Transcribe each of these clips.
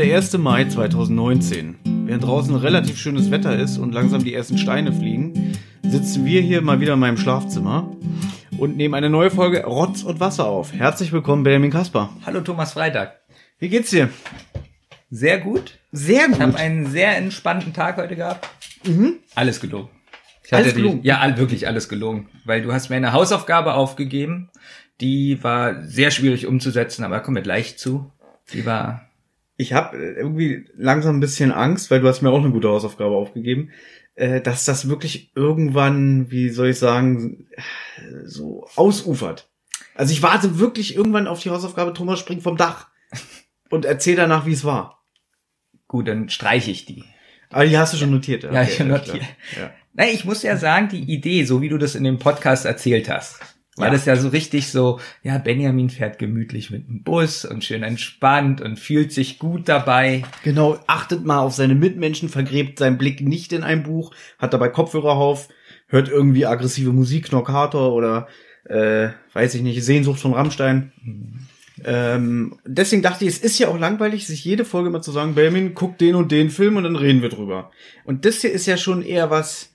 Der 1. Mai 2019. Während draußen relativ schönes Wetter ist und langsam die ersten Steine fliegen, sitzen wir hier mal wieder in meinem Schlafzimmer und nehmen eine neue Folge Rotz und Wasser auf. Herzlich willkommen, Benjamin Kasper. Hallo Thomas Freitag. Wie geht's dir? Sehr gut. Sehr Ich habe gut. einen sehr entspannten Tag heute gehabt. Alles gelogen. Ich Alles hatte die- gelogen? Ja, wirklich alles gelogen. Weil du hast mir eine Hausaufgabe aufgegeben. Die war sehr schwierig umzusetzen, aber kommen wir gleich zu. Die war, Ich habe irgendwie langsam ein bisschen Angst, weil du hast mir auch eine gute Hausaufgabe aufgegeben, äh, dass das wirklich irgendwann, wie soll ich sagen, so ausufert. Also ich warte wirklich irgendwann auf die Hausaufgabe, Thomas springt vom Dach und erzähl danach, wie es war. gut, dann streiche ich die. Aber die hast du schon notiert. Ja, ich notiert. Ja. Ich muss ja sagen, die Idee, so wie du das in dem Podcast erzählt hast, war Ja. das ja so richtig so, ja, Benjamin fährt gemütlich mit dem Bus und schön entspannt und fühlt sich gut dabei. Genau, achtet mal auf seine Mitmenschen, vergräbt seinen Blick nicht in ein Buch, hat dabei Kopfhörer auf, hört irgendwie aggressive Musik, Knockator oder äh, weiß ich nicht, Sehnsucht von Rammstein. Ähm, deswegen dachte ich, es ist ja auch langweilig, sich jede Folge mal zu sagen, Benjamin, guck den und den Film und dann reden wir drüber. Und das hier ist ja schon eher was,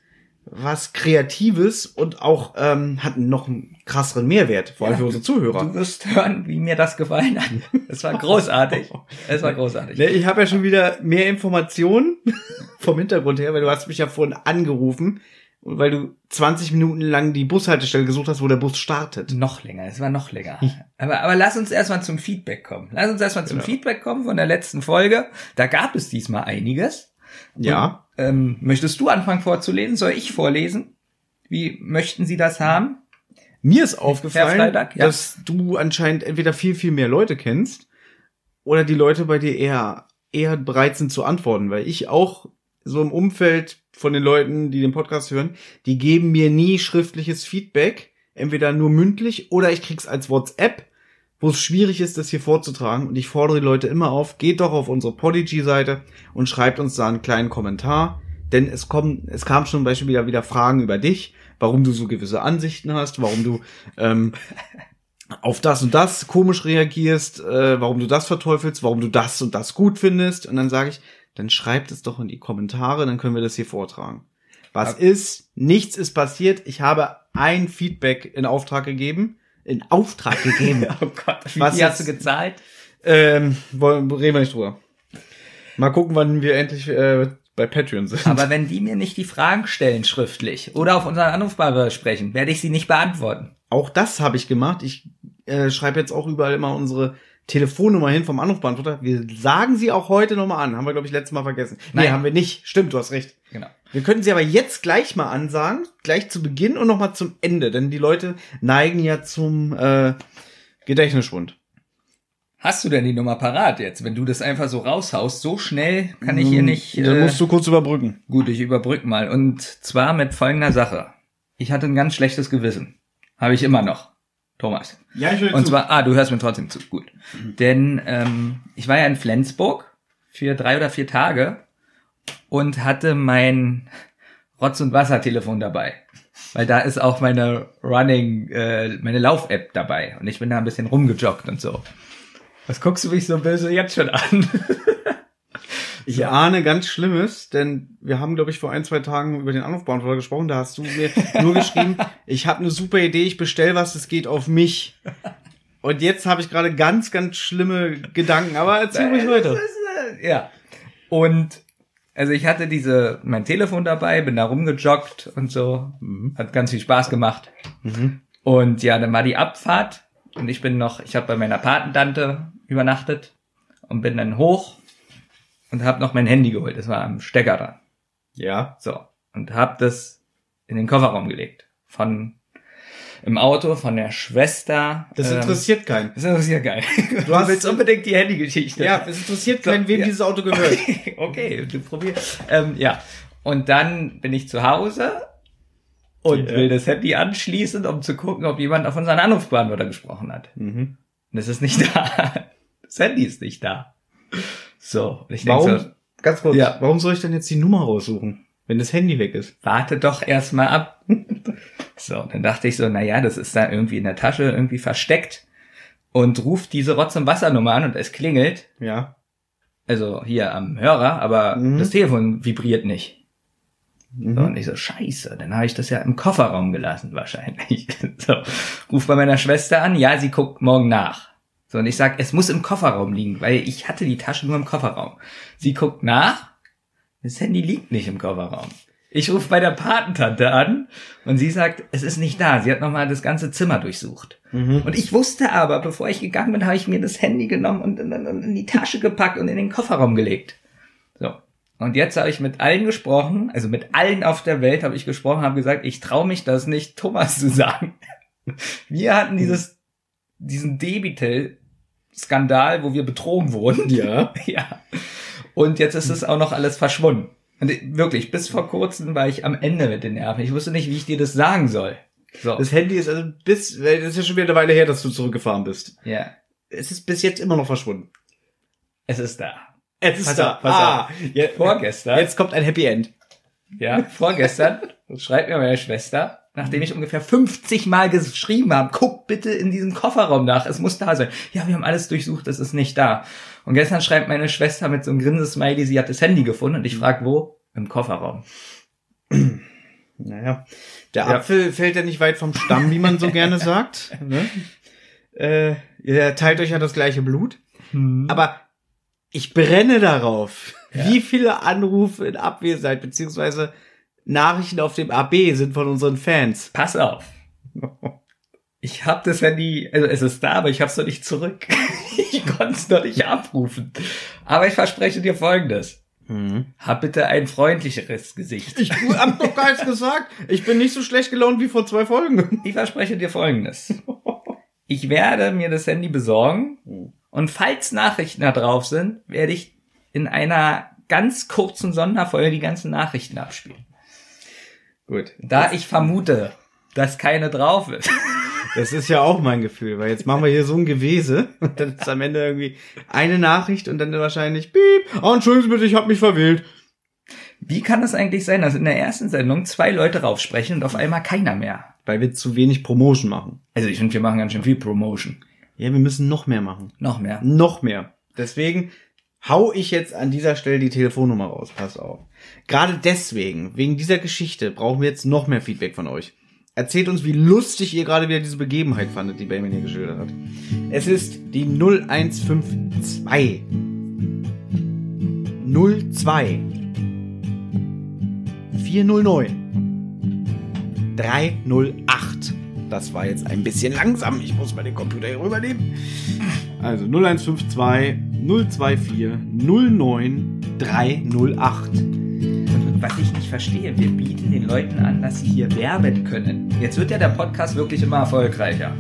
was Kreatives und auch ähm, hat noch einen krasseren Mehrwert, vor allem Ja, für unsere Zuhörer. Du wirst hören, wie mir das gefallen hat. Es war großartig. Es war großartig. Ne, ich habe ja schon wieder mehr Informationen vom Hintergrund her, weil du hast mich ja vorhin angerufen, weil du 20 Minuten lang die Bushaltestelle gesucht hast, wo der Bus startet. Noch länger, es war noch länger. Aber, aber lass uns erstmal zum Feedback kommen. Lass uns erstmal zum Genau. Feedback kommen von der letzten Folge. Da gab es diesmal einiges. Ja. Und, ähm, möchtest du anfangen vorzulesen? Soll ich vorlesen? Wie möchten Sie das haben? Mir ist aufgefallen, Freitag, ja. dass du anscheinend entweder viel, viel mehr Leute kennst oder die Leute bei dir eher, eher bereit sind zu antworten, weil ich auch so im Umfeld von den Leuten, die den Podcast hören, die geben mir nie schriftliches Feedback, entweder nur mündlich oder ich krieg's als WhatsApp, wo es schwierig ist, das hier vorzutragen. Und ich fordere die Leute immer auf, geht doch auf unsere Podigy-Seite und schreibt uns da einen kleinen Kommentar. Denn es kommen, es kam schon zum Beispiel wieder, wieder Fragen über dich, warum du so gewisse Ansichten hast, warum du ähm, auf das und das komisch reagierst, äh, warum du das verteufelst, warum du das und das gut findest. Und dann sage ich, dann schreibt es doch in die Kommentare, dann können wir das hier vortragen. Was ist? Nichts ist passiert. Ich habe ein Feedback in Auftrag gegeben. In Auftrag gegeben. Oh Gott, wie Was viel hast du gezahlt? ähm, wollen, reden wir nicht drüber. Mal gucken, wann wir endlich äh, bei Patreon sind. Aber wenn die mir nicht die Fragen stellen schriftlich oder auf unseren Anrufbeantworter sprechen, werde ich sie nicht beantworten. Auch das habe ich gemacht. Ich äh, schreibe jetzt auch überall immer unsere Telefonnummer hin vom Anrufbeantworter. Wir sagen sie auch heute nochmal an. Haben wir, glaube ich, letztes Mal vergessen. Nee, Nein. haben wir nicht. Stimmt, du hast recht. Genau. Wir könnten sie aber jetzt gleich mal ansagen, gleich zu Beginn und nochmal zum Ende, denn die Leute neigen ja zum äh, Gedächtnisschwund. Hast du denn die Nummer parat jetzt? Wenn du das einfach so raushaust, so schnell kann ich hier nicht. Dann äh, musst du kurz überbrücken. Gut, ich überbrück mal. Und zwar mit folgender Sache. Ich hatte ein ganz schlechtes Gewissen. Habe ich immer noch. Thomas. Ja, ich will Und zwar, ah, du hörst mir trotzdem zu. Gut. Denn ähm, ich war ja in Flensburg für drei oder vier Tage und hatte mein Rotz- und Wassertelefon dabei. Weil da ist auch meine Running, äh, meine Lauf-App dabei. Und ich bin da ein bisschen rumgejoggt und so. Was guckst du mich so böse jetzt schon an? Ich ahne ganz Schlimmes, denn wir haben, glaube ich, vor ein, zwei Tagen über den Anrufbeantworter gesprochen. Da hast du mir nur geschrieben, ich habe eine super Idee, ich bestell was, es geht auf mich. Und jetzt habe ich gerade ganz, ganz schlimme Gedanken. Aber erzähl ruhig weiter. Äh, Ja. Und also ich hatte diese mein Telefon dabei, bin da rumgejoggt und so, hat ganz viel Spaß gemacht. Mhm. Und ja, dann war die Abfahrt und ich bin noch, ich habe bei meiner Patentante übernachtet und bin dann hoch und habe noch mein Handy geholt. Das war am Stecker dran. Ja. So und habe das in den Kofferraum gelegt von im Auto von der Schwester. Das ähm, interessiert keinen. Das ja geil. Du, hast- willst unbedingt die Handygeschichte. Ja, es interessiert So, keinen, wem ja. dieses Auto gehört. okay, du probierst. Ähm, ja. Und dann bin ich zu Hause und Ja. will das Handy anschließen, um zu gucken, ob jemand auf unseren Anrufbeantworter gesprochen hat. Mhm. Und es ist nicht da. Das Handy ist nicht da. So, und ich denke Warum, so, ganz kurz, Ja. warum soll ich denn jetzt die Nummer raussuchen, wenn das Handy weg ist? warte doch erstmal ab. So, dann dachte ich so, na ja, das ist da irgendwie in der Tasche irgendwie versteckt und ruft diese Rotz- und Wassernummer an und es klingelt. Ja. Also hier am Hörer, aber Mhm. das Telefon vibriert nicht. So, Mhm. und ich so, scheiße, dann habe ich das ja im Kofferraum gelassen wahrscheinlich. So, ruf bei meiner Schwester an, ja, sie guckt morgen nach. So, und ich sag, es muss im Kofferraum liegen, weil ich hatte die Tasche nur im Kofferraum. Sie guckt nach, das Handy liegt nicht im Kofferraum. Ich rufe bei der Patentante an und sie sagt, es ist nicht da. Sie hat nochmal das ganze Zimmer durchsucht. Mhm. Und ich wusste aber, bevor ich gegangen bin, habe ich mir das Handy genommen und in, in, die Tasche gepackt und in den Kofferraum gelegt. So. Und jetzt habe ich mit allen gesprochen, also mit allen auf der Welt habe ich gesprochen, habe gesagt, ich traue mich das nicht, Thomas zu sagen. Wir hatten dieses, diesen Debitel-Skandal, wo wir betrogen wurden. Ja. Ja. Und jetzt ist es auch noch alles verschwunden. Und wirklich, bis vor kurzem war ich am Ende mit den Nerven. Ich wusste nicht, wie ich dir das sagen soll. So. Das Handy ist also bis, das ist ja schon wieder eine Weile her, dass du zurückgefahren bist. ja. Es ist bis jetzt immer noch verschwunden. Es ist da. Es ist Pass da. auf, pass ah, ja, Vorgestern. Jetzt kommt ein Happy End. Ja, vorgestern schreibt mir meine Schwester, nachdem ich ungefähr 50 Mal geschrieben habe, guck bitte in diesem Kofferraum nach, es muss da sein. Ja, wir haben alles durchsucht, es ist nicht da. Und gestern schreibt meine Schwester mit so einem Grinsesmiley, sie hat das Handy gefunden und ich frage, wo? Im Kofferraum. Naja, der Ja. Apfel fällt ja nicht weit vom Stamm, wie man so gerne sagt. Ne? Äh, ihr teilt euch ja das gleiche Blut. Aber ich brenne darauf, Ja. wie viele Anrufe in Abwesenheit beziehungsweise Nachrichten auf dem AB sind von unseren Fans. Pass auf. Ich habe das Handy, also es ist da, aber ich habe es noch nicht zurück. Ich konnte es noch nicht abrufen. Aber ich verspreche dir Folgendes. Hab bitte ein freundlicheres Gesicht. Ich hab doch gar nichts gesagt. Ich bin nicht so schlecht gelaunt wie vor zwei Folgen. Ich verspreche dir Folgendes. Ich werde mir das Handy besorgen und falls Nachrichten da drauf sind, werde ich in einer ganz kurzen Sonderfolge die ganzen Nachrichten abspielen. Gut. Da ich vermute, dass keine drauf ist. Das ist ja auch mein Gefühl, weil jetzt machen wir hier so ein Gewese und dann ist am Ende irgendwie eine Nachricht und dann wahrscheinlich piep, oh, entschuldigen Sie bitte, ich habe mich verwählt. Wie kann es eigentlich sein, dass in der ersten Sendung zwei Leute raufsprechen und auf einmal keiner mehr? Weil wir zu wenig Promotion machen. Also ich finde, wir machen ganz schön viel Promotion. Ja, wir müssen noch mehr machen. Noch mehr. Noch mehr. Deswegen hau ich jetzt an dieser Stelle die Telefonnummer raus. Pass auf. Gerade deswegen, wegen dieser Geschichte, brauchen wir jetzt noch mehr Feedback von euch. Erzählt uns, wie lustig ihr gerade wieder diese Begebenheit fandet, die Benjamin hier geschildert hat. Es ist die 0152 02 409 308. Das war jetzt ein bisschen langsam. Ich muss mal den Computer hier rübernehmen. Also 0152 024 09 308. Was ich nicht verstehe, wir bieten den Leuten an, dass sie hier werben können. Jetzt wird ja der Podcast wirklich immer erfolgreicher.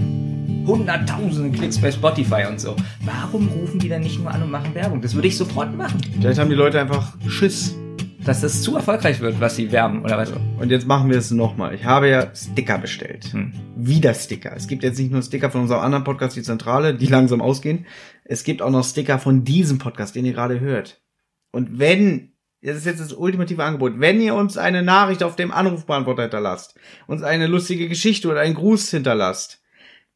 Hunderttausende Klicks bei Spotify und so. Warum rufen die dann nicht nur an und machen Werbung? Das würde ich sofort machen. Vielleicht haben die Leute einfach Schiss. Dass das zu erfolgreich wird, was sie werben oder was. Und jetzt machen wir es nochmal. Ich habe ja Sticker bestellt. Hm. Wieder Sticker. Es gibt jetzt nicht nur Sticker von unserem anderen Podcast, die Zentrale, die langsam ausgehen. Es gibt auch noch Sticker von diesem Podcast, den ihr gerade hört. Und wenn, das ist jetzt das ultimative Angebot, wenn ihr uns eine Nachricht auf dem Anrufbeantworter hinterlasst, uns eine lustige Geschichte oder einen Gruß hinterlasst,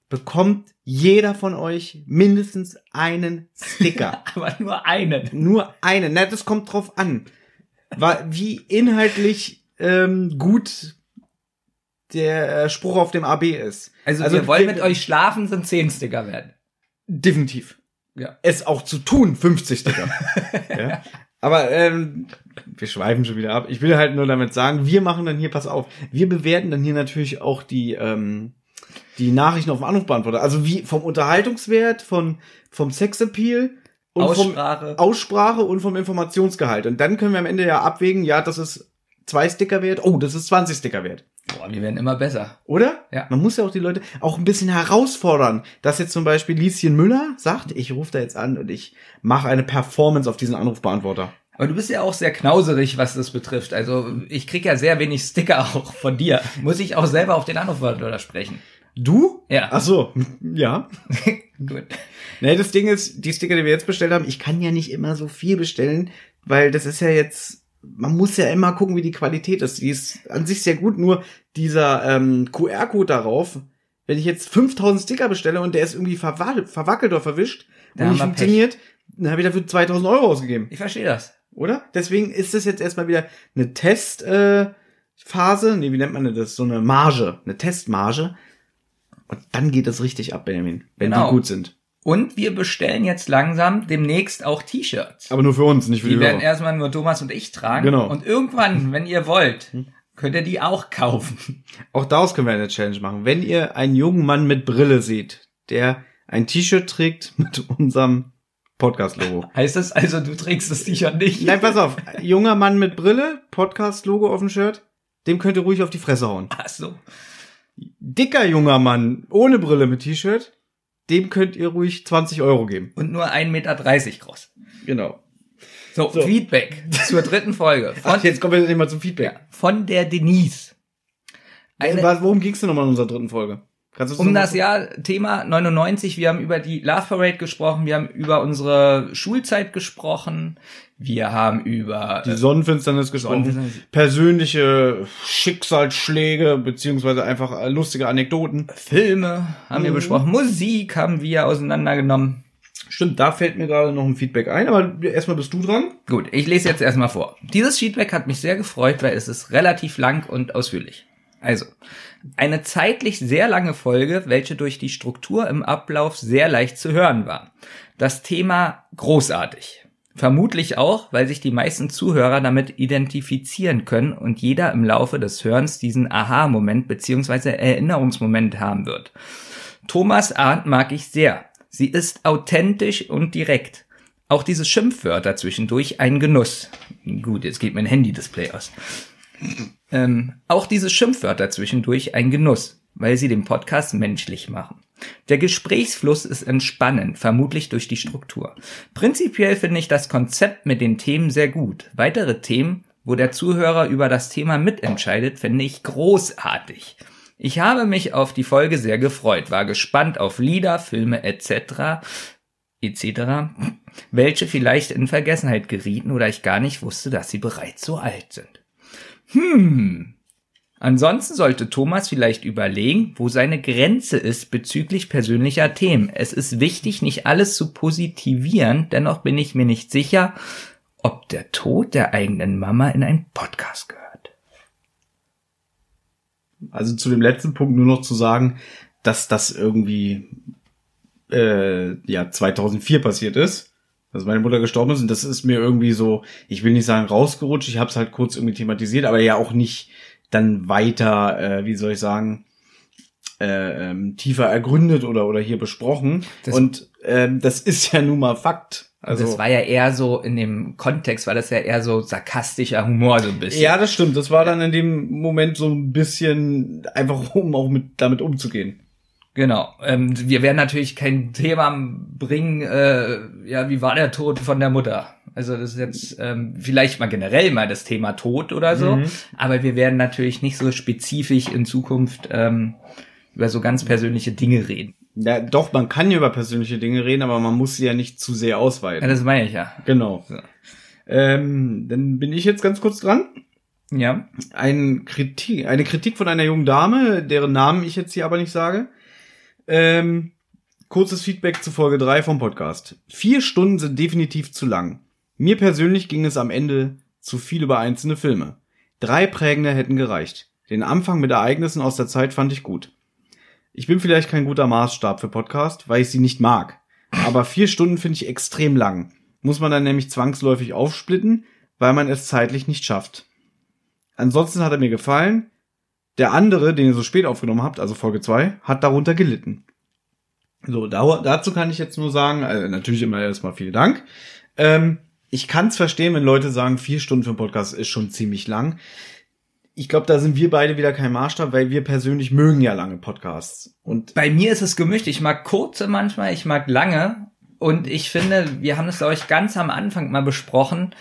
bekommt jeder von euch mindestens einen Sticker. Aber nur einen. Nur einen. Na, das kommt drauf an. Wie inhaltlich ähm, gut der äh, Spruch auf dem AB ist. Also, Also wir wollen mit euch schlafen, sind 10 Sticker werden. Definitiv. Ja. Es auch zu tun, 50 Sticker. ja. Aber ähm, wir schweifen schon wieder ab. Ich will halt nur damit sagen, wir machen dann hier, pass auf, wir bewerten dann hier natürlich auch die, ähm, die Nachrichten auf dem Anrufbeantworter. Also wie vom Unterhaltungswert, von, vom Sexappeal und Aussprache. vom Aussprache und vom Informationsgehalt. Und dann können wir am Ende ja abwägen, ja, das ist zwei Sticker wert, oh, das ist 20 Sticker wert. Boah, wir werden immer besser. Oder? Ja. Man muss ja auch die Leute auch ein bisschen herausfordern, dass jetzt zum Beispiel Lieschen Müller sagt, ich rufe da jetzt an und ich mache eine Performance auf diesen Anrufbeantworter. Aber du bist ja auch sehr knauserig, was das betrifft. Also ich krieg ja sehr wenig Sticker auch von dir. Muss ich auch selber auf den Anrufbeantworter sprechen. Du? Ja. Ach so, ja. Gut. Nee, das Ding ist, die Sticker, die wir jetzt bestellt haben, ich kann ja nicht immer so viel bestellen, weil das ist ja jetzt, man muss ja immer gucken, wie die Qualität ist. Die ist an sich sehr gut, nur dieser ähm, QR-Code darauf, wenn ich jetzt 5000 Sticker bestelle und der ist irgendwie verwa verwackelt oder verwischt Da und nicht funktioniert, dann habe ich dafür 2000 Euro ausgegeben, Ich verstehe das. oder? Deswegen ist das jetzt erstmal wieder eine Testphase, äh, Phase. nee, wie nennt man das? So eine Marge, eine Testmarge. Und dann geht es richtig ab, Benjamin, wenn Genau. die gut sind. Und wir bestellen jetzt langsam demnächst auch T-Shirts. Aber nur für uns, nicht für die, Die werden erstmal nur Thomas und ich tragen. Genau. Und irgendwann, wenn ihr wollt, könnt ihr die auch kaufen. Auch daraus können wir eine Challenge machen. Wenn ihr einen jungen Mann mit Brille seht, der ein T-Shirt trägt mit unserem Podcast-Logo. Heißt das also, du trägst das T-Shirt nicht? Nein, pass auf. Junger Mann mit Brille, Podcast-Logo auf dem Shirt, dem könnt ihr ruhig auf die Fresse hauen. Ach so. Dicker junger Mann ohne Brille mit T-Shirt, dem könnt ihr ruhig 20 Euro geben. Und nur 1,30 Meter groß. Genau. So, So. Feedback zur dritten Folge. Von, Ach, jetzt kommen wir nicht mal zum Feedback. von der Denise. Eine, Worum ging's denn nochmal in unserer dritten Folge? Um das Jahr Thema 99. Wir haben über die Love Parade gesprochen. Wir haben über unsere Schulzeit gesprochen. Wir haben über die Sonnenfinsternis gesprochen, Sonnenfinsternis. persönliche Schicksalsschläge beziehungsweise einfach lustige Anekdoten. Filme haben wir Mhm. besprochen. Musik haben wir auseinandergenommen. Stimmt, da fällt mir gerade noch ein Feedback ein, aber erstmal bist du dran. Gut, ich lese jetzt erstmal vor. Dieses Feedback hat mich sehr gefreut, weil es ist relativ lang und ausführlich. Also, eine zeitlich sehr lange Folge, welche durch die Struktur im Ablauf sehr leicht zu hören war. Das Thema großartig. Vermutlich auch, weil sich die meisten Zuhörer damit identifizieren können und jeder im Laufe des Hörens diesen Aha-Moment bzw. Erinnerungsmoment haben wird. Thomas Art mag ich sehr. Sie ist authentisch und direkt. Auch diese Schimpfwörter zwischendurch ein Genuss. Gut, jetzt geht mein Handy-Display aus. Ähm, auch diese Schimpfwörter zwischendurch ein Genuss, weil sie den Podcast menschlich machen. Der Gesprächsfluss ist entspannend, vermutlich durch die Struktur. Prinzipiell finde ich das Konzept mit den Themen sehr gut. Weitere Themen, wo der Zuhörer über das Thema mitentscheidet, finde ich großartig. Ich habe mich auf die Folge sehr gefreut, war gespannt auf Lieder, Filme etc. etc., welche vielleicht in Vergessenheit gerieten oder ich gar nicht wusste, dass sie bereits so alt sind. Hm. Ansonsten sollte Thomas vielleicht überlegen, wo seine Grenze ist bezüglich persönlicher Themen. Es ist wichtig, nicht alles zu positivieren, dennoch bin ich mir nicht sicher, ob der Tod der eigenen Mama in einen Podcast gehört. Also zu dem letzten Punkt nur noch zu sagen, dass das irgendwie äh, ja 2004 passiert ist, dass meine Mutter gestorben ist und das ist mir irgendwie so, ich will nicht sagen rausgerutscht, ich habe es halt kurz irgendwie thematisiert, aber ja auch nicht dann weiter, äh, wie soll ich sagen, äh, ähm, tiefer ergründet oder oder hier besprochen. Das- und ähm, das ist ja nun mal Fakt. Also Also das war ja eher so in dem Kontext, war das ja eher so sarkastischer Humor so ein bisschen. ja, das stimmt. Das war dann in dem Moment so ein bisschen einfach um auch mit damit umzugehen. Genau. Ähm, wir werden natürlich kein Thema bringen, äh, ja, wie war der Tod von der Mutter? Also das ist jetzt ähm, vielleicht mal generell mal das Thema Tod oder so, Mhm. aber wir werden natürlich nicht so spezifisch in Zukunft ähm, über so ganz persönliche Dinge reden. Ja, doch, man kann ja über persönliche Dinge reden, aber man muss sie ja nicht zu sehr ausweiten. Ja, das meine ich ja. genau. So. Ähm, dann bin ich jetzt ganz kurz dran. Ja. Ein Kritik, eine Kritik von einer jungen Dame, deren Namen ich jetzt hier aber nicht sage. Ähm, kurzes Feedback zu Folge 3 vom Podcast. Vier Stunden sind definitiv zu lang. Mir persönlich ging es am Ende zu viel über einzelne Filme. Drei prägende hätten gereicht. Den Anfang mit Ereignissen aus der Zeit fand ich gut. Ich bin vielleicht kein guter Maßstab für Podcast, weil ich sie nicht mag. Aber vier Stunden finde ich extrem lang. Muss man dann nämlich zwangsläufig aufsplitten, weil man es zeitlich nicht schafft. Ansonsten hat er mir gefallen. Der andere, den ihr so spät aufgenommen habt, also Folge 2, hat darunter gelitten. So, da, dazu kann ich jetzt nur sagen, also natürlich immer erstmal vielen Dank. Ähm, ich kann es verstehen, wenn Leute sagen, vier Stunden für einen Podcast ist schon ziemlich lang. Ich glaube, da sind wir beide wieder kein Maßstab, weil wir persönlich mögen ja lange Podcasts. Und Bei mir ist es gemischt. Ich mag kurze manchmal, ich mag lange. Und ich finde, wir haben das, glaube ich, ganz am Anfang mal besprochen.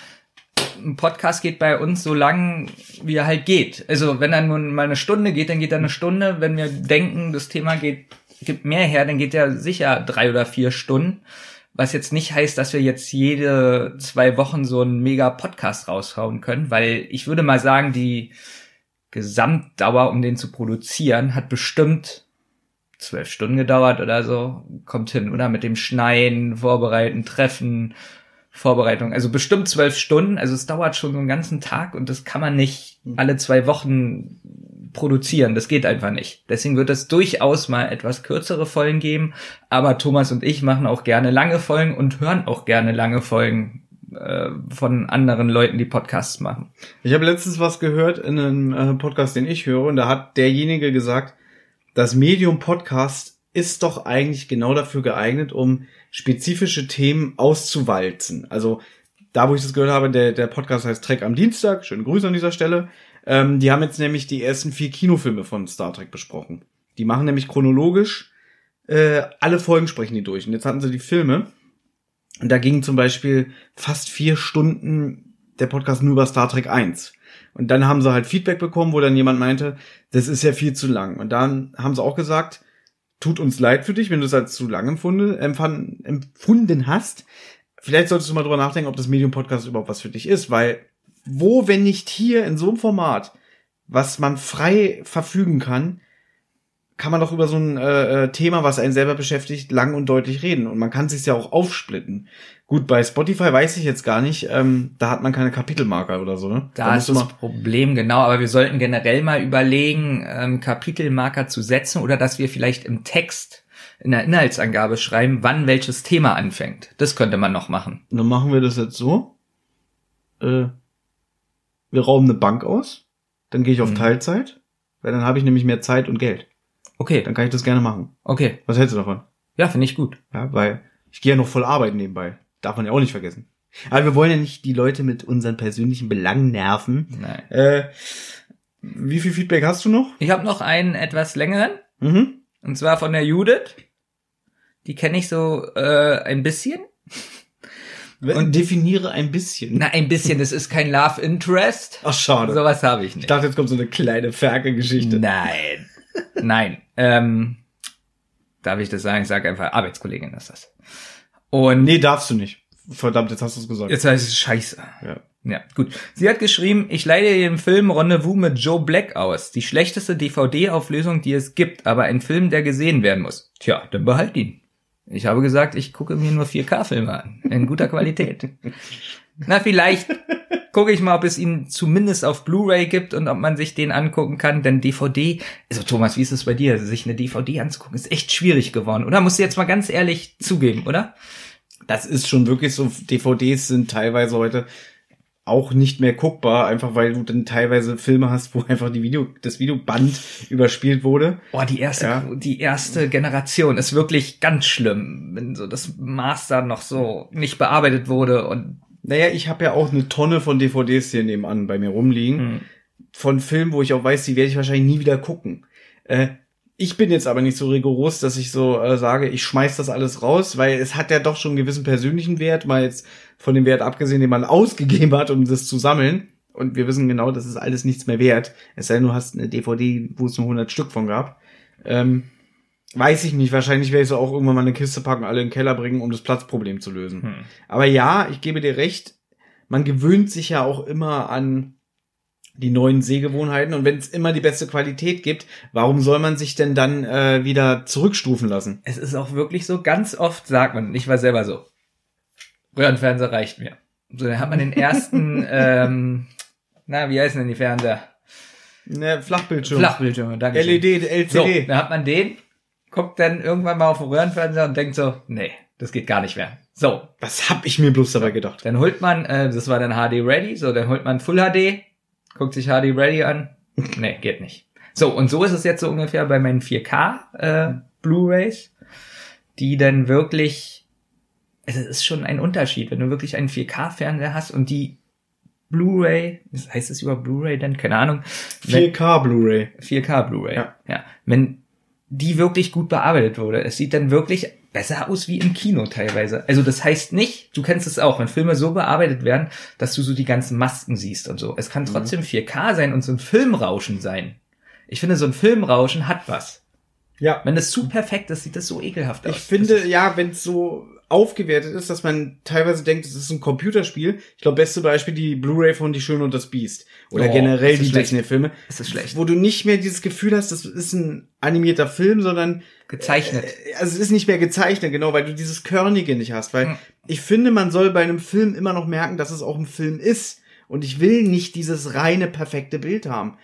Ein Podcast geht bei uns so lang, wie er halt geht. Also wenn er nun mal eine Stunde geht, dann geht er eine Stunde. Wenn wir denken, das Thema geht, gibt mehr her, dann geht er sicher drei oder vier Stunden. Was jetzt nicht heißt, dass wir jetzt jede zwei Wochen so einen mega Podcast raushauen können, weil ich würde mal sagen, die Gesamtdauer, um den zu produzieren, hat bestimmt zwölf Stunden gedauert oder so. Kommt hin, oder? Mit dem Schneiden, Vorbereiten, Treffen, Vorbereitung. Also bestimmt zwölf Stunden. Also es dauert schon so einen ganzen Tag und das kann man nicht alle zwei Wochen produzieren. Das geht einfach nicht. Deswegen wird es durchaus mal etwas kürzere Folgen geben. Aber Thomas und ich machen auch gerne lange Folgen und hören auch gerne lange Folgen äh, von anderen Leuten, die Podcasts machen. Ich habe letztens was gehört in einem äh, Podcast, den ich höre, und da hat derjenige gesagt, das Medium Podcast ist doch eigentlich genau dafür geeignet, um spezifische Themen auszuwalzen. Also da, wo ich das gehört habe, der, der Podcast heißt Trek am Dienstag. Schöne Grüße an dieser Stelle. Ähm, die haben jetzt nämlich die ersten vier Kinofilme von Star Trek besprochen. Die machen nämlich chronologisch äh, alle Folgen sprechen die durch. Und jetzt hatten sie die Filme. Und da ging zum Beispiel fast vier Stunden der Podcast nur über Star Trek 1. Und dann haben sie halt Feedback bekommen, wo dann jemand meinte, das ist ja viel zu lang. Und dann haben sie auch gesagt, tut uns leid für dich, wenn du es als zu lang empfunden, empfunden hast. Vielleicht solltest du mal drüber nachdenken, ob das Medium Podcast überhaupt was für dich ist, weil wo, wenn nicht hier in so einem Format, was man frei verfügen kann, kann man doch über so ein äh, äh, Thema, was einen selber beschäftigt, lang und deutlich reden. Und man kann sich ja auch aufsplitten. Gut, bei Spotify weiß ich jetzt gar nicht, ähm, da hat man keine Kapitelmarker oder so, ne? Da, da ist das Problem, genau, aber wir sollten generell mal überlegen, ähm, Kapitelmarker zu setzen oder dass wir vielleicht im Text in der Inhaltsangabe schreiben, wann welches Thema anfängt. Das könnte man noch machen. Dann machen wir das jetzt so. Äh, wir rauben eine Bank aus, dann gehe ich auf mhm. Teilzeit, weil dann habe ich nämlich mehr Zeit und Geld. Okay. Dann kann ich das gerne machen. Okay. Was hältst du davon? Ja, finde ich gut. Ja, weil ich gehe ja noch voll arbeiten nebenbei. Darf man ja auch nicht vergessen. Aber wir wollen ja nicht die Leute mit unseren persönlichen Belangen nerven. Nein. Äh, wie viel Feedback hast du noch? Ich habe noch einen etwas längeren. Mhm. Und zwar von der Judith. Die kenne ich so äh, ein bisschen. Und definiere ein bisschen. Na, ein bisschen. Das ist kein Love Interest. Ach, schade. Sowas habe ich nicht. Ich dachte, jetzt kommt so eine kleine Ferkel-Geschichte. Nein. Nein. Ähm, darf ich das sagen? Ich sage einfach, Arbeitskollegin ist das. Und nee, darfst du nicht. Verdammt, jetzt hast du es gesagt. Jetzt heißt es scheiße. Ja. Ja, gut. Sie hat geschrieben, ich leide den Film Rendezvous mit Joe Black aus. Die schlechteste DVD-Auflösung, die es gibt, aber ein Film, der gesehen werden muss. Tja, dann behalt ihn. Ich habe gesagt, ich gucke mir nur 4K-Filme an. In guter Qualität. Na, vielleicht gucke ich mal, ob es ihn zumindest auf Blu-ray gibt und ob man sich den angucken kann. Denn DVD, also Thomas, wie ist es bei dir? Sich eine DVD anzugucken, ist echt schwierig geworden, oder? Musst du jetzt mal ganz ehrlich zugeben, oder? Das ist schon wirklich so. DVDs sind teilweise heute auch nicht mehr guckbar, einfach weil du dann teilweise Filme hast, wo einfach die Video, das Videoband überspielt wurde. Oh, die erste, ja. die erste Generation ist wirklich ganz schlimm, wenn so das Master noch so nicht bearbeitet wurde und naja, ich habe ja auch eine Tonne von DVDs hier nebenan bei mir rumliegen. Hm. Von Filmen, wo ich auch weiß, die werde ich wahrscheinlich nie wieder gucken. Äh, ich bin jetzt aber nicht so rigoros, dass ich so äh, sage, ich schmeiß das alles raus, weil es hat ja doch schon einen gewissen persönlichen Wert, mal jetzt von dem Wert abgesehen, den man ausgegeben hat, um das zu sammeln. Und wir wissen genau, das ist alles nichts mehr wert. Es sei denn, du hast eine DVD, wo es nur 100 Stück von gab. Ähm, Weiß ich nicht. Wahrscheinlich werde ich so auch irgendwann mal eine Kiste packen, alle in den Keller bringen, um das Platzproblem zu lösen. Hm. Aber ja, ich gebe dir recht. Man gewöhnt sich ja auch immer an die neuen Sehgewohnheiten und wenn es immer die beste Qualität gibt, warum soll man sich denn dann äh, wieder zurückstufen lassen? Es ist auch wirklich so, ganz oft sagt man, ich war selber so, Röhrenfernseher reicht mir. So, dann hat man den ersten, ähm, na, wie heißen denn die Fernseher? Ne, Flachbildschirm. Flachbildschirm, danke. LED, LCD. So, dann hat man den guckt dann irgendwann mal auf den Röhrenfernseher und denkt so, nee, das geht gar nicht mehr. So. Was hab ich mir bloß dabei gedacht? Dann holt man, äh, das war dann HD Ready, so, dann holt man Full HD, guckt sich HD Ready an. nee, geht nicht. So, und so ist es jetzt so ungefähr bei meinen 4K äh, Blu-Rays, die dann wirklich, es ist schon ein Unterschied, wenn du wirklich einen 4K-Fernseher hast und die Blu-ray, was heißt es über Blu-ray denn? Keine Ahnung. 4K Blu-ray. 4K Blu-ray. Ja. ja. Wenn die wirklich gut bearbeitet wurde. Es sieht dann wirklich besser aus wie im Kino teilweise. Also das heißt nicht, du kennst es auch, wenn Filme so bearbeitet werden, dass du so die ganzen Masken siehst und so. Es kann mhm. trotzdem 4K sein und so ein Filmrauschen sein. Ich finde, so ein Filmrauschen hat was. Ja. Wenn es zu perfekt ist, sieht das so ekelhaft aus. Ich finde, ja, wenn es so aufgewertet ist, dass man teilweise denkt, es ist ein Computerspiel. Ich glaube, beste Beispiel die Blu-ray von Die Schöne und das Biest. Oder Oh, generell die. Disney-Filme. Das ist schlecht. Wo du nicht mehr dieses Gefühl hast, das ist ein animierter Film, sondern Gezeichnet. Äh, also es ist nicht mehr gezeichnet, genau, weil du dieses Körnige nicht hast. Weil Hm. ich finde, man soll bei einem Film immer noch merken, dass es auch ein Film ist. Und ich will nicht dieses reine, perfekte Bild haben.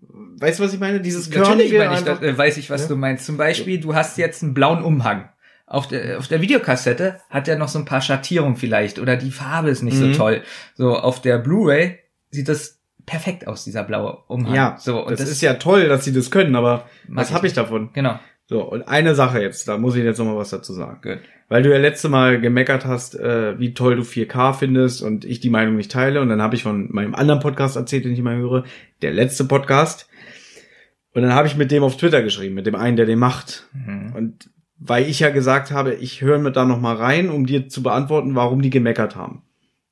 Weißt du, was ich meine? Dieses Natürlich Körnige meine ich, das, äh, weiß ich, was Ja. du meinst. Zum Beispiel, du hast jetzt einen blauen Umhang. Auf der, auf der Videokassette hat er noch so ein paar Schattierungen vielleicht oder die Farbe ist nicht Mhm. so toll. So auf der Blu-ray sieht das perfekt aus, dieser blaue Umhang. ja, so und das, ist ja toll, dass sie das können, aber was habe ich nicht. davon? genau. So, und eine Sache jetzt, da muss ich jetzt noch mal was dazu sagen. Gut. Weil du ja letzte Mal gemeckert hast, äh, wie toll du 4K findest und ich die Meinung nicht teile. Und dann habe ich von meinem anderen Podcast erzählt, den ich immer höre, der letzte Podcast. Und dann habe ich mit dem auf Twitter geschrieben, mit dem einen, der den macht. Mhm. Und weil ich ja gesagt habe, ich höre mir da noch mal rein, um dir zu beantworten, warum die gemeckert haben.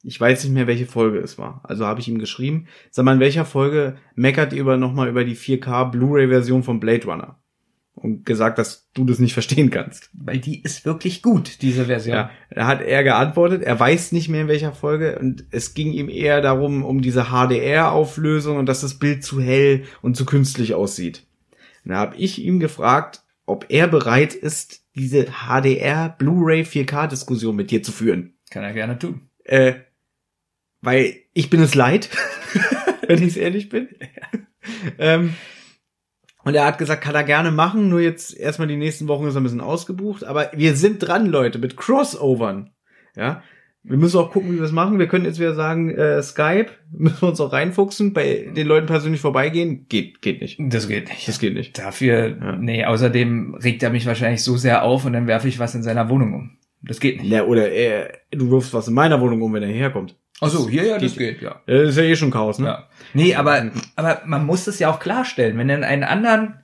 Ich weiß nicht mehr, welche Folge es war. Also habe ich ihm geschrieben, sag mal, in welcher Folge meckert ihr über noch mal über die 4K Blu-ray-Version von Blade Runner? Und gesagt, dass du das nicht verstehen kannst. Weil die ist wirklich gut, diese Version. Ja, da hat er geantwortet, er weiß nicht mehr in welcher Folge und es ging ihm eher darum, um diese HDR-Auflösung und dass das Bild zu hell und zu künstlich aussieht. Und da habe ich ihm gefragt, ob er bereit ist, diese HDR Blu-ray 4K-Diskussion mit dir zu führen. Kann er gerne tun. Äh, weil ich bin es leid, wenn ich ehrlich bin. ähm, und er hat gesagt, kann er gerne machen, nur jetzt erstmal die nächsten Wochen ist er ein bisschen ausgebucht. Aber wir sind dran, Leute, mit Crossovern. Ja. Wir müssen auch gucken, wie wir das machen. Wir können jetzt wieder sagen, äh, Skype, müssen wir uns auch reinfuchsen, bei den Leuten persönlich vorbeigehen. Geht, geht nicht. Das geht nicht. Das geht nicht. Dafür, Ja. nee, außerdem regt er mich wahrscheinlich so sehr auf und dann werfe ich was in seiner Wohnung um. Das geht nicht. Ja, oder er, du wirfst was in meiner Wohnung um, wenn er herkommt. Ach so, hier ja, das Geht- geht, ja. Das ist ja eh schon Chaos, ne? Ja. Nee, aber, aber man muss es ja auch klarstellen. Wenn in einen anderen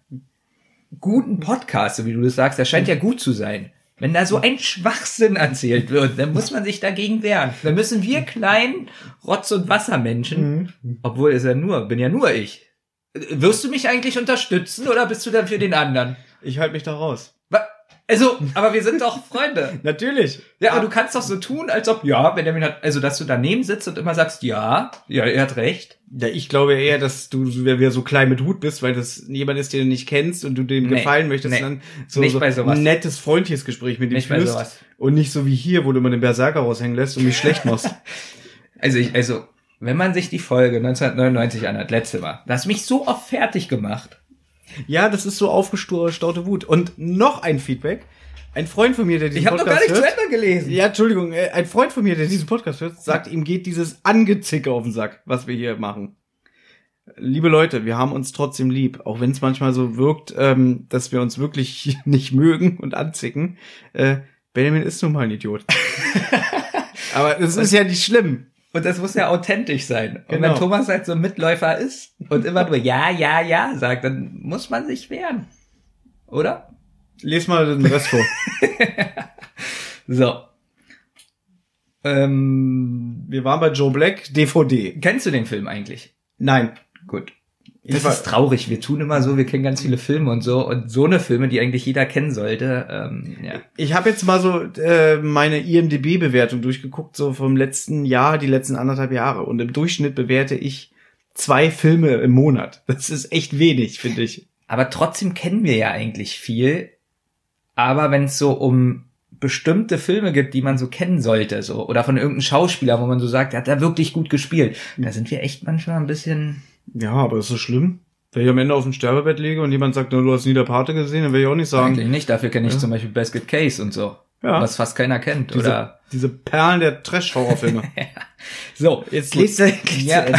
guten Podcast, so wie du das sagst, der scheint ja gut zu sein. Wenn da so ein Schwachsinn erzählt wird, dann muss man sich dagegen wehren. Dann müssen wir kleinen Rotz- und Wassermenschen, obwohl es ja nur, bin ja nur ich. Äh, Wirst du mich eigentlich unterstützen oder bist du dann für den anderen? Ich halte mich da raus. Also, aber wir sind doch Freunde. Natürlich. Ja, aber du kannst doch so tun, als ob, ja, Benjamin hat, also, dass du daneben sitzt und immer sagst, ja, ja, er hat recht. Ja, ich glaube eher, dass du so- wieder so klein mit Hut bist, weil das jemand ist, den du nicht kennst und du dem Nee, gefallen möchtest, nee. dann so, Nicht so bei sowas. ein nettes, freundliches Gespräch mit ihm Nicht bei führst sowas. und nicht so wie hier, wo du mal den Berserker raushängen lässt und mich schlecht machst. Also ich, also, wenn man sich die Folge 1999 anhört, letzte Mal, das hat mich so oft fertig gemacht. Ja, das ist so aufgestaute Wut. Und noch ein Feedback. Ein Freund von mir, der diesen Ich habe doch gar Podcast nicht zu hört, Ende gelesen. ja, Entschuldigung, äh, ein Freund von mir, der diesen Podcast hört, sagt, ihm geht dieses Angezicke auf den Sack, was wir hier machen. Liebe Leute, wir haben uns trotzdem lieb, auch wenn es manchmal so wirkt, ähm, dass wir uns wirklich nicht mögen und anzicken. Äh, Benjamin ist nun mal ein Idiot. Aber das ist ja nicht schlimm. Und das muss ja authentisch sein. Und Genau. wenn Thomas halt so ein Mitläufer ist und immer nur ja, ja, ja sagt, dann muss man sich wehren. Oder? Les mal den Rest vor. So. Ähm, Wir waren bei Joe Black, DVD. kennst du den Film eigentlich? Nein. Gut. Das ist traurig. Wir tun immer so, wir kennen ganz viele Filme und so. Und so eine Filme, die eigentlich jeder kennen sollte. Ähm, ja. Ich habe jetzt mal so äh, meine IMDB-Bewertung durchgeguckt, so vom letzten Jahr, die letzten anderthalb Jahre. Und im Durchschnitt bewerte ich zwei Filme im Monat. Das ist echt wenig, finde ich. Aber trotzdem kennen wir ja eigentlich viel. Aber wenn es so um bestimmte Filme gibt, die man so kennen sollte, so, oder von irgendeinem Schauspieler, wo man so sagt, der hat da wirklich gut gespielt, da sind wir echt manchmal ein bisschen. Ja, aber ist das schlimm? Wenn ich am Ende auf dem Sterbebett liege und jemand sagt, du hast nie der Pate gesehen, dann will ich auch nicht sagen. Eigentlich nicht. Dafür kenne ich Ja. zum Beispiel Basket Case und so. Ja. Was fast keiner kennt. Diese, Oder diese Perlen der Trash-Horrorfilme. so, Jetzt endlich Ja.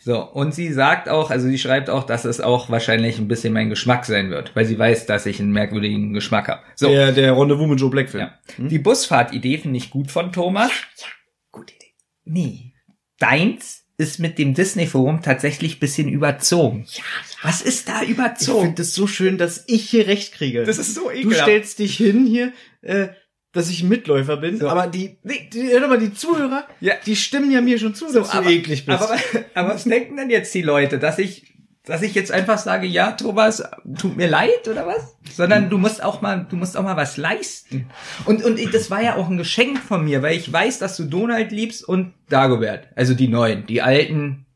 So, und sie sagt auch, also sie schreibt auch, dass es auch wahrscheinlich ein bisschen mein Geschmack sein wird, weil sie weiß, dass ich einen merkwürdigen Geschmack habe. So, Der, der Rendezvous mit Joe Black-Film. ja. Die Busfahrtidee finde ich gut von Thomas. Gute Idee. Nee. Deins ist mit dem Disney-Forum tatsächlich bisschen überzogen. Ja, Was ist da Ich überzogen? finde es so schön, dass ich hier recht kriege. Das ist so Du ekelhaft. stellst dich hin hier, äh, dass ich ein Mitläufer bin, So. aber die, die, die, hör doch mal, die Zuhörer, Ja. die stimmen ja mir schon zu, dass aber, du eklig bist. Aber, aber was denken denn jetzt die Leute, dass ich dass ich jetzt einfach sage, ja, Thomas, tut mir leid oder was? Sondern du musst auch mal, du musst auch mal was leisten. Und, und ich- das war ja auch ein Geschenk von mir, weil ich weiß, dass du Donald liebst und Dagobert. Also die neuen, die alten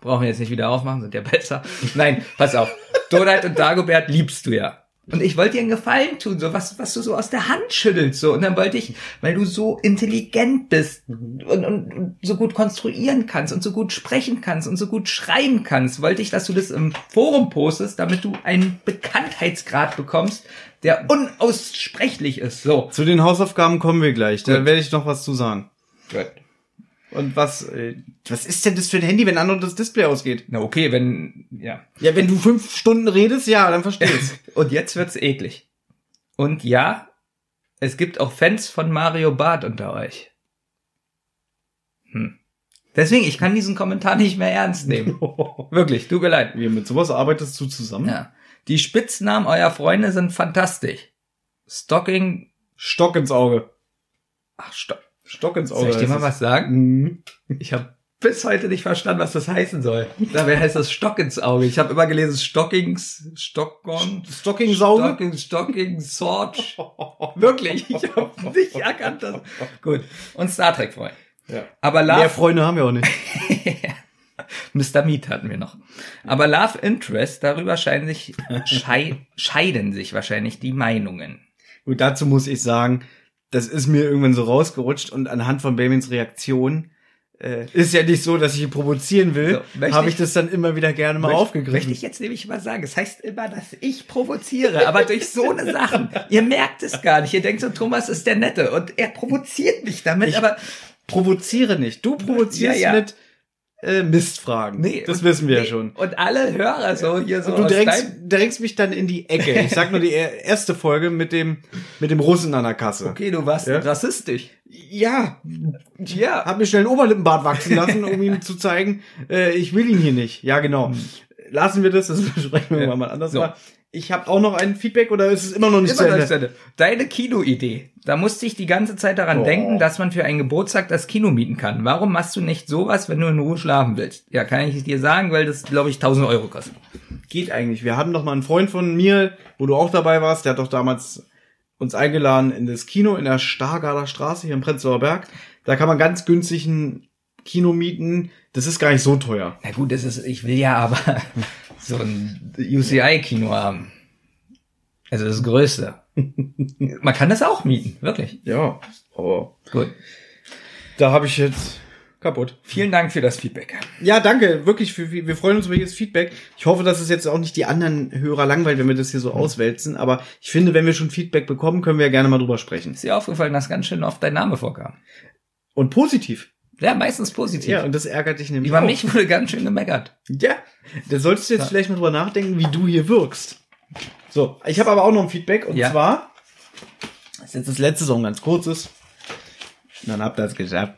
brauchen wir jetzt nicht wieder aufmachen, sind ja besser. Nein, pass auf. Donald und Dagobert liebst du ja. Und ich wollte dir einen Gefallen tun, so was, was du so aus der Hand schüttelst, so. Und dann wollte ich, weil du so intelligent bist und, und, und so gut konstruieren kannst und so gut sprechen kannst und so gut schreiben kannst, wollte ich, dass du das im Forum postest, damit du einen Bekanntheitsgrad bekommst, der unaussprechlich ist, so. Zu den Hausaufgaben kommen wir gleich. Da werde ich noch was zu sagen. Gut. Und was, äh, was ist denn das für ein Handy, wenn anderen das Display ausgeht? Na okay, wenn, ja. Ja, wenn du fünf Stunden redest, ja, dann verstehst. Und jetzt wird's eklig. Und ja, es gibt auch Fans von Mario Barth unter euch. Hm. Deswegen, ich kann diesen Kommentar nicht mehr ernst nehmen. Wirklich, tut mir leid. Wie, mit sowas arbeitest du zusammen? Ja. Die Spitznamen eurer Freunde sind fantastisch. Stocking, Stock ins Auge. ach, Stock. Stock ins Auge. Soll ich dir mal was sagen? Mhm. Ich habe bis heute nicht verstanden, was das heißen soll. Dabei heißt das Stock ins Auge. Ich habe immer gelesen Stockings, Stockgong, Stocking Sauge? Stocking, Stocking, Sword. Wirklich, ich habe nicht erkannt, dass... Gut, und Star Trek Freund. Ja. Aber Mehr Love, Freunde haben wir auch nicht. Mr. Meat hatten wir noch. Aber Love Interest, darüber scheiden sich, schei scheiden sich wahrscheinlich die Meinungen. Gut, dazu muss ich sagen, das ist mir irgendwann so rausgerutscht und anhand von Bamins Reaktion äh, ist ja nicht so, dass ich ihn provozieren will, So, habe ich- ich das dann immer wieder gerne mal Möchte- aufgegriffen. Möchte ich jetzt nämlich mal sagen. Es heißt immer, dass ich provoziere, aber durch so eine Sachen. Ihr merkt es gar nicht. Ihr denkt so, Thomas ist der Nette und er provoziert mich damit, Ich- aber provoziere nicht. Du provozierst Ja, ja. mit äh, Mistfragen. nee. das und- wissen wir nee, ja schon. Und alle Hörer so hier so Und du drängst, drängst mich dann in die Ecke. Ich sag nur die er- erste Folge mit dem, mit dem Russen an der Kasse. Okay, du warst Ja. rassistisch. Ja, Ja. hab mir schnell einen Oberlippenbart wachsen lassen, um ihm zu zeigen, äh, ich will ihn hier nicht. Ja, genau. Lassen wir das, das besprechen wir mal anders So. mal. Ich habe auch noch ein Feedback oder ist es immer noch nicht Immer zu Ende? zu Ende. Deine Kinoidee. Da musste ich die ganze Zeit daran Oh. denken, dass man für einen Geburtstag das Kino mieten kann. Warum machst du nicht sowas, wenn du in Ruhe schlafen willst? Ja, kann ich dir sagen, weil das, glaube ich, 1000 Euro kostet. Geht eigentlich. Wir hatten doch mal einen Freund von mir, wo du auch dabei warst, der hat doch damals uns eingeladen in das Kino in der Stargarder Straße hier im Prenzlauer Berg. Da kann man ganz günstig ein Kino mieten. Das ist gar nicht so teuer. Na gut, das ist, ich will ja aber so ein UCI-Kino haben. Also das Größte. Man kann das auch mieten, wirklich. Ja, aber Gut. da habe ich jetzt kaputt. Vielen Dank für das Feedback. Ja, danke, wirklich. Für, wir freuen uns über jedes Feedback. Ich hoffe, dass es jetzt auch nicht die anderen Hörer langweilt, wenn wir das hier so auswälzen. Aber ich finde, wenn wir schon Feedback bekommen, können wir ja gerne mal drüber sprechen. Ist dir aufgefallen, dass ganz schön oft dein Name vorkam? Und positiv. Ja, meistens positiv. Ja, und das ärgert dich nämlich Über auch. mich wurde ganz schön gemeckert. Ja, da solltest du jetzt Ja. vielleicht mal drüber nachdenken, wie du hier wirkst. So, ich habe aber auch noch ein Feedback und Ja. zwar, das ist jetzt das letzte Song, ganz kurzes. Dann habt ihr es geschafft.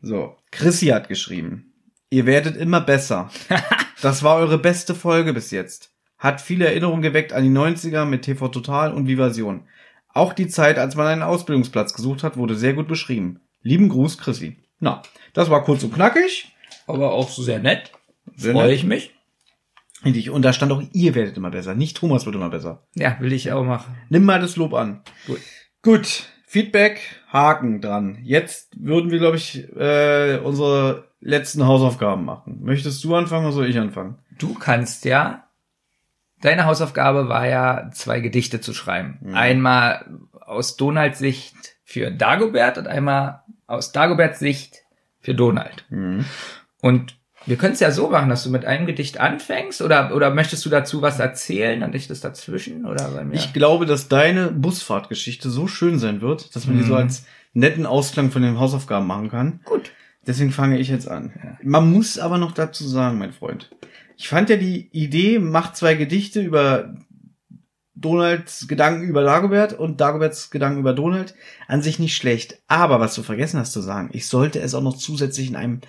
So, Chrissy hat geschrieben, ihr werdet immer besser. Das war eure beste Folge bis jetzt. Hat viele Erinnerungen geweckt an die 90er mit TV Total und Vivasion. Auch die Zeit, als man einen Ausbildungsplatz gesucht hat, wurde sehr gut beschrieben. Lieben Gruß, Chrissy. Na, das war kurz und knackig. Aber auch sehr nett. Sehr Freue nett. ich mich. Und da stand auch, ihr werdet immer besser. Nicht Thomas wird immer besser. Ja, will ich auch machen. Nimm mal das Lob an. Gut. Gut. Feedback, Haken dran. Jetzt würden wir, glaube ich, äh, unsere letzten Hausaufgaben machen. Möchtest du anfangen oder soll ich anfangen? Du kannst ja, deine Hausaufgabe war ja, zwei Gedichte zu schreiben. Mhm. Einmal aus Donalds Sicht für Dagobert und einmal aus Dagoberts Sicht für Donald. Und wir können es ja so machen, dass du mit einem Gedicht anfängst oder, oder möchtest du dazu was erzählen und ich das dazwischen oder bei mir? Ich glaube, dass deine Busfahrtgeschichte so schön sein wird, dass man die so Mhm. als netten Ausklang von den Hausaufgaben machen kann. Gut. Deswegen fange ich jetzt an. Man muss aber noch dazu sagen, mein Freund. Ich fand ja die Idee, macht zwei Gedichte über Donalds Gedanken über Dagobert und Dagoberts Gedanken über Donald an sich nicht schlecht. Aber was du vergessen hast zu sagen, ich sollte es auch noch zusätzlich in einem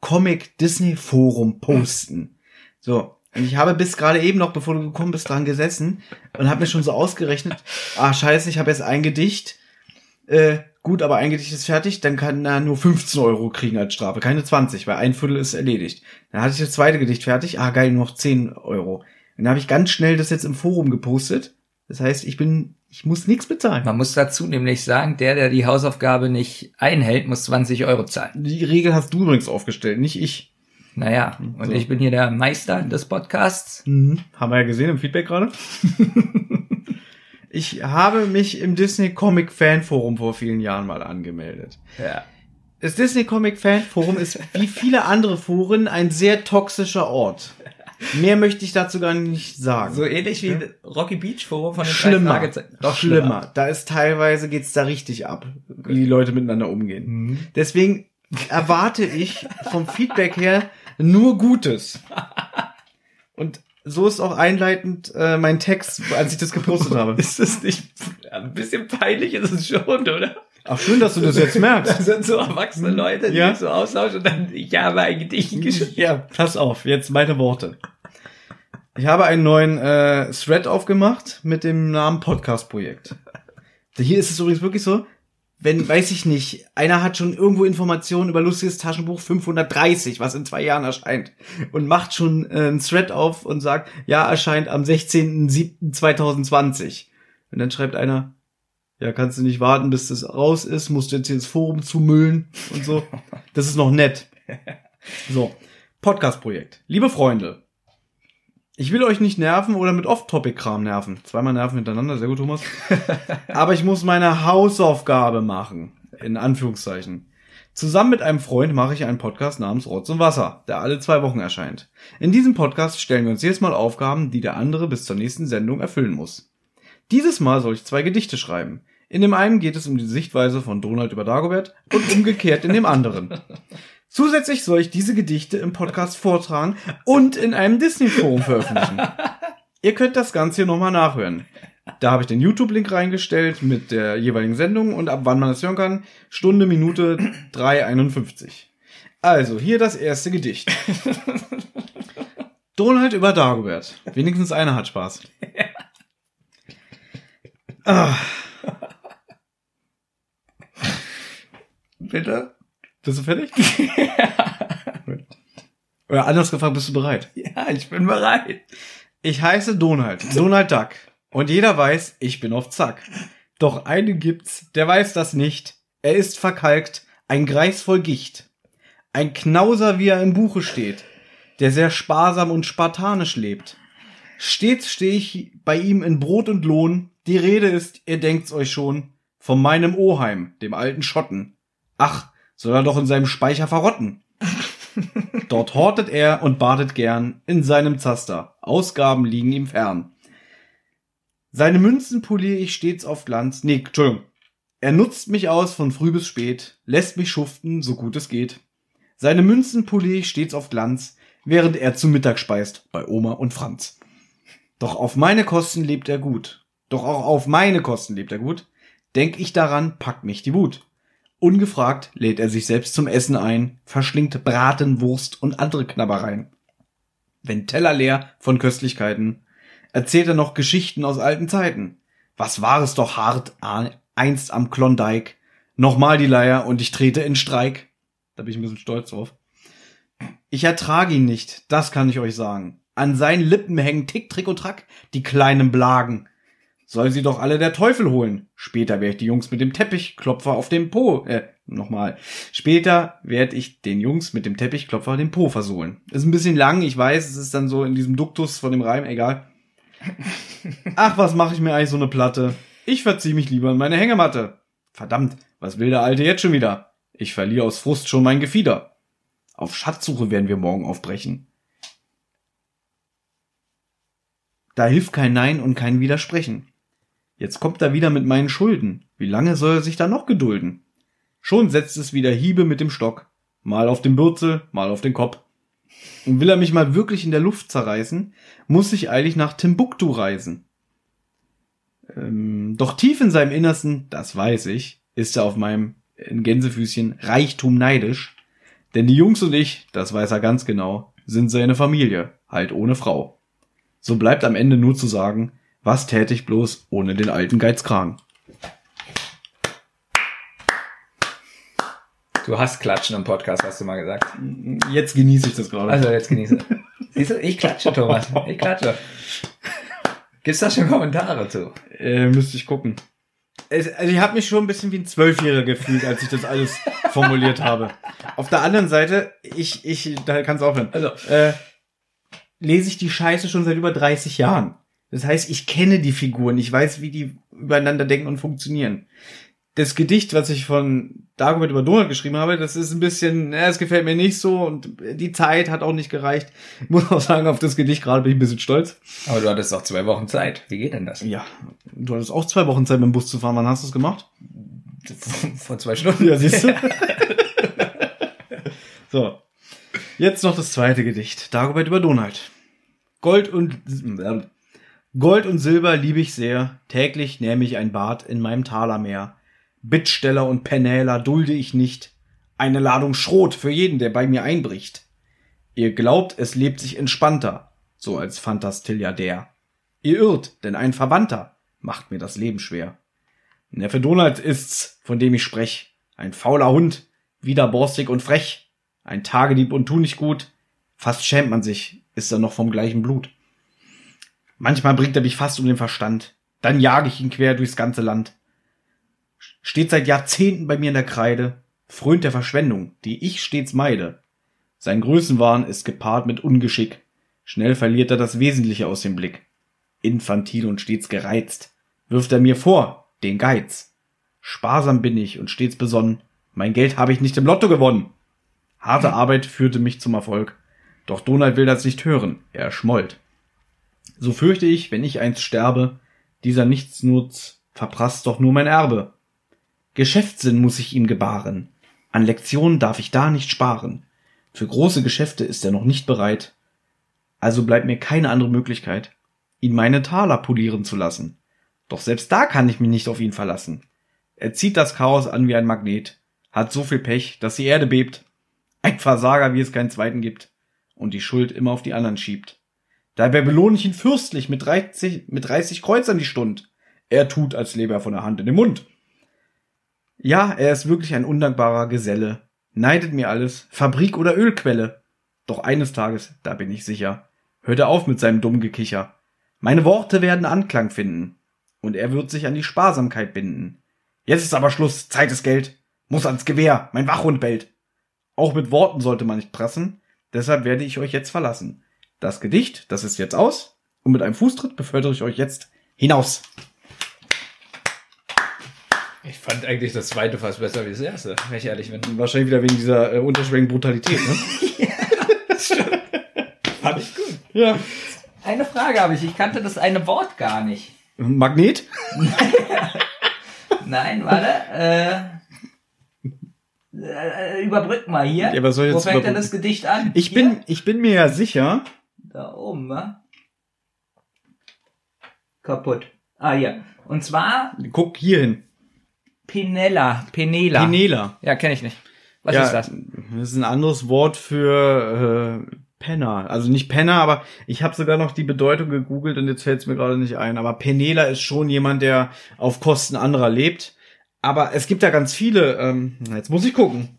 Comic Disney Forum posten. So. Und ich habe bis gerade eben noch, bevor du gekommen bist, dran gesessen und habe mir schon so ausgerechnet, ah scheiße, ich habe jetzt ein Gedicht, äh, gut, aber ein Gedicht ist fertig, dann kann er nur 15 Euro kriegen als Strafe, keine 20, weil ein Viertel ist erledigt. Dann hatte ich das zweite Gedicht fertig, ah geil, nur noch 10 Euro. Dann habe ich ganz schnell das jetzt im Forum gepostet. Das heißt, ich bin, ich muss nichts bezahlen. Man muss dazu nämlich sagen, der, der die Hausaufgabe nicht einhält, muss 20 Euro zahlen. Die Regel hast du übrigens aufgestellt, nicht ich. Naja, und So. ich bin hier der Meister des Podcasts. Mhm. Haben wir ja gesehen im Feedback gerade. ich habe mich im Disney Comic Fan Forum vor vielen Jahren mal angemeldet. Ja. Das Disney Comic Fan Forum ist wie viele andere Foren ein sehr toxischer Ort. Mehr möchte ich dazu gar nicht sagen. So ähnlich wie Rocky Beach Forum von den schlimmer. Doch schlimmer. Da ist teilweise geht's da richtig ab, wie die Leute miteinander umgehen. Mhm. Deswegen erwarte ich vom Feedback her nur Gutes. Und so ist auch einleitend äh, mein Text, als ich das gepostet habe. Ist das nicht ein bisschen peinlich ist es schon, oder? Ach, schön, dass du das jetzt merkst. sind so erwachsene Leute, die Ja. so austauschen und dann, ich habe ein Gedicht geschrieben. Ja, pass auf, jetzt meine Worte. Ich habe einen neuen äh, Thread aufgemacht mit dem Namen Podcast-Projekt. Hier ist es übrigens wirklich so, wenn, weiß ich nicht, einer hat schon irgendwo Informationen über lustiges Taschenbuch 530, was in zwei Jahren erscheint, und macht schon äh, einen Thread auf und sagt, ja, erscheint am 16.07.2020. Und dann schreibt einer, ja, kannst du nicht warten, bis das raus ist, musst du jetzt hier das Forum zumüllen und so. Das ist noch nett. So, Podcast-Projekt. Liebe Freunde, ich will euch nicht nerven oder mit Off-Topic-Kram nerven. Zweimal nerven hintereinander, sehr gut, Thomas. Aber ich muss meine Hausaufgabe machen, in Anführungszeichen. Zusammen mit einem Freund mache ich einen Podcast namens Rotz und Wasser, der alle zwei Wochen erscheint. In diesem Podcast stellen wir uns jedes Mal Aufgaben, die der andere bis zur nächsten Sendung erfüllen muss. Dieses Mal soll ich zwei Gedichte schreiben. In dem einen geht es um die Sichtweise von Donald über Dagobert und umgekehrt in dem anderen. Zusätzlich soll ich diese Gedichte im Podcast vortragen und in einem Disney-Forum veröffentlichen. Ihr könnt das Ganze hier nochmal nachhören. Da habe ich den YouTube-Link reingestellt mit der jeweiligen Sendung und ab wann man das hören kann. Stunde, Minute 3,51. Also, hier das erste Gedicht. Donald über Dagobert. Wenigstens einer hat Spaß. Ah, Bitte? Bist du fertig? Oder anders gefragt, bist du bereit? Ja, ich bin bereit. Ich heiße Donald, Donald Duck. Und jeder weiß, ich bin auf Zack. Doch einen gibt's, der weiß das nicht. Er ist verkalkt, ein Greis voll Gicht. Ein Knauser, wie er im Buche steht, der sehr sparsam und spartanisch lebt. Stets stehe ich bei ihm in Brot und Lohn. Die Rede ist, ihr denkt's euch schon, von meinem Oheim, dem alten Schotten. Ach, soll er doch in seinem Speicher verrotten. Dort hortet er und badet gern in seinem Zaster. Ausgaben liegen ihm fern. Seine Münzen poliere ich stets auf Glanz. Nee, Entschuldigung. Er nutzt mich aus von früh bis spät, lässt mich schuften, so gut es geht. Seine Münzen poliere ich stets auf Glanz, während er zu Mittag speist bei Oma und Franz. Doch auf meine Kosten lebt er gut. Doch auch auf meine Kosten lebt er gut. Denk ich daran, packt mich die Wut. Ungefragt lädt er sich selbst zum Essen ein, verschlingt Braten, Wurst und andere Knabbereien. Wenn Teller leer von Köstlichkeiten, erzählt er noch Geschichten aus alten Zeiten. Was war es doch hart einst am Klondike. Nochmal die Leier und ich trete in Streik. Da bin ich ein bisschen stolz drauf. Ich ertrage ihn nicht, das kann ich euch sagen. An seinen Lippen hängen Tick, Trick und Track, die kleinen Blagen. Soll sie doch alle der Teufel holen. Später werde ich die Jungs mit dem Teppichklopfer auf dem Po, äh, nochmal. Später werde ich den Jungs mit dem Teppichklopfer den Po versohlen. Ist ein bisschen lang, ich weiß, es ist dann so in diesem Duktus von dem Reim, egal. Ach, was mache ich mir eigentlich so eine Platte? Ich verzieh mich lieber in meine Hängematte. Verdammt, was will der Alte jetzt schon wieder? Ich verliere aus Frust schon mein Gefieder. Auf Schatzsuche werden wir morgen aufbrechen. Da hilft kein Nein und kein Widersprechen. Jetzt kommt er wieder mit meinen Schulden. Wie lange soll er sich da noch gedulden? Schon setzt es wieder Hiebe mit dem Stock. Mal auf den Bürzel, mal auf den Kopf. Und will er mich mal wirklich in der Luft zerreißen, muss ich eilig nach Timbuktu reisen. Ähm, doch tief in seinem Innersten, das weiß ich, ist er auf meinem in Gänsefüßchen Reichtum neidisch. Denn die Jungs und ich, das weiß er ganz genau, sind seine Familie, halt ohne Frau. So bleibt am Ende nur zu sagen, was täte ich bloß ohne den alten Geizkragen. Du hast Klatschen im Podcast, hast du mal gesagt. Jetzt genieße ich das gerade. Also jetzt genieße. Siehst du, ich klatsche, Thomas. Ich klatsche. Gibt's da schon Kommentare zu? Äh, müsste ich gucken. Es, also ich habe mich schon ein bisschen wie ein Zwölfjähriger gefühlt, als ich das alles formuliert habe. Auf der anderen Seite, ich, ich, da kannst du aufhören. Also, Äh, lese ich die Scheiße schon seit über 30 Jahren. Das heißt, ich kenne die Figuren, ich weiß, wie die übereinander denken und funktionieren. Das Gedicht, was ich von Dagobert über Donald geschrieben habe, das ist ein bisschen, es gefällt mir nicht so und die Zeit hat auch nicht gereicht. Ich muss auch sagen, auf das Gedicht gerade bin ich ein bisschen stolz. aber du hattest doch zwei Wochen Zeit. Wie geht denn das? Ja, du hattest auch zwei Wochen Zeit mit dem Bus zu fahren. Wann hast du es gemacht? Vor zwei Stunden. Ja, siehst du? so. Jetzt noch das zweite Gedicht. Dagobert über Donald. Gold und, Gold und Silber liebe ich sehr. Täglich nähme ich ein Bad in meinem Talermeer. Bittsteller und Penäler dulde ich nicht. Eine Ladung Schrot für jeden, der bei mir einbricht. Ihr glaubt, es lebt sich entspannter, so als Fantastilliardär. Ihr irrt, denn ein Verwandter macht mir das Leben schwer. Neffe Donald ist's, von dem ich sprech. Ein fauler Hund, widerborstig und frech. Ein Tagedieb und tu nicht gut. Fast schämt man sich, ist er noch vom gleichen Blut. Manchmal bringt er mich fast um den Verstand. Dann jage ich ihn quer durchs ganze Land. Steht seit Jahrzehnten bei mir in der Kreide, frönt der Verschwendung, die ich stets meide. Sein Größenwahn ist gepaart mit Ungeschick. Schnell verliert er das Wesentliche aus dem Blick. Infantil und stets gereizt, wirft er mir vor, den Geiz. Sparsam bin ich und stets besonnen, mein Geld habe ich nicht im Lotto gewonnen. Harte Arbeit führte mich zum Erfolg. Doch Donald will das nicht hören, er schmollt. So fürchte ich, wenn ich einst sterbe, dieser Nichtsnutz verprasst doch nur mein Erbe. Geschäftssinn muss ich ihm gebaren. An Lektionen darf ich da nicht sparen. Für große Geschäfte ist er noch nicht bereit. Also bleibt mir keine andere Möglichkeit, ihn meine Taler polieren zu lassen. Doch selbst da kann ich mich nicht auf ihn verlassen. Er zieht das Chaos an wie ein Magnet, hat so viel Pech, dass die Erde bebt. Ein Versager, wie es keinen zweiten gibt. Und die Schuld immer auf die anderen schiebt. Dabei belohne ich ihn fürstlich mit 30, mit 30 Kreuzern die Stund. Er tut, als lebe er von der Hand in den Mund. Ja, er ist wirklich ein undankbarer Geselle. Neidet mir alles, Fabrik oder Ölquelle. Doch eines Tages, da bin ich sicher, hört er auf mit seinem dummen Gekicher. Meine Worte werden Anklang finden. Und er wird sich an die Sparsamkeit binden. Jetzt ist aber Schluss, Zeit ist Geld. Muss ans Gewehr, mein Wachhund bellt. Auch mit Worten sollte man nicht prassen, deshalb werde ich euch jetzt verlassen. Das Gedicht, das ist jetzt aus, und mit einem Fußtritt befördere ich euch jetzt hinaus. Ich fand eigentlich das zweite fast besser wie das erste, wenn ich ehrlich bin. Wahrscheinlich wieder wegen dieser äh, unterschwelligen Brutalität, ne? Fand ich gut. ja. Eine Frage habe ich. Ich kannte das eine Wort gar nicht. Magnet? Nein, warte. Äh, äh, überbrück mal hier. Ja, Wo fängt denn das Gedicht an? Ich Hier? bin, ich bin mir ja sicher, Da oben, wa? Kaputt. Ah, ja. Und zwar guck hier hin. Penella. Penela. Penela. Ja, kenne ich nicht. Was ja, ist das? Das ist ein anderes Wort für äh, Penner. Also nicht Penner, aber ich habe sogar noch die Bedeutung gegoogelt und jetzt fällt es mir gerade nicht ein. Aber Penela ist schon jemand, der auf Kosten anderer lebt. Aber es gibt ja ganz viele. Ähm, jetzt muss ich gucken,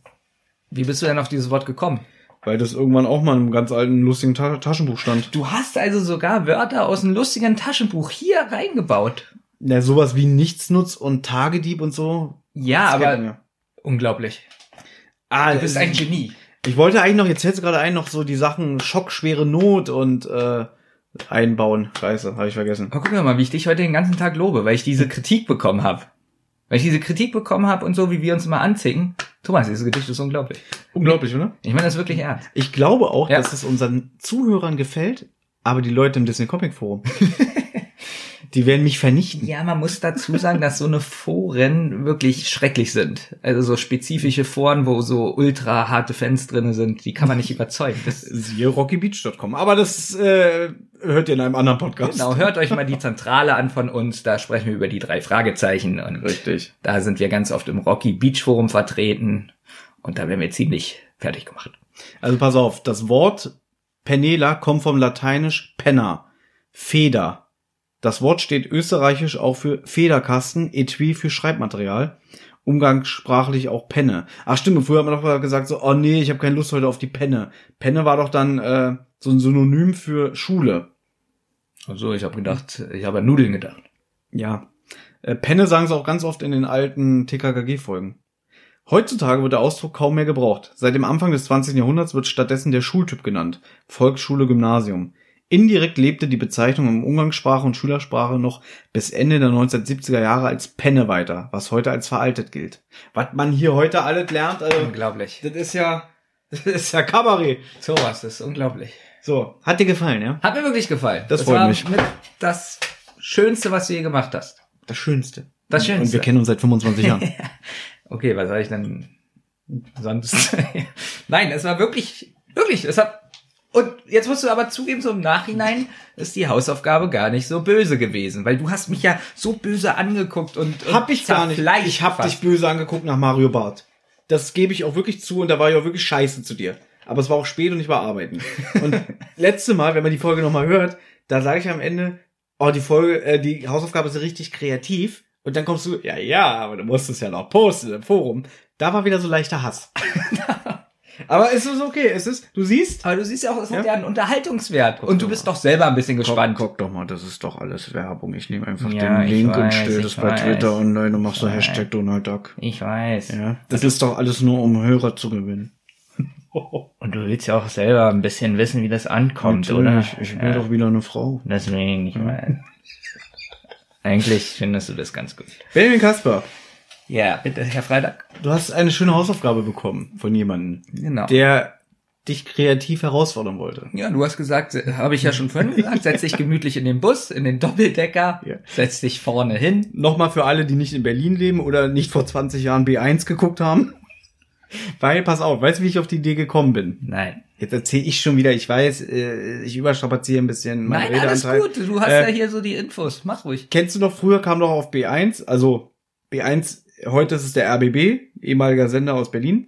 Wie bist du denn auf dieses Wort gekommen? Weil das irgendwann auch mal in einem ganz alten lustigen Ta Taschenbuch stand. Du hast also sogar Wörter aus einem lustigen Taschenbuch hier reingebaut. Ja, sowas wie Nichtsnutz und Tagedieb und so. Ja, aber ja. unglaublich. Ah, Du bist ein Genie. Ich wollte eigentlich noch, jetzt fällt gerade ein, noch so die Sachen schockschwere Not und äh, einbauen. Scheiße, habe ich vergessen. Aber guck mal, wie ich dich heute den ganzen Tag lobe, weil ich diese Kritik bekommen habe. Weil ich diese Kritik bekommen habe und so, wie wir uns immer anzicken. Thomas, dieses Gedicht ist unglaublich. Unglaublich, oder? Ich meine das wirklich ernst. Ich glaube auch, Ja. dass es unseren Zuhörern gefällt, aber die Leute im Disney Comic Forum, die werden mich vernichten. Ja, man muss dazu sagen, dass so eine Foren wirklich schrecklich sind. Also so spezifische Foren, wo so ultra harte Fans drinne sind, die kann man nicht überzeugen. Das, Siehe rockybeach.com. Aber das äh, hört ihr in einem anderen Podcast. genau, hört euch mal die Zentrale an von uns, da sprechen wir über die drei Fragezeichen und Richtig. da sind wir ganz oft im Rocky Beach Forum vertreten und da werden wir ziemlich fertig gemacht. Also pass auf, das Wort Penela kommt vom Lateinisch penna, Feder. Das Wort steht österreichisch auch für Federkasten, Etui für Schreibmaterial. umgangssprachlich auch Penne. Ach stimmt, früher hat man doch gesagt so, oh nee, ich habe keine Lust heute auf die Penne. Penne war doch dann äh, so ein Synonym für Schule. Also ich habe gedacht, ich habe an Nudeln gedacht. Ja. Äh, Penne sagen sie auch ganz oft in den alten TKKG-Folgen. Heutzutage wird der Ausdruck kaum mehr gebraucht. Seit dem Anfang des 20. Jahrhunderts wird stattdessen der Schultyp genannt. Volksschule, Gymnasium. Indirekt lebte die Bezeichnung im Umgangssprache und Schülersprache noch bis Ende der 1970er Jahre als Penne weiter, was heute als veraltet gilt. Was man hier heute alles lernt, also, Unglaublich. das ist ja, das ist ja Kabarett. Sowas, das ist unglaublich. So, hat dir gefallen, ja? Hat mir wirklich gefallen. Das freut war mich. Mit das Schönste, was du je gemacht hast. Das Schönste. Das Und wir Schönste. kennen uns seit 25 Jahren. Okay, was soll ich denn sonst? Nein, es war wirklich, wirklich, es hat, und jetzt musst du aber zugeben, so im Nachhinein ist die Hausaufgabe gar nicht so böse gewesen, weil du hast mich ja so böse angeguckt und, und Hab ich gar nicht. Ich hab fast. dich böse angeguckt nach Mario Bart. Das gebe ich auch wirklich zu und da war ich auch wirklich scheiße zu dir. Aber es war auch spät und ich war arbeiten. Und letzte Mal, wenn man die Folge nochmal hört, da sage ich am Ende, oh, die Folge, äh, die Hausaufgabe ist richtig kreativ. Und dann kommst du, ja, ja, aber du musst es ja noch posten im Forum. Da war wieder so leichter Hass. aber es ist okay, es ist, du siehst, Aber du siehst ja auch, es hat Ja? einen Unterhaltungswert. Und du bist doch selber ein bisschen gespannt. Guck, guck doch mal, das ist doch alles Werbung. Ich nehme einfach Ja, den Link und weiß, stelle ich das bei weiß. Twitter online und mach so. Hashtag Donald Duck. Ich weiß. Ja, das ist doch alles nur, um Hörer zu gewinnen. Und du willst ja auch selber ein bisschen wissen, wie das ankommt, Natürlich, oder? Ich will ja. doch wieder eine Frau. Deswegen, ich meine. Eigentlich findest du das ganz gut. Benjamin Kasper, Ja, bitte, Herr Freitag. du hast eine schöne Hausaufgabe bekommen von jemandem, Genau. der dich kreativ herausfordern wollte. Ja, du hast gesagt, habe ich ja schon vorhin gesagt, setz dich gemütlich in den Bus, in den Doppeldecker, Ja. setz dich vorne hin. Nochmal für alle, die nicht in Berlin leben oder nicht vor 20 Jahren B1 geguckt haben. Weil, pass auf, weißt du, wie ich auf die Idee gekommen bin? Nein. Jetzt erzähle ich schon wieder, ich weiß, äh, ich überstrapaziere ein bisschen meinen Nein, alles Redeanteil. gut. Du hast Äh, ja hier so die Infos. Mach ruhig. Kennst du noch, früher kam doch auf B1, also B1, heute ist es der RBB, ehemaliger Sender aus Berlin,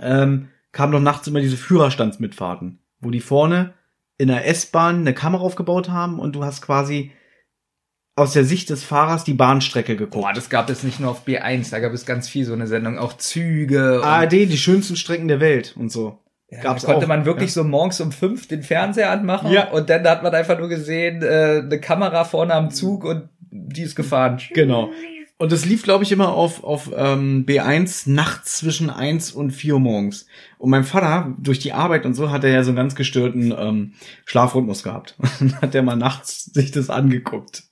ähm, kam doch nachts immer diese Führerstandsmitfahrten, wo die vorne in der S-Bahn eine Kamera aufgebaut haben und du hast quasi aus der Sicht des Fahrers die Bahnstrecke geguckt. Boah, das gab es nicht nur auf B1, da gab es ganz viel so eine Sendung, auch Züge. ARD, die schönsten Strecken der Welt und so. Ja, Gab's da konnte auch, man wirklich ja. so morgens um fünf den Fernseher anmachen Ja. und dann hat man einfach nur gesehen, äh, eine Kamera vorne am Zug und die ist gefahren. Genau. Und das lief, glaube ich, immer auf, auf ähm, B1 nachts zwischen 1 und 4 Uhr morgens. Und mein Vater, durch die Arbeit und so, hat er ja so einen ganz gestörten ähm, Schlafrhythmus gehabt. Und dann hat er mal nachts sich das angeguckt.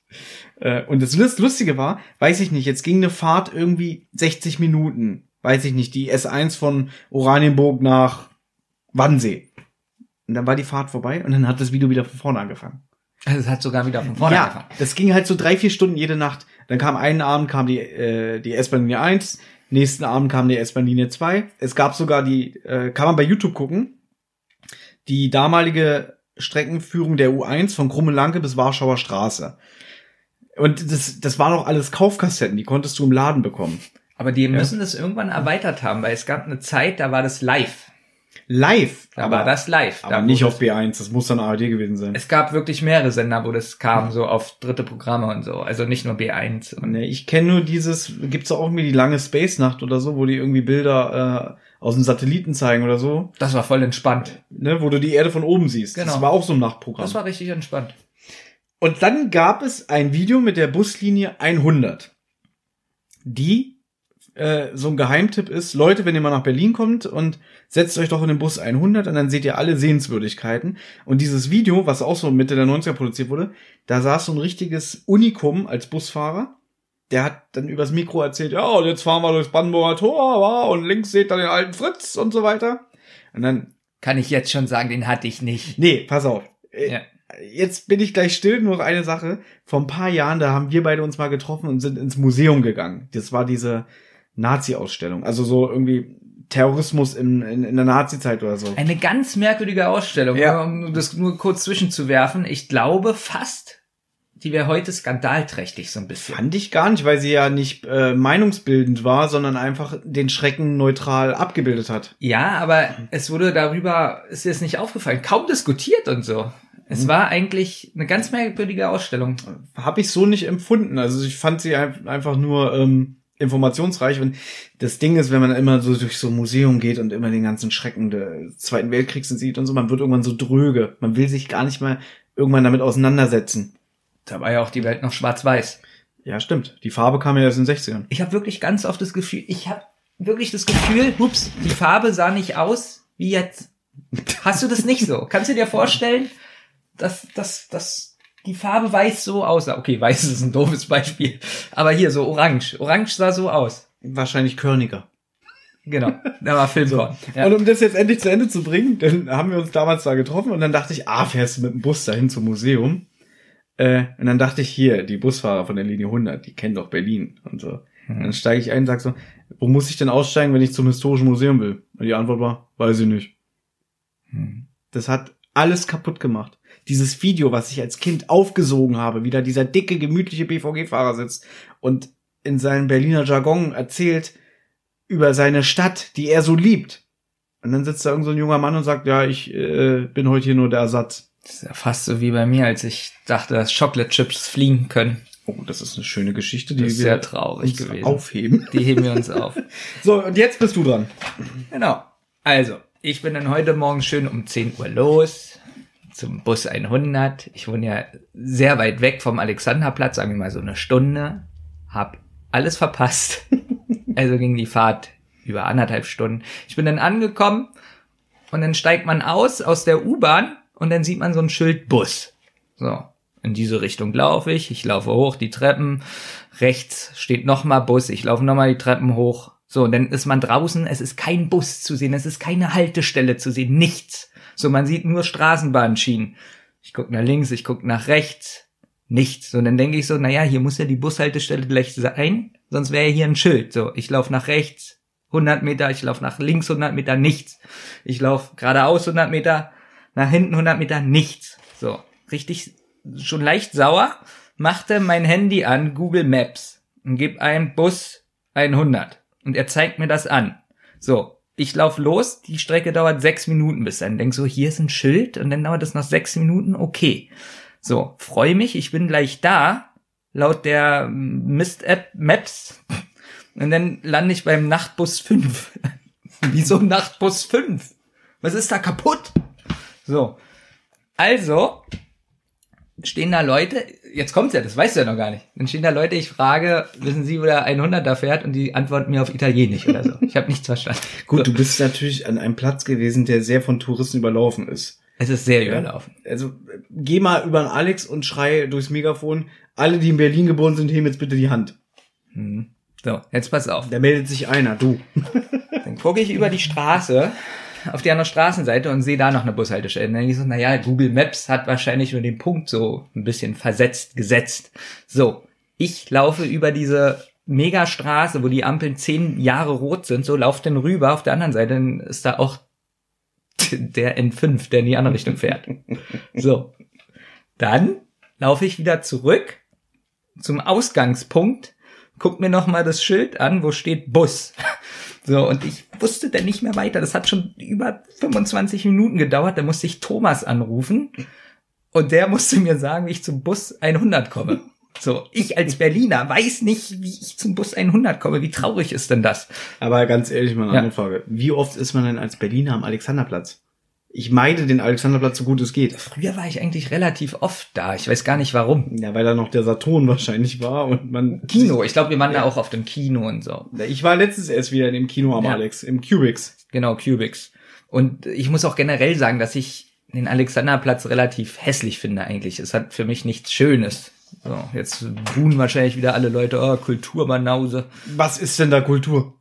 Äh, und das Lust- Lustige war, weiß ich nicht, jetzt ging eine Fahrt irgendwie 60 Minuten. Weiß ich nicht, die S1 von Oranienburg nach Wannsee. Und dann war die Fahrt vorbei und dann hat das Video wieder von vorne angefangen. Also es hat sogar wieder von vorne Ja, angefangen. das ging halt so drei, vier Stunden jede Nacht. Dann kam einen Abend kam die, äh, die S-Bahn-Linie 1, nächsten Abend kam die S-Bahn-Linie 2. Es gab sogar die, äh, kann man bei YouTube gucken, die damalige Streckenführung der U1 von Krummelanke bis Warschauer Straße. Und das, das waren auch alles Kaufkassetten, die konntest du im Laden bekommen. Aber die müssen das irgendwann erweitert haben, weil es gab eine Zeit, da war das live. Live, Da war das live. aber da nicht auf B1, das muss dann ARD gewesen sein. Es gab wirklich mehrere Sender, wo das kam, so auf dritte Programme und so. Also nicht nur B1. Und Nee, ich kenne nur dieses, gibt's auch irgendwie die lange Space-Nacht oder so, wo die irgendwie Bilder äh, aus dem Satelliten zeigen oder so, das war voll entspannt. ne, wo du die Erde von oben siehst. Genau. Das war auch so ein Nachtprogramm. Das war richtig entspannt. Und dann gab es ein Video mit der Buslinie 100, die äh, so ein Geheimtipp ist, Leute, wenn ihr mal nach Berlin kommt und setzt euch doch in den Bus 100 und dann seht ihr alle Sehenswürdigkeiten. Und dieses Video, was auch so Mitte der 90er produziert wurde, da saß so ein richtiges Unikum als Busfahrer. Der hat dann übers Mikro erzählt, ja, und jetzt fahren wir durchs Brandenburger Tor, und links seht ihr den alten Fritz und so weiter. Und dann, Kann ich jetzt schon sagen, den hatte ich nicht. nee, pass auf. Äh, Ja. Jetzt bin ich gleich still, nur noch eine Sache. Vor ein paar Jahren, da haben wir beide uns mal getroffen und sind ins Museum gegangen. Das war diese Nazi-Ausstellung. Also so irgendwie Terrorismus in, in, in der Nazi-Zeit oder so. Eine ganz merkwürdige Ausstellung, Ja. um das nur kurz zwischenzuwerfen. Ich glaube fast, die wäre heute skandalträchtig so ein bisschen. Fand ich gar nicht, weil sie ja nicht äh, meinungsbildend war, sondern einfach den Schrecken neutral abgebildet hat. Ja, aber es wurde darüber, ist dir das nicht aufgefallen, kaum diskutiert und so. Es war eigentlich eine ganz merkwürdige Ausstellung. Habe ich so nicht empfunden. Also ich fand sie ein- einfach nur ähm, informationsreich. Und das Ding ist, wenn man immer so durch so ein Museum geht und immer den ganzen Schrecken des Zweiten Weltkriegs sieht und so, man wird irgendwann so dröge. Man will sich gar nicht mal irgendwann damit auseinandersetzen. Da war ja auch die Welt noch schwarz-weiß. Ja, stimmt. Die Farbe kam ja erst in den 60ern. Ich habe wirklich ganz oft das Gefühl, ich habe wirklich das Gefühl, ups, die Farbe sah nicht aus wie jetzt. Hast du das nicht so? Kannst du dir vorstellen, dass, dass, dass die Farbe weiß so aussah? Okay, weiß ist ein doofes Beispiel. Aber hier so orange. Orange sah so aus. Wahrscheinlich körniger. Genau, da war Filmkorn. Ja. Und um das jetzt endlich zu Ende zu bringen, dann haben wir uns damals da getroffen und dann dachte ich, ah, fährst du mit dem Bus dahin zum Museum? Äh, und dann dachte ich, hier, die Busfahrer von der Linie 100, die kennen doch Berlin und so. Mhm. Dann steige ich ein und sag so, wo muss ich denn aussteigen, wenn ich zum historischen Museum will? Und die Antwort war, weiß ich nicht. Hm. Das hat alles kaputt gemacht. Dieses Video, was ich als Kind aufgesogen habe, wie da dieser dicke, gemütliche BVG-Fahrer sitzt und in seinem Berliner Jargon erzählt über seine Stadt, die er so liebt. Und dann sitzt da irgend so ein junger Mann und sagt, ja, ich äh, bin heute hier nur der Ersatz. Das ist ja fast so wie bei mir, als ich dachte, dass Chocolate Chips fliegen können. Oh, das ist eine schöne Geschichte, die wir sehr traurig uns gewesen. aufheben. Die heben wir uns auf. So, und jetzt bist du dran. Genau. Also, ich bin dann heute Morgen schön um 10 Uhr los zum Bus 100. Ich wohne ja sehr weit weg vom Alexanderplatz, sagen wir mal so eine Stunde. Hab alles verpasst. Also ging die Fahrt über anderthalb Stunden. Ich bin dann angekommen und dann steigt man aus aus der U-Bahn und dann sieht man so ein Schild Bus. So, in diese Richtung laufe ich. Ich laufe hoch die Treppen. Rechts steht nochmal Bus. Ich laufe nochmal die Treppen hoch. So, und dann ist man draußen. Es ist kein Bus zu sehen. Es ist keine Haltestelle zu sehen. Nichts. So, man sieht nur Straßenbahnschienen. Ich gucke nach links, ich gucke nach rechts. Nichts. Und dann denke ich so, naja, hier muss ja die Bushaltestelle gleich sein. Sonst wäre ja hier ein Schild. So, ich laufe nach rechts 100 Meter, ich laufe nach links 100 Meter, nichts. Ich laufe geradeaus 100 Meter, nach hinten 100 Meter, nichts. So, richtig, schon leicht sauer, machte mein Handy an Google Maps und gebe ein Bus 100 und er zeigt mir das an. So, ich laufe los, die Strecke dauert sechs Minuten bis dann. Denk so, hier ist ein Schild und dann dauert es noch sechs Minuten, okay. So, freue mich, ich bin gleich da, laut der Mist-App Maps. Und dann lande ich beim Nachtbus 5. Wieso Nachtbus 5? Was ist da kaputt? So. Also, stehen da Leute, jetzt kommt's ja, das weißt du ja noch gar nicht. Dann stehen da Leute, ich frage, wissen Sie, wo der 100er fährt? Und die antworten mir auf Italienisch oder so. Ich habe nichts verstanden. Gut, du bist natürlich an einem Platz gewesen, der sehr von Touristen überlaufen ist. Es ist sehr überlaufen. Also geh mal über den Alex und schrei durchs Megafon, alle, die in Berlin geboren sind, heben jetzt bitte die Hand. Hm. So, jetzt pass auf. Da meldet sich einer, du. Dann gucke ich über die Straße auf die andere Straßenseite und sehe da noch eine Bushaltestelle. Und dann denke ich so, naja, Google Maps hat wahrscheinlich nur den Punkt so ein bisschen versetzt gesetzt. So, ich laufe über diese Megastraße, wo die Ampeln zehn Jahre rot sind, so laufe dann rüber. Auf der anderen Seite ist da auch der N5, der in die andere Richtung fährt. So, dann laufe ich wieder zurück zum Ausgangspunkt, guck mir noch mal das Schild an, wo steht Bus. So, und ich wusste dann nicht mehr weiter. Das hat schon über 25 Minuten gedauert. Da musste ich Thomas anrufen. Und der musste mir sagen, wie ich zum Bus 100 komme. So, ich als Berliner weiß nicht, wie ich zum Bus 100 komme. Wie traurig ist denn das? Aber ganz ehrlich, mal eine Ja. andere Frage. Wie oft ist man denn als Berliner am Alexanderplatz? Ich meide den Alexanderplatz so gut es geht. Früher war ich eigentlich relativ oft da. Ich weiß gar nicht warum. Ja, weil da noch der Saturn wahrscheinlich war und man. Kino. Ich glaube, wir waren da auch auf dem Kino und so. Ich war letztens erst wieder in dem Kino am Ja. Alex, im Cubics. Genau, Cubics. Und ich muss auch generell sagen, dass ich den Alexanderplatz relativ hässlich finde eigentlich. Es hat für mich nichts Schönes. So, jetzt buhen wahrscheinlich wieder alle Leute, oh, Kulturbanause. Was ist denn da Kultur?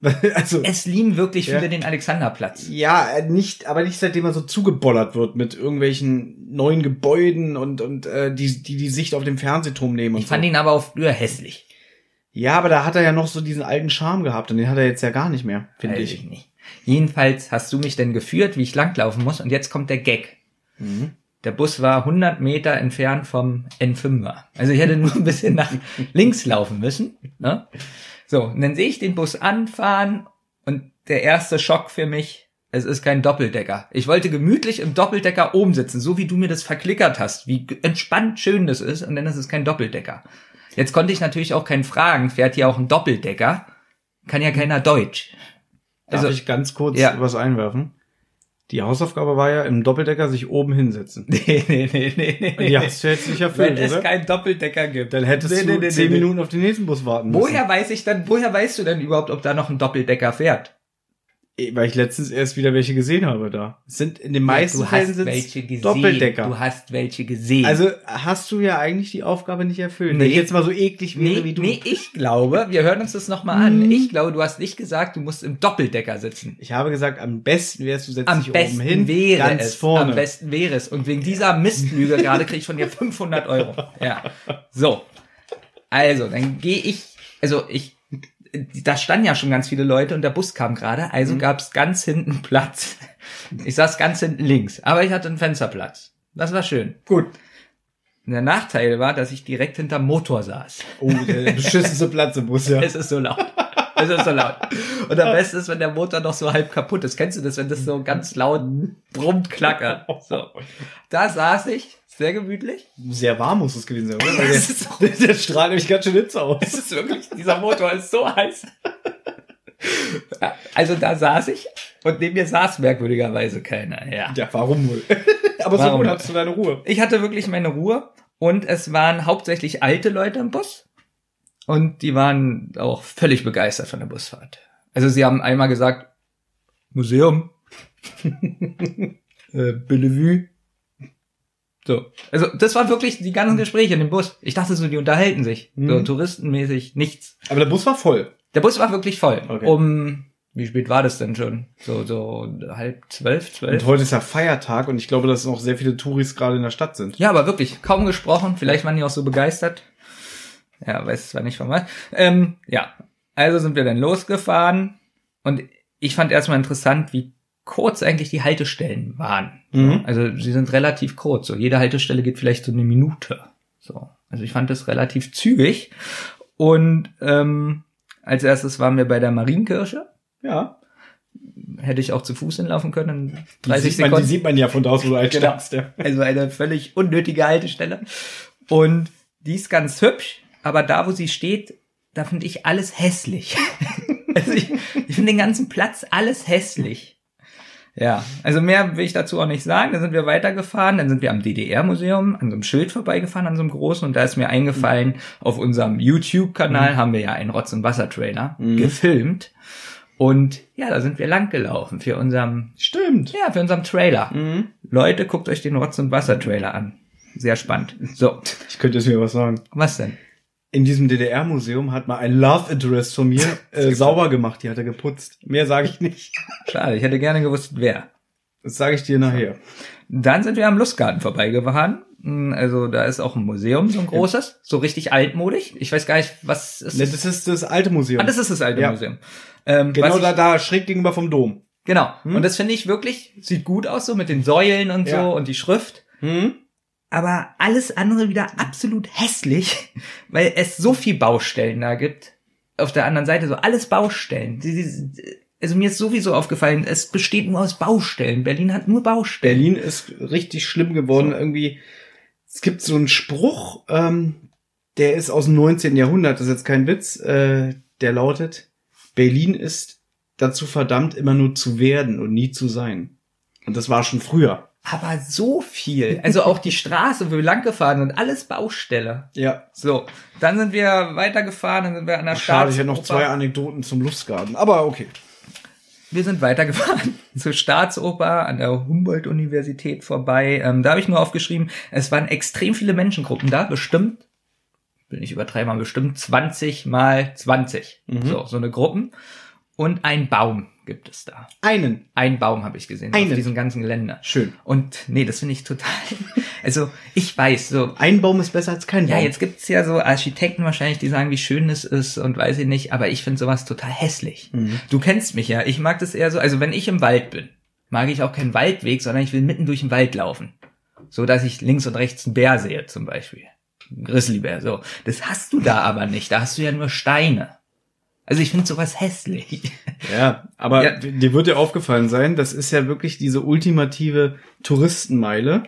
also. Es lieben wirklich Ja. viele den Alexanderplatz. Ja, äh, nicht, aber nicht seitdem er so zugebollert wird mit irgendwelchen neuen Gebäuden und und äh, die die die Sicht auf den Fernsehturm nehmen und Ich fand so. ihn aber auch früher hässlich. Ja, aber da hat er ja noch so diesen alten Charme gehabt und den hat er jetzt ja gar nicht mehr, finde Weiß ich. nicht. Jedenfalls hast du mich denn geführt, wie ich langlaufen muss und jetzt kommt der Gag. Mhm. Der Bus war 100 Meter entfernt vom N5er. Also ich hätte nur ein bisschen nach links laufen müssen. Ne? So, und dann sehe ich den Bus anfahren und der erste Schock für mich, es ist kein Doppeldecker. Ich wollte gemütlich im Doppeldecker oben sitzen, so wie du mir das verklickert hast, wie entspannt schön das ist und dann ist es kein Doppeldecker. Jetzt konnte ich natürlich auch keinen fragen, fährt hier auch ein Doppeldecker? Kann ja keiner Deutsch. Darf Also- ich ganz kurz Ja. was einwerfen? Die Hausaufgabe war ja, im Doppeldecker sich oben hinsetzen. Nee, nee, nee, nee, nee. Die hast du jetzt nicht erfüllt, Wenn es oder? keinen Doppeldecker gibt. Dann hättest Nee, du nee, nee, zehn. Minuten auf den nächsten Bus warten müssen. Woher weiß ich dann, woher weißt du denn überhaupt, ob da noch ein Doppeldecker fährt? Eh, Weil ich letztens erst wieder welche gesehen habe da. Es sind in den meisten du Fällen gesehen. Doppeldecker. Du hast welche gesehen. Also hast du ja eigentlich die Aufgabe nicht erfüllt. Nee. Wenn ich jetzt mal so eklig wäre nee, wie du. nee, ich glaube, wir hören uns das nochmal an. Mhm. Ich glaube, du hast nicht gesagt, du musst im Doppeldecker sitzen. Ich habe gesagt, am besten wärst du setzt Am dich besten oben hin, wäre ganz es. vorne. Am besten wäre es. Und wegen dieser Mistlüge gerade krieg ich von dir 500 Euro. Ja. So. Also, dann gehe ich, also ich, da standen ja schon ganz viele Leute und der Bus kam gerade, also Mhm. gab's ganz hinten Platz. Ich saß ganz hinten links, aber ich hatte einen Fensterplatz. Das war schön. Gut. Und der Nachteil war, dass ich direkt hinterm Motor saß. Oh, der beschissenste Platz im Bus, ja. Es ist so laut. Es ist so laut. Und am besten ist, wenn der Motor noch so halb kaputt ist. Kennst du das, wenn das so ganz laut brummt, klackert? So. Da saß ich, sehr gemütlich. Sehr warm muss es gewesen sein, oder? Weil so- der, der strahlt nämlich ganz schön Hitze aus. Es ist wirklich, dieser Motor ist so heiß. Also da saß ich und neben mir saß merkwürdigerweise keiner. Ja. Ja, warum wohl? Aber so Warum gut wohl? hattest du deine Ruhe. Ich hatte wirklich meine Ruhe und es waren hauptsächlich alte Leute im Bus und die waren auch völlig begeistert von der Busfahrt. Also sie haben einmal gesagt, Museum, äh, Bellevue. So. Also das war wirklich die ganzen Gespräche in dem Bus. Ich dachte so, die unterhalten sich. So Mhm. touristenmäßig nichts. Aber der Bus war voll. Der Bus war wirklich voll. Okay. Um, wie spät war das denn schon? So, so halb zwölf, zwölf? Und heute ist ja Feiertag und ich glaube, dass noch sehr viele Touris gerade in der Stadt sind. Ja, aber wirklich, kaum gesprochen. Vielleicht waren die auch so begeistert. Ja, weiß zwar nicht von was. Ähm, ja, also sind wir dann losgefahren und ich fand erstmal interessant, wie kurz eigentlich die Haltestellen waren. Mhm. Also sie sind relativ kurz. So jede Haltestelle geht vielleicht so eine Minute. So, also ich fand das relativ zügig. Und ähm, als erstes waren wir bei der Marienkirche. Ja. Hätte ich auch zu Fuß hinlaufen können. in Die 30 sieht, man, die Sekunden. sieht man ja von da aus, wo du halt Genau. Ja. Also eine völlig unnötige Haltestelle. Und die ist ganz hübsch, aber da, wo sie steht, da finde ich alles hässlich. also ich, ich finde den ganzen Platz alles hässlich. Ja, also mehr will ich dazu auch nicht sagen. Dann sind wir weitergefahren, dann sind wir am DDR-Museum an so einem Schild vorbeigefahren, an so einem großen, und da ist mir eingefallen, auf unserem YouTube-Kanal haben wir ja einen Rotz- und Wasser-Trailer Mhm. gefilmt. Und ja, da sind wir lang gelaufen für unserem, Stimmt. ja, für unserem Trailer. Mhm. Leute, guckt euch den Rotz- und Wasser-Trailer an. Sehr spannend. So, Ich könnte jetzt mir was sagen. was denn? In diesem DDR-Museum hat mal ein Love Interest von mir äh, sauber gemacht. Die hat er geputzt. Mehr sage ich nicht. Schade, ich hätte gerne gewusst, wer. Das sage ich dir nachher. Dann sind wir am Lustgarten vorbeigefahren. Hm, Also da ist auch ein Museum, so ein großes, so richtig altmodig. Ich weiß gar nicht, was ist Ne, das? Ist das alte Museum. Ah, das ist das alte Ja. Museum. Ähm, genau da, da schräg gegenüber vom Dom. Genau. Hm? Und das finde ich wirklich, sieht gut aus, so mit den Säulen und Ja. so und die Schrift. Hm? Aber alles andere wieder absolut hässlich, weil es so viel Baustellen da gibt. Auf der anderen Seite so alles Baustellen. Also mir ist sowieso aufgefallen, es besteht nur aus Baustellen. Berlin hat nur Baustellen. Berlin ist richtig schlimm geworden. Irgendwie, es gibt so einen Spruch, ähm, der ist aus dem 19. Jahrhundert, das ist jetzt kein Witz, äh, der lautet, Berlin ist dazu verdammt, immer nur zu werden und nie zu sein. Und das war schon früher. Aber so viel. Also auch die Straße, wo wir lang gefahren sind, alles Baustelle. Ja. So, dann sind wir weitergefahren, dann sind wir an der Schade, ich hätte noch zwei Anekdoten zum Lustgarten. Aber okay. Wir sind weitergefahren zur Staatsoper an der Humboldt-Universität vorbei. Ähm, da habe ich nur aufgeschrieben, es waren extrem viele Menschengruppen da, bestimmt, will nicht übertreiben, bestimmt 20 mal 20. Mhm. So, so eine Gruppen. Und ein Baum gibt es da. Einen. Ein Baum habe ich gesehen Einen. auf diesem ganzen Gelände. Schön. Und nee, das finde ich total. Also ich weiß, so Ein Baum ist besser als kein Baum. ja, jetzt gibt's ja so Architekten wahrscheinlich, die sagen, wie schön es ist und weiß ich nicht, aber ich finde sowas total hässlich. Mhm. Du kennst mich ja, ich mag das eher so, also wenn ich im Wald bin, mag ich auch keinen Waldweg, sondern ich will mitten durch den Wald laufen. So dass ich links und rechts einen Bär sehe zum Beispiel. Ein Grizzlybär, so. Das hast du da aber nicht, da hast du ja nur Steine. Also ich finde sowas hässlich. Ja, aber Ja. dir wird ja aufgefallen sein, das ist ja wirklich diese ultimative Touristenmeile.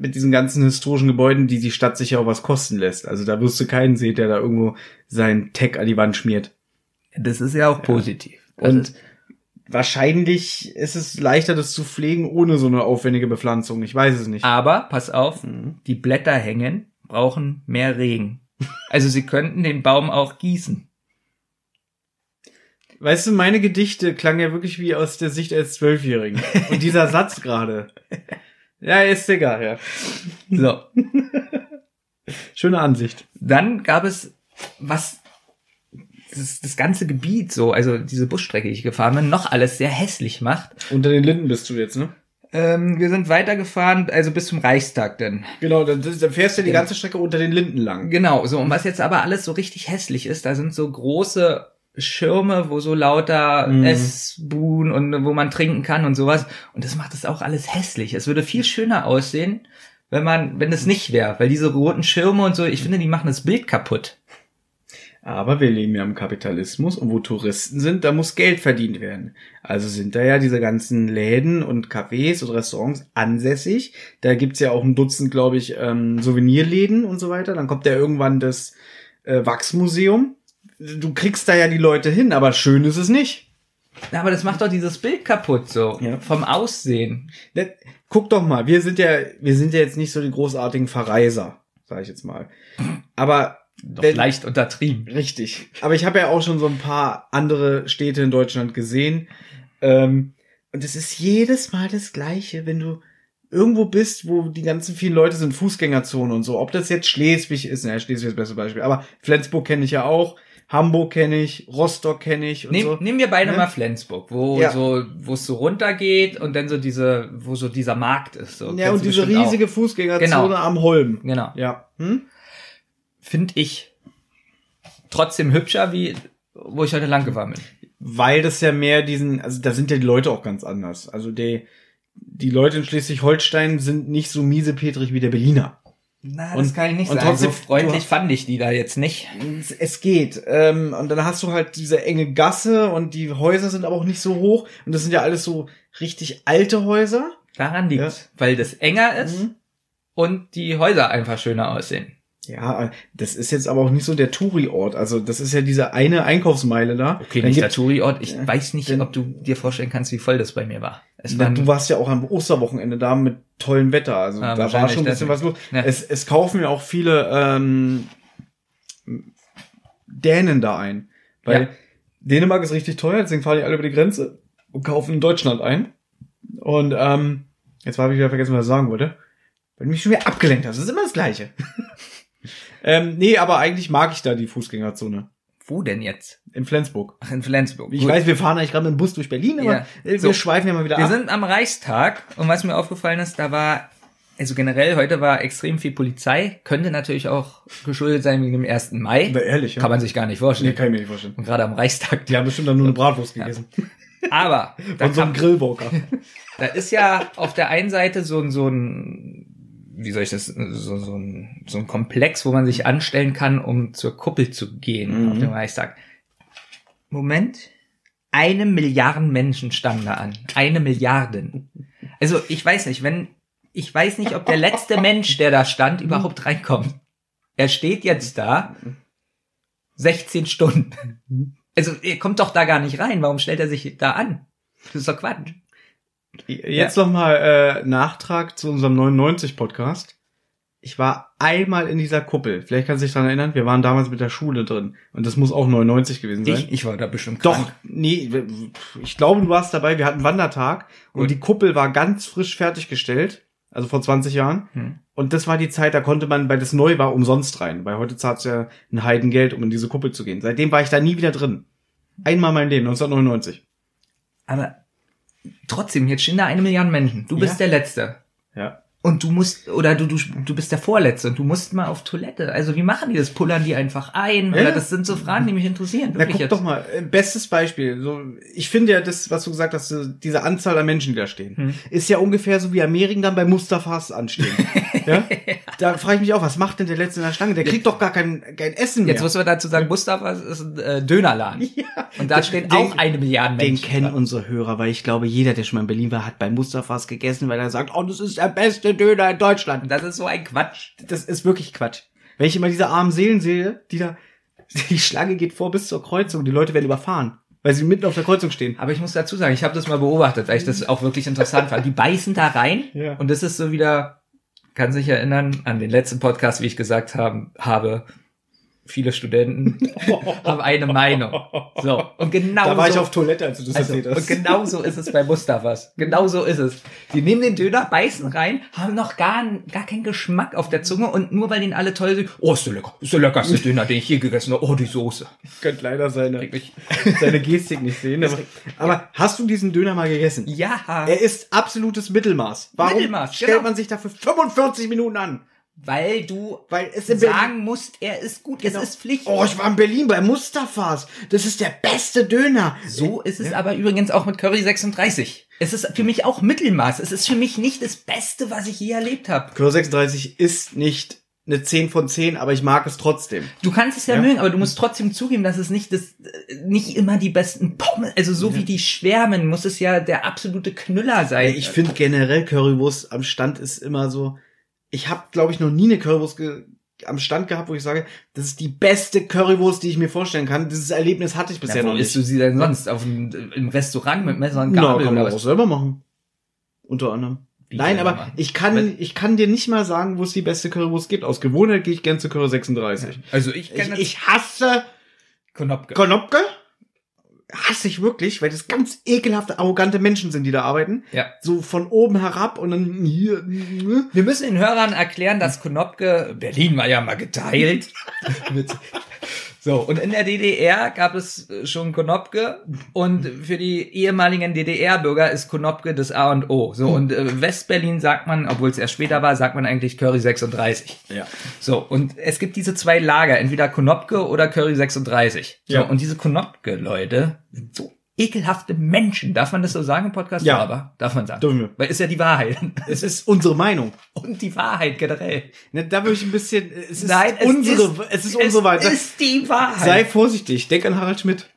mit diesen ganzen historischen Gebäuden, die die Stadt sich ja auch was kosten lässt. Also da wirst du keinen sehen, der da irgendwo sein Tech an die Wand schmiert. Das ist ja auch positiv. Das Und wahrscheinlich ist es leichter, das zu pflegen, ohne so eine aufwendige Bepflanzung. Ich weiß es nicht. aber, pass auf, die Blätter hängen, brauchen mehr Regen. Also sie könnten den Baum auch gießen. Weißt du, meine Gedichte klangen ja wirklich wie aus der Sicht als Zwölfjährigen. Und dieser Satz gerade. Ja, ist egal, ja. So. Schöne Ansicht. Dann gab es was das, das ganze Gebiet so, also diese Busstrecke, die ich gefahren bin, noch alles sehr hässlich macht. Unter den Linden bist du jetzt, ne? Ähm, wir sind weitergefahren, also bis zum Reichstag dann. Genau, dann, dann fährst du die Ja. ganze Strecke unter den Linden lang. Genau, so. Und was jetzt aber alles so richtig hässlich ist, da sind so große Schirme, wo so lauter Mhm. Essbuden und wo man trinken kann und sowas. Und das macht es auch alles hässlich. Es würde viel schöner aussehen, wenn man, wenn es nicht wäre. Weil diese roten Schirme und so, ich finde, die machen das Bild kaputt. Aber wir leben ja im Kapitalismus und wo Touristen sind, da muss Geld verdient werden. Also sind da ja diese ganzen Läden und Cafés und Restaurants ansässig. Da gibt's ja auch ein Dutzend, glaube ich, ähm, Souvenirläden und so weiter. Dann kommt ja irgendwann das äh, Wachsmuseum. Du kriegst da ja die Leute hin, aber schön ist es nicht. Ja, Aber das macht doch dieses Bild kaputt, so. Ja. Vom Aussehen. Guck doch mal, wir sind ja, wir sind ja jetzt nicht so die großartigen Verreiser, sage ich jetzt mal. Aber Doch Wenn- leicht untertrieben. Richtig. Aber ich habe ja auch schon so ein paar andere Städte in Deutschland gesehen. Ähm, und es ist jedes Mal das Gleiche, wenn du irgendwo bist, wo die ganzen vielen Leute sind, Fußgängerzone und so. Ob das jetzt Schleswig ist, naja, Schleswig ist das beste Beispiel. Aber Flensburg kenne ich ja auch. Hamburg kenne ich, Rostock kenne ich und Nehm, so. Nehmen wir beide Ne? mal Flensburg, wo Ja. so, wo es so runtergeht und dann so diese, wo so dieser Markt ist. So. ja, und diese riesige Fußgängerzone Genau. am Holm. Auch. Genau. Ja. Hm? Finde ich trotzdem hübscher, wie wo ich heute lang gefahren bin. Weil das ja mehr diesen, also da sind ja die Leute auch ganz anders. Also die, die Leute in Schleswig-Holstein sind nicht so miesepetrig wie der Berliner. Na, Und- kann ich nicht und sagen. trotzdem- so freundlich du- fand ich die da jetzt nicht. Es- Es geht. Ähm, und dann hast du halt diese enge Gasse und die Häuser sind aber auch nicht so hoch. Und das sind ja alles so richtig alte Häuser. Daran liegt, Ja. weil das enger ist Mhm. und die Häuser einfach schöner aussehen. Ja, das ist jetzt aber auch nicht so der Touri-Ort. Also das ist ja diese eine Einkaufsmeile da. Okay, Dann nicht der Touri-Ort. Ich Ja. weiß nicht, Denn- ob du dir vorstellen kannst, wie voll das bei mir war. Es waren, du warst ja auch am Osterwochenende da mit tollem Wetter. Also Ah, da war schon ein bisschen was los. Ja. Es, es kaufen ja auch viele ähm, Dänen da ein. Weil Ja. Dänemark ist richtig teuer, deswegen fahren die alle über die Grenze und kaufen in Deutschland ein. Und ähm, jetzt habe ich wieder vergessen, was ich sagen wollte. Weil du mich schon wieder abgelenkt hast. Das ist immer das Gleiche. ähm, nee, aber eigentlich mag ich da die Fußgängerzone. wo denn jetzt? In Flensburg. Ach, in Flensburg. Ich Gut. weiß, wir fahren eigentlich gerade mit dem Bus durch Berlin, aber Ja. wir So. schweifen ja mal wieder Wir ab. sind am Reichstag und was mir aufgefallen ist, da war, also generell heute war extrem viel Polizei, könnte natürlich auch geschuldet sein wegen dem 1. Mai. Aber ehrlich, ja. Kann man sich gar nicht Nee, vorstellen. kann ich mir nicht vorstellen. Und gerade am Reichstag. Die haben bestimmt dann nur eine Bratwurst gegessen. Aber Von so einem kam, Grillwalker. da ist ja auf der einen Seite so ein, so ein, wie soll ich das, so, so, ein, so ein Komplex, wo man sich anstellen kann, um zur Kuppel zu gehen Mhm. auf dem Reichstag. Moment. Eine Milliarde Menschen standen da an. Eine Milliarden. Also ich weiß nicht, wenn ich weiß nicht, ob der letzte Mensch, der da stand, überhaupt reinkommt. Er steht jetzt da 16 Stunden. Also er kommt doch da gar nicht rein. Warum stellt er sich da an? Das ist doch Quatsch. Jetzt noch mal äh, Nachtrag zu unserem 99-Podcast. Ich war einmal in dieser Kuppel. Vielleicht kannst du dich daran erinnern. Wir waren damals mit der Schule drin. Und das muss auch 99 gewesen sein. Ich, ich war da bestimmt Doch, krank. nee, ich glaube, du warst dabei. Wir hatten Wandertag und Gut. die Kuppel war ganz frisch fertiggestellt. Also vor 20 Jahren. Hm. Und das war die Zeit, da konnte man, weil das neu war, umsonst rein. Weil heute zahlt ja ein Heidengeld, um in diese Kuppel zu gehen. Seitdem war ich da nie wieder drin. Einmal mein Leben, 1999. Aber trotzdem, jetzt stehen da eine Milliarde Menschen. Du bist Ja. der Letzte. Ja. Und du musst, oder du, du, du bist der Vorletzte und du musst mal auf Toilette. Also wie machen die das? Pullern die einfach ein? Ja. Oder das sind so Fragen, die mich interessieren. Na, Wirklich guck jetzt. doch mal, äh, bestes Beispiel. So, ich finde ja das, was du gesagt hast, diese Anzahl an Menschen, die da stehen, Hm. ist ja ungefähr so wie Ameriken dann bei Mustafas anstehen. Ja? Da frage ich mich auch, was macht denn der Letzte in der Schlange? Der kriegt doch gar kein, kein Essen mehr. Jetzt muss man dazu sagen, Mustafa ist ein äh, Dönerladen. ja. Und da stehen Den- auch eine Milliarde Den Menschen. kennen unsere Hörer, weil ich glaube, jeder, der schon mal in Berlin war, hat bei Mustafas gegessen, weil er sagt, oh, das ist der beste Döner in Deutschland. Und das ist so ein Quatsch. Das ist wirklich Quatsch. Wenn ich immer diese armen Seelen sehe, die da, die Schlange geht vor bis zur Kreuzung, die Leute werden überfahren, weil sie mitten auf der Kreuzung stehen. Aber ich muss dazu sagen, ich habe das mal beobachtet, weil ich das auch wirklich interessant fand. Die beißen da rein Ja. und das ist so wieder, kann sich erinnern an den letzten Podcast, wie ich gesagt haben, habe, viele Studenten haben eine Meinung. So, und genau Da war so, ich auf Toilette, als du das also, erzählt und hast. genau so ist es bei Mustafas. Genau so ist es. Die nehmen den Döner, beißen rein, haben noch gar, gar keinen Geschmack auf der Zunge und nur weil den alle toll sind, oh, ist der lecker, ist der leckerste Döner, den ich je gegessen habe. Oh, die Soße. Ich könnte leider seine, seine Gestik nicht sehen. Aber, aber hast du diesen Döner mal gegessen? Ja. Er ist absolutes Mittelmaß. Warum Mittelmaß, stellt genau. man sich dafür 45 Minuten an? Weil du Weil es in Berlin- sagen musst, er ist gut, es ist Pflicht. Oh, ich war in Berlin bei Mustafas. Das ist der beste Döner. So ist es aber übrigens auch mit Curry 36. Es ist für mich auch Mittelmaß. Es ist für mich nicht das Beste, was ich je erlebt habe. Kilo 36 ist nicht eine 10 von 10, aber ich mag es trotzdem. Du kannst es ja, Ja. mögen, aber du musst trotzdem zugeben, dass es nicht das, äh, nicht immer die besten Pommes, also so wie die schwärmen, muss es ja der absolute Knüller sein. Ich finde generell Currywurst am Stand ist immer so. Ich habe, glaube ich, noch nie eine Currywurst ge am Stand gehabt, wo ich sage, das ist die beste Currywurst, die ich mir vorstellen kann. Dieses Erlebnis hatte ich bisher ja, wo noch nicht. isst du sie denn sonst? Auf einem, im Restaurant mit Messer und Na, Gabel kann man auch was? selber machen. Unter anderem. Wie Nein, aber machen? ich kann, Wenn- ich kann dir nicht mal sagen, wo es die beste Currywurst gibt. Aus Gewohnheit gehe ich gern zu Curry 36. Also ich Ich, kenne ich hasse Knopke. Konopke. Hasse ich wirklich, weil das ganz ekelhafte, arrogante Menschen sind, die da arbeiten. Ja. So von oben herab und dann hier. Wir müssen den Hörern erklären, dass Konopke, Berlin war ja mal geteilt. Mit- so, und in der DDR gab es äh, schon Konopke und für die ehemaligen DDR-Bürger ist Konopke das A und O. So, und äh, Westberlin sagt man, obwohl es erst später war, sagt man eigentlich Curry 36. Ja. So, und es gibt diese zwei Lager, entweder Konopke oder Curry 36. So, Ja. und diese Konopke-Leute sind so ekelhafte Menschen. Darf man das so sagen im Podcast? Ja. aber darf man sagen. Wir. Weil ist ja die Wahrheit. Es ist unsere Meinung. Und die Wahrheit generell. Ne, Da würde ich ein bisschen. Es ist Nein, es unsere. ist, es ist unsere Wahrheit. Es ist die Wahrheit. Sei vorsichtig. Denk an Harald Schmidt.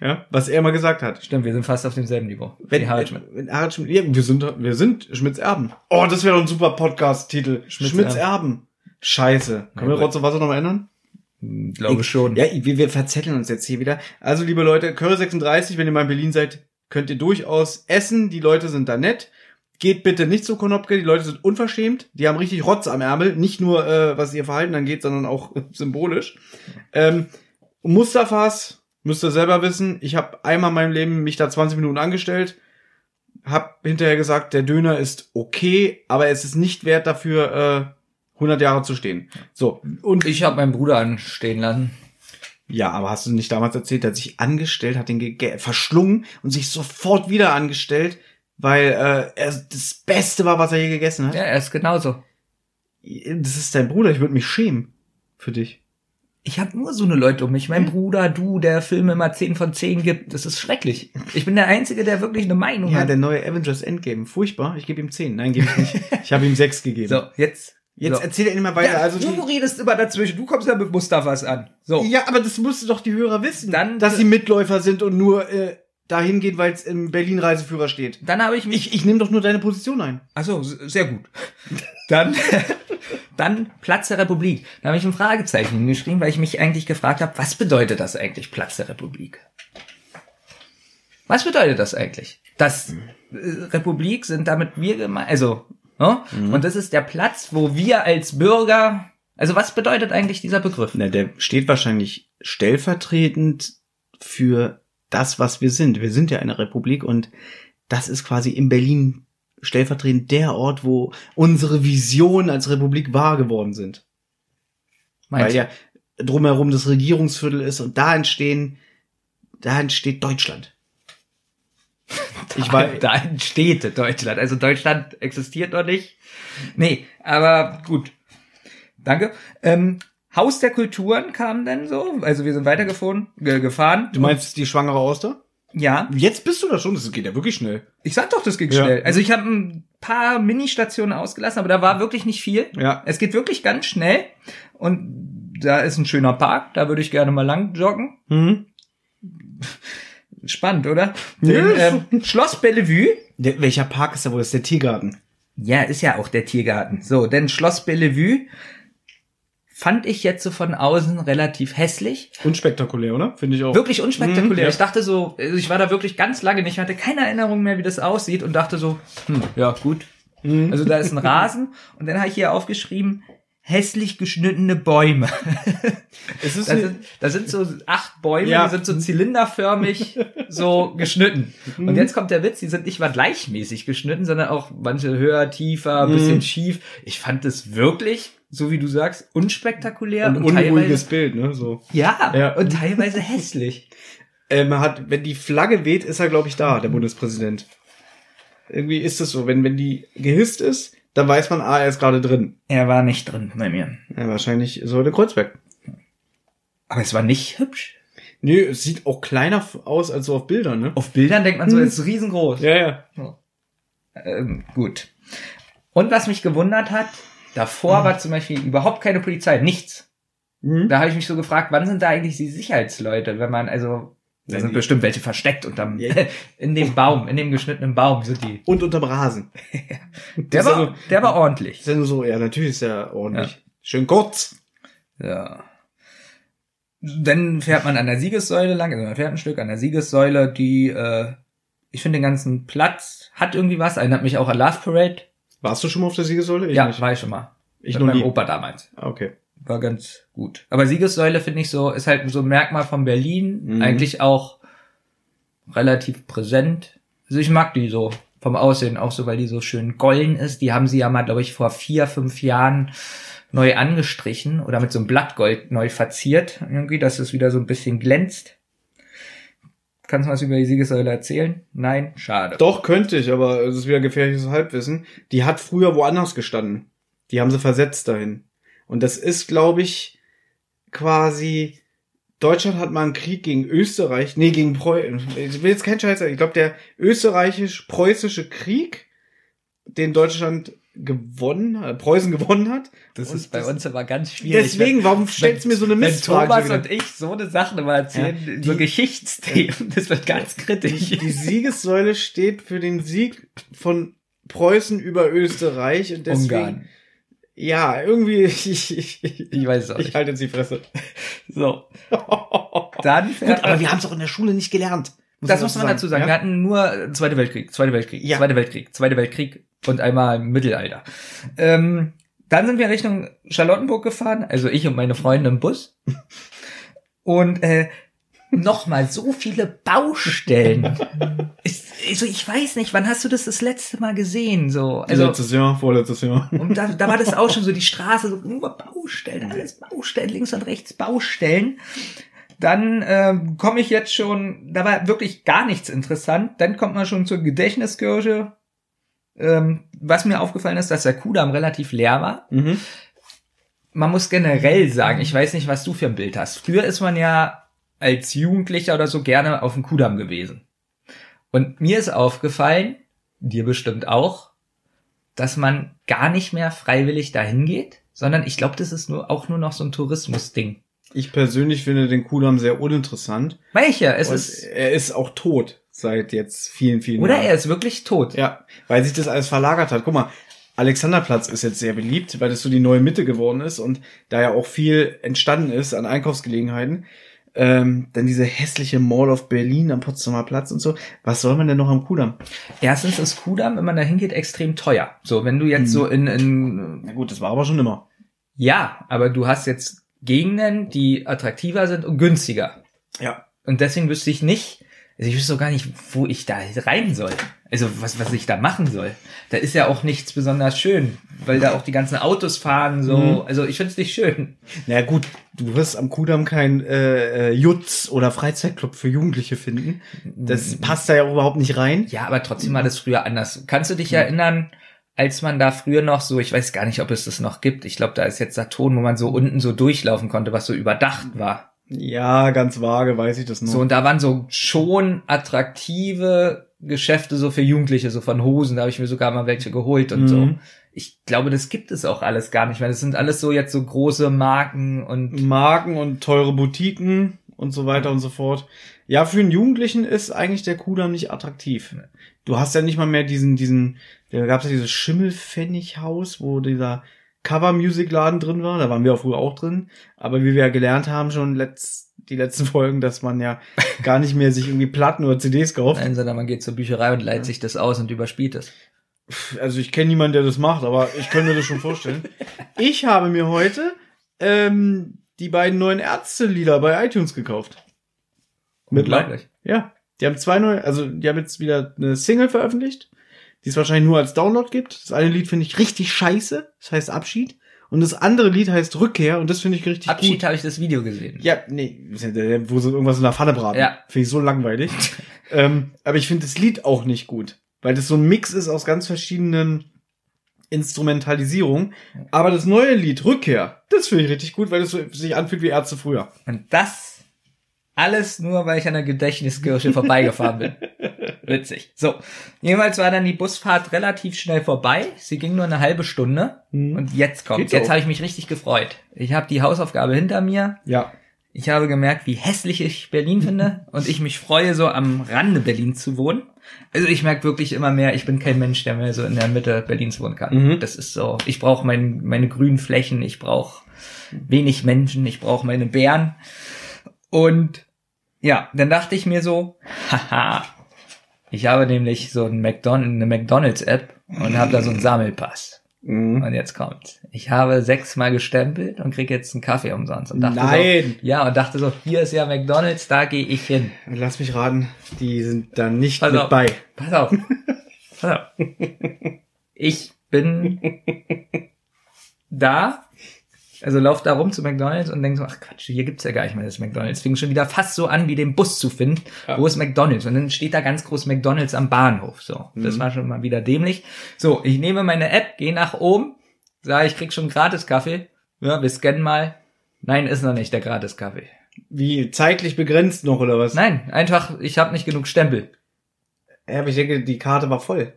Ja, was er mal gesagt hat. Stimmt, wir sind fast auf demselben Niveau. Wenn, Harald Schmidt. wenn Harald Schmidt, ja, wir sind, wir sind Schmidts Erben. Oh, das wäre doch ein super Podcast-Titel. Schmidts Schmidts, Erben. Scheiße. Können wir. Rotz und Wasser nochmal ändern? Glaube schon. Ja, wir, wir verzetteln uns jetzt hier wieder. Also, liebe Leute, Curry 36, wenn ihr mal in Berlin seid, könnt ihr durchaus essen. Die Leute sind da nett. Geht bitte nicht zu Konopke, die Leute sind unverschämt. Die haben richtig Rotz am Ärmel. Nicht nur, äh, was ihr Verhalten angeht, sondern auch symbolisch. Ähm, Mustafas, müsst ihr selber wissen, ich habe einmal in meinem Leben mich da 20 Minuten angestellt, hab hinterher gesagt, der Döner ist okay, aber es ist nicht wert dafür, äh, 100 Jahre zu stehen. So, und Ich habe meinen Bruder anstehen lassen. ja, aber hast du nicht damals erzählt, der hat sich angestellt, hat den verschlungen und sich sofort wieder angestellt, weil äh, er das Beste war, was er je gegessen hat? Ja, er ist genauso. Das ist dein Bruder, ich würde mich schämen für dich. Ich habe nur so eine Leute um mich. Mein Bruder, du, der Filme immer 10 von 10 gibt. Das ist schrecklich. Ich bin der Einzige, der wirklich eine Meinung Ja, hat. der neue Avengers Endgame, furchtbar. Ich gebe ihm 10. Nein, gebe ich nicht. Ich habe ihm 6 gegeben. So, jetzt. Jetzt so. erzähl er immer weiter. Ja, also du redest immer dazwischen. Du kommst ja mit Mustafas an. So. ja, aber das musste doch die Hörer wissen, Dann- dass sie Mitläufer sind und nur äh, dahin gehen, weil es im Berlin-Reiseführer steht. Dann habe ich mich Ich, ich nehme doch nur deine Position ein. Achso, sehr gut. Dann, dann Platz der Republik. Da habe ich ein Fragezeichen hingeschrieben, weil ich mich eigentlich gefragt habe, was bedeutet das eigentlich, Platz der Republik? Was bedeutet das eigentlich? Das äh, Republik sind damit wir gemeint, also, ne? und das ist der Platz, wo wir als Bürger, also was bedeutet eigentlich dieser Begriff? Na, der steht wahrscheinlich stellvertretend für das, was wir sind. Wir sind ja eine Republik und das ist quasi in Berlin stellvertretend der Ort, wo unsere Visionen als Republik wahr geworden sind. Weil Meinst du? ja drumherum das Regierungsviertel ist und da entstehen, da entsteht Deutschland. Ich war, da entsteht Deutschland. Also Deutschland existiert noch nicht. Nee, aber gut. Danke. Ähm, Haus der Kulturen kam dann so. Also wir sind weitergefahren. Ge gefahren. du meinst die schwangere Auster? Ja. Jetzt bist du da schon, das geht ja wirklich schnell. Ich sag doch, das ging Ja. schnell. Also ich habe paar Ministationen ausgelassen, aber da war wirklich nicht viel. Ja. Es geht wirklich ganz schnell und da ist ein schöner Park, da würde ich gerne mal lang joggen. Mhm. Spannend, oder? Den, ähm, Schloss Bellevue. Der, welcher Park ist da wohl? Das ist der Tiergarten. Ja, ist ja auch der Tiergarten. So, denn Schloss Bellevue fand ich jetzt so von außen relativ hässlich. Unspektakulär, oder? Finde ich auch. Wirklich unspektakulär. Mhm, ja. Ich dachte so, also ich war da wirklich ganz lange nicht, hatte keine Erinnerung mehr, wie das aussieht und dachte so, hm, ja, gut. Mhm. Also da ist ein Rasen und dann habe ich hier aufgeschrieben, hässlich geschnittene Bäume. es ist Da sind, da sind so acht Bäume, Ja. die sind so zylinderförmig so geschnitten. Und jetzt kommt der Witz, die sind nicht mal gleichmäßig geschnitten, sondern auch manche höher, tiefer, ein bisschen schief. Ich fand es wirklich, so wie du sagst, unspektakulär und, unruhiges teilweise, Bild, ne? So. ja, Ja. und teilweise hässlich. Äh, man hat, wenn die Flagge weht, ist er, glaube ich, da, der Bundespräsident. Irgendwie ist es so, wenn, wenn die gehisst ist, dann weiß man, ah, er ist gerade drin. Er war nicht drin bei mir. Ja, wahrscheinlich so der Kreuzberg. Aber es war nicht hübsch. Nö, es sieht auch kleiner aus als so auf Bildern, ne? Auf Bildern denkt man so, es ist riesengroß. Ja, ja. Ähm, gut. Und was mich gewundert hat, davor war zum Beispiel überhaupt keine Polizei, nichts. Mhm. Da habe ich mich so gefragt, wann sind da eigentlich die Sicherheitsleute, wenn man also da sind bestimmt welche versteckt unterm Ja. in dem Baum, in dem geschnittenen Baum sind die. Und unterm Rasen. Der ja war, nur- der war ordentlich. Ist ja nur so, ja, natürlich ist er ordentlich. Schön kurz. Ja. Dann fährt man an der Siegessäule lang, also man fährt ein Stück an der Siegessäule, die, äh, ich finde den ganzen Platz hat irgendwie was, erinnert mich auch an Love Parade. Warst du schon mal auf der Siegessäule? Ich ja, nicht. war ich schon mal. Ich Mit noch meinem nie. Opa damals. Ah, Okay. War ganz gut. Aber Siegessäule finde ich so, ist halt so ein Merkmal von Berlin. Mhm. Eigentlich auch relativ präsent. Also ich mag die so vom Aussehen auch so, weil die so schön golden ist. Die haben sie ja mal, glaube ich, vor vier, fünf Jahren neu angestrichen oder mit so einem Blattgold neu verziert. Irgendwie, dass es wieder so ein bisschen glänzt. Kannst du was über die Siegessäule erzählen? Nein? Schade. Doch, könnte ich, aber es ist wieder gefährliches Halbwissen. Die hat früher woanders gestanden. Die haben sie versetzt dahin. Und das ist, glaube ich, quasi, Deutschland hat mal einen Krieg gegen Österreich, nee, gegen Preußen. Ich will jetzt keinen Scheiß sagen. Ich glaube, der österreichisch-preußische Krieg, den Deutschland gewonnen, äh, Preußen gewonnen hat. Das Und ist bei das- uns aber ganz schwierig. Deswegen, warum stellst du mir so eine Wenn Mistfrage? Thomas und ich so eine Sachen immer erzählen, Ja, so die- Geschichtsthemen, das wird ganz kritisch. Die Siegessäule steht für den Sieg von Preußen über Österreich und deswegen. Ungarn. Ja, irgendwie, ich, ich, ich, Ich weiß es auch ich nicht. halte jetzt die Fresse. So. Dann Gut, aber wir haben es auch in der Schule nicht gelernt. das muss man dazu sagen. Wir Ja? hatten nur Zweite Weltkrieg, Zweite Weltkrieg, Ja. Zweite Weltkrieg, Zweite Weltkrieg und einmal im Mittelalter. Ähm, dann sind wir Richtung Charlottenburg gefahren, also ich und meine Freunde im Bus. Und äh, nochmal so viele Baustellen. ich, also ich weiß nicht, wann hast du das das letzte Mal gesehen? So, also Letztes Jahr, vorletztes Jahr. Und da, da war das auch schon so, die Straße, so nur Baustellen, alles Baustellen, links und rechts Baustellen. Dann ähm, komme ich jetzt schon, da war wirklich gar nichts interessant. Dann kommt man schon zur Gedächtniskirche. Ähm, was mir aufgefallen ist, dass der Kudamm relativ leer war. Mhm. Man muss generell sagen, ich weiß nicht, was du für ein Bild hast. Früher ist man ja als Jugendlicher oder so gerne auf dem Kudamm gewesen. Und mir ist aufgefallen, dir bestimmt auch, dass man gar nicht mehr freiwillig dahin geht, sondern ich glaube, das ist nur auch nur noch so ein Tourismusding. Ich persönlich finde den Kudamm sehr uninteressant. Welcher? Es und ist er ist auch tot seit jetzt vielen, vielen oder Jahren. er ist wirklich tot. Ja, weil sich das alles verlagert hat. Guck mal, Alexanderplatz ist jetzt sehr beliebt, weil das so die neue Mitte geworden ist und da ja auch viel entstanden ist an Einkaufsgelegenheiten. Ähm, dann diese hässliche Mall of Berlin am Potsdamer Platz und so. Was soll man denn noch am Kudamm? Erstens ist Kudamm, wenn man da hingeht, extrem teuer. So, wenn du jetzt Mhm. so in, in Na gut, das war aber schon immer. ja, aber du hast jetzt Gegenden, die attraktiver sind und günstiger. Ja. Und deswegen wüsste ich nicht, also ich wüsste auch gar nicht, wo ich da rein soll. Also was, was ich da machen soll. Da ist ja auch nichts besonders schön, weil da auch die ganzen Autos fahren so. Mhm. Also ich finde es nicht schön. Na gut, du wirst am Kudamm kein äh, äh, Jutz oder Freizeitclub für Jugendliche finden. Das passt da ja überhaupt nicht rein. Ja, aber trotzdem war das früher anders. Kannst du dich erinnern, als man da früher noch so, ich weiß gar nicht, ob es das noch gibt. Ich glaube, da ist jetzt Saturn, wo man so unten so durchlaufen konnte, was so überdacht war. Ja, ganz vage weiß ich das noch. So, und da waren so schon attraktive Geschäfte so für Jugendliche, so von Hosen, da habe ich mir sogar mal welche geholt und Mhm. so. Ich glaube, das gibt es auch alles gar nicht mehr. Das sind alles so jetzt so große Marken und Marken und teure Boutiquen und so weiter und so fort. Ja, für einen Jugendlichen ist eigentlich der Kudamm nicht attraktiv. Du hast ja nicht mal mehr diesen, diesen, da gab es ja dieses Schimmelpfennighaus, wo dieser Cover-Music-Laden drin war. Da waren wir auch früher auch drin. Aber wie wir ja gelernt haben schon letzt, die letzten Folgen, dass man ja gar nicht mehr sich irgendwie Platten oder CDs kauft. nein, sondern man geht zur Bücherei und leiht sich das aus und überspielt es. Also ich kenne niemanden, der das macht, aber ich könnte mir das schon vorstellen. Ich habe mir heute ähm, die beiden neuen Ärzte-Lieder bei iTunes gekauft. Unglaublich. Ja, die haben zwei neue, also die haben jetzt wieder eine Single veröffentlicht, die es wahrscheinlich nur als Download gibt. Das eine Lied finde ich richtig scheiße, das heißt Abschied. Und das andere Lied heißt Rückkehr und das finde ich richtig Abschied gut. habe ich das Video gesehen. Ja, nee, wo sie irgendwas in der Pfanne braten. Ja. Finde ich so langweilig. ähm, aber ich finde das Lied auch nicht gut, weil das so ein Mix ist aus ganz verschiedenen Instrumentalisierungen. Aber das neue Lied Rückkehr, das finde ich richtig gut, weil es so, sich anfühlt wie Ärzte früher. Und das alles nur, weil ich an der Gedächtniskirche vorbeigefahren bin. Witzig. So, jedenfalls war dann die Busfahrt relativ schnell vorbei. Sie ging nur eine halbe Stunde. Mhm. Und jetzt kommt. Geht's Jetzt habe ich mich richtig gefreut. Ich habe die Hausaufgabe hinter mir. Ja. Ich habe gemerkt, wie hässlich ich Berlin finde und ich mich freue, so am Rande Berlins zu wohnen. Also ich merke wirklich immer mehr, ich bin kein Mensch, der mehr so in der Mitte Berlins wohnen kann. Mhm. Das ist so, ich brauche mein, meine grünen Flächen, ich brauche wenig Menschen, ich brauche meine Bären. Und ja, dann dachte ich mir so, haha, ich habe nämlich so ein McDon eine McDonalds-App und habe da so einen Sammelpass. Mhm. Und jetzt kommt. Ich habe sechsmal gestempelt und krieg jetzt einen Kaffee umsonst. Und dachte Nein. So, ja, und dachte so, hier ist ja McDonalds, da gehe ich hin. Lass mich raten, die sind da nicht Pass mit auf. bei. Pass auf. Pass auf. Ich bin da, also lauf da rum zu McDonalds und denk so, ach Quatsch, hier gibt's ja gar nicht mehr das McDonalds. Fing schon wieder fast so an, wie den Bus zu finden. Ja. Wo ist McDonalds? Und dann steht da ganz groß McDonalds am Bahnhof. So, das Mhm. war schon mal wieder dämlich. So, ich nehme meine App, gehe nach oben, sage, ich krieg schon gratis Kaffee. Ja, wir scannen mal. Nein, ist noch nicht der gratis Kaffee. Wie zeitlich begrenzt noch oder was? Nein, einfach, ich habe nicht genug Stempel. Ja, aber ich denke, die Karte war voll.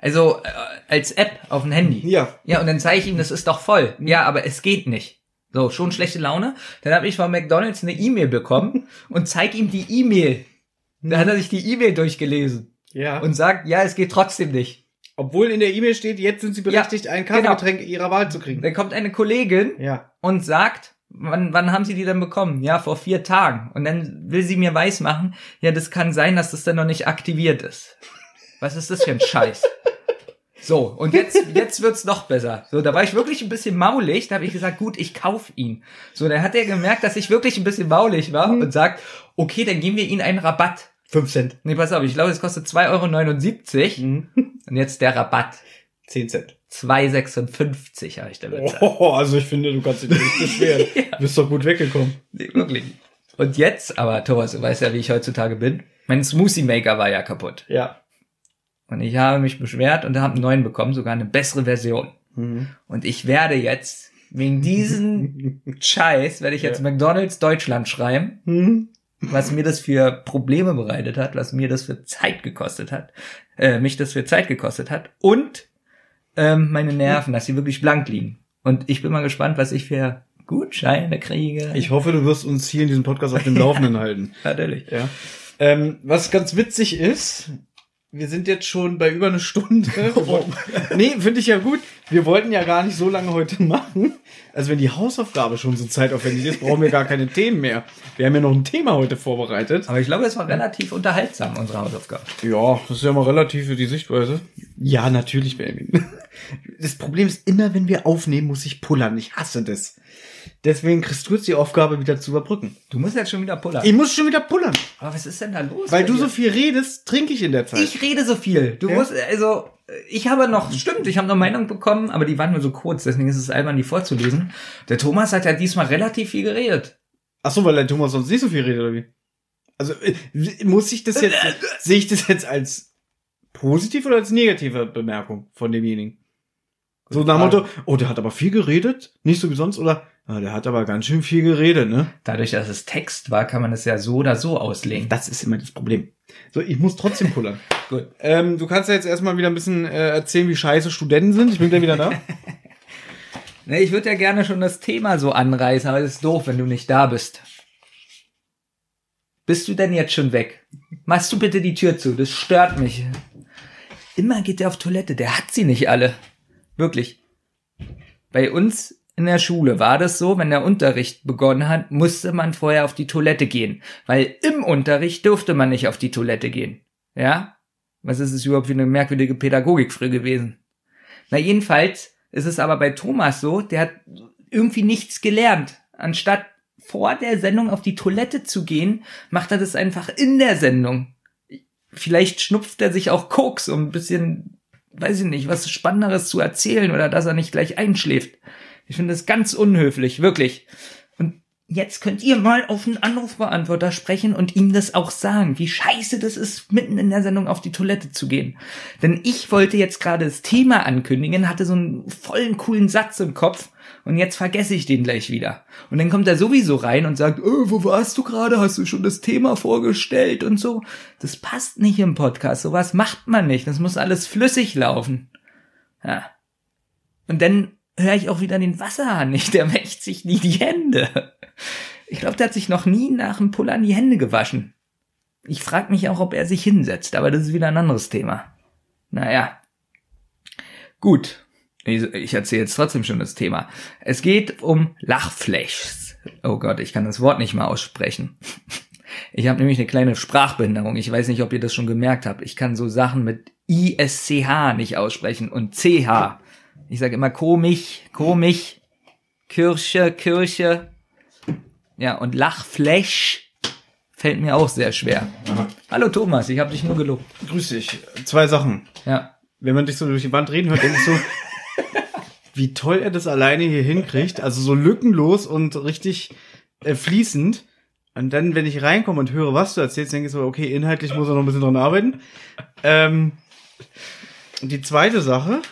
Also äh, als App auf dem Handy. Ja. Ja, und dann zeige ich ihm, das ist doch voll. Ja, aber es geht nicht. So, schon schlechte Laune. Dann habe ich von McDonalds eine E-Mail bekommen und zeig ihm die E-Mail. Da hat er sich die E-Mail durchgelesen Ja. und sagt, ja, es geht trotzdem nicht. obwohl in der E-Mail steht, jetzt sind sie berechtigt, ein genau. Kaffeegetränk ihrer Wahl zu kriegen. Dann kommt eine Kollegin Ja. und sagt, wann, wann haben Sie die denn bekommen? Ja, vor vier Tagen. Und dann will sie mir weismachen, ja, das kann sein, dass das dann noch nicht aktiviert ist. Was ist das für ein Scheiß? So, und jetzt, jetzt wird's noch besser. So, da war ich wirklich ein bisschen maulig. Da habe ich gesagt, gut, ich kauf ihn. So, dann hat er gemerkt, dass ich wirklich ein bisschen maulig war und sagt, okay, dann geben wir Ihnen einen Rabatt. Fünf Cent. Nee, pass auf, ich glaube, es kostet 2,79 Euro. Mhm. Und jetzt der Rabatt. Zehn Cent. 2,56 habe ich da bezahlt. Oh, also ich finde, du kannst dich nicht beschweren. Du bist doch gut weggekommen. Nee, wirklich. Und jetzt, aber Thomas, du weißt ja, wie ich heutzutage bin. Mein Smoothie Maker war ja kaputt. Ja. Und ich habe mich beschwert und habe einen neuen bekommen, sogar eine bessere Version. Mhm. Und ich werde jetzt, wegen diesen Scheiß, werde ich jetzt Ja. McDonalds Deutschland schreiben, Mhm. was mir das für Probleme bereitet hat, was mir das für Zeit gekostet hat, äh, mich das für Zeit gekostet hat und ähm, meine Nerven, dass sie wirklich blank liegen. Und ich bin mal gespannt, was ich für Gutscheine kriege. Ich hoffe, du wirst uns hier in diesem Podcast auf dem Laufenden halten. natürlich. Ja. Ähm, was ganz witzig ist, wir sind jetzt schon bei über eine Stunde. Wollten- nee, finde ich ja gut. Wir wollten ja gar nicht so lange heute machen. Also wenn die Hausaufgabe schon so zeitaufwendig ist, brauchen wir gar keine Themen mehr. Wir haben ja noch ein Thema heute vorbereitet. Aber ich glaube, es war relativ unterhaltsam, unsere Hausaufgabe. Ja, das ist ja mal relativ für die Sichtweise. Ja, natürlich, Benjamin. Das Problem ist immer, wenn wir aufnehmen, muss ich pullern. Ich hasse das. Deswegen kriegst du jetzt die Aufgabe, wieder zu überbrücken. Du musst jetzt schon wieder pullern. Ich muss schon wieder pullern. Aber was ist denn da los? Weil du dir? so viel redest, trinke ich in der Zeit. Ich rede so viel. Du Ja. musst, also, ich habe noch, stimmt, ich habe noch Meinung bekommen, aber die waren nur so kurz, deswegen ist es albern, die vorzulesen. Der Thomas hat ja diesmal relativ viel geredet. Ach so, weil der Thomas sonst nicht so viel redet, oder wie? Also, äh, muss ich das jetzt, sehe ich das jetzt als positiv oder als negative Bemerkung von demjenigen? So nach dem Motto, oh, der hat aber viel geredet, nicht so wie sonst, oder Ja, der hat aber ganz schön viel geredet, ne? Dadurch, dass es Text war, kann man es ja so oder so auslegen. Das ist immer das Problem. So, ich muss trotzdem pullern. Gut. ähm, du kannst ja jetzt erstmal wieder ein bisschen äh, erzählen, wie scheiße Studenten sind. Ich bin gleich wieder da. Ne, ich würde ja gerne schon das Thema so anreißen, aber es ist doof, wenn du nicht da bist. Bist du denn jetzt schon weg? Machst du bitte die Tür zu, das stört mich. Immer geht er auf Toilette, der hat sie nicht alle. Wirklich. Bei uns in der Schule war das so, wenn der Unterricht begonnen hat, musste man vorher auf die Toilette gehen, weil im Unterricht durfte man nicht auf die Toilette gehen. Ja? Was ist es überhaupt für eine merkwürdige Pädagogik früher gewesen? Na jedenfalls ist es aber bei Thomas so, der hat irgendwie nichts gelernt. Anstatt vor der Sendung auf die Toilette zu gehen, macht er das einfach in der Sendung. Vielleicht schnupft er sich auch Koks, um ein bisschen, weiß ich nicht, was Spannenderes zu erzählen oder dass er nicht gleich einschläft. Ich finde das ganz unhöflich, wirklich. Und jetzt könnt ihr mal auf einen Anrufbeantworter sprechen und ihm das auch sagen, wie scheiße das ist, mitten in der Sendung auf die Toilette zu gehen. Denn ich wollte jetzt gerade das Thema ankündigen, hatte so einen vollen coolen Satz im Kopf und jetzt vergesse ich den gleich wieder. Und dann kommt er sowieso rein und sagt, oh, wo warst du gerade? Hast du schon das Thema vorgestellt und so? Das passt nicht im Podcast. Sowas macht man nicht. Das muss alles flüssig laufen. Ja. Und dann höre ich auch wieder den Wasserhahn nicht. Der wäscht sich nie die Hände. Ich glaube, der hat sich noch nie nach dem Pullern die Hände gewaschen. Ich frage mich auch, ob er sich hinsetzt, aber das ist wieder ein anderes Thema. Naja. Gut. Ich, ich erzähle jetzt trotzdem schon das Thema. Es geht um Lachflashs. Oh Gott, ich kann das Wort nicht mal aussprechen. Ich habe nämlich eine kleine Sprachbehinderung. Ich weiß nicht, ob ihr das schon gemerkt habt. Ich kann so Sachen mit ISCH nicht aussprechen und CH. Ich sage immer komisch, komisch, Kirche, Kirche. Ja, und Lachflash fällt mir auch sehr schwer. Hallo Thomas, ich habe dich nur gelobt. Grüß dich. Zwei Sachen. Ja. Wenn man dich so durch die Wand reden hört, denke ich so, wie toll er das alleine hier hinkriegt. Also so lückenlos und richtig äh, fließend. Und dann, wenn ich reinkomme und höre, was du erzählst, denke ich so, okay, inhaltlich muss er noch ein bisschen dran arbeiten. Ähm, die zweite Sache,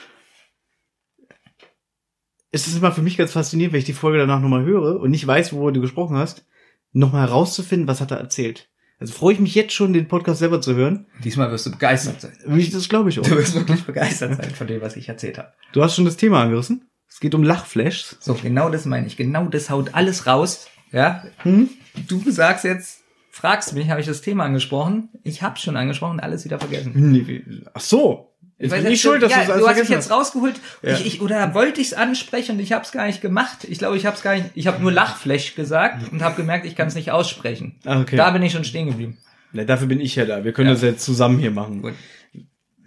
es ist immer für mich ganz faszinierend, wenn ich die Folge danach nochmal höre und nicht weiß, worüber du gesprochen hast, nochmal herauszufinden, was hat er erzählt. Also freue ich mich jetzt schon, den Podcast selber zu hören. Diesmal wirst du begeistert sein. Das glaube ich auch. Du wirst wirklich begeistert sein von dem, was ich erzählt habe. Du hast schon das Thema angerissen. Es geht um Lachflashs. So, genau das meine ich. Genau das haut alles raus. Ja? Hm? Du sagst jetzt, fragst mich, habe ich das Thema angesprochen? Ich habe schon angesprochen, alles wieder vergessen. Nee, Ach so. Ich bin nicht schuld, dass ja, du es alles du hast mich jetzt rausgeholt. Ja. Ich, ich, oder wollte ich es ansprechen und ich habe es gar nicht gemacht. Ich glaube, ich habe es gar nicht. Ich habe nur Lachflash gesagt und habe gemerkt, ich kann es nicht aussprechen. Ah, okay. Da bin ich schon stehen geblieben. Na, dafür bin ich ja da. Wir können Ja. das jetzt zusammen hier machen. Gut.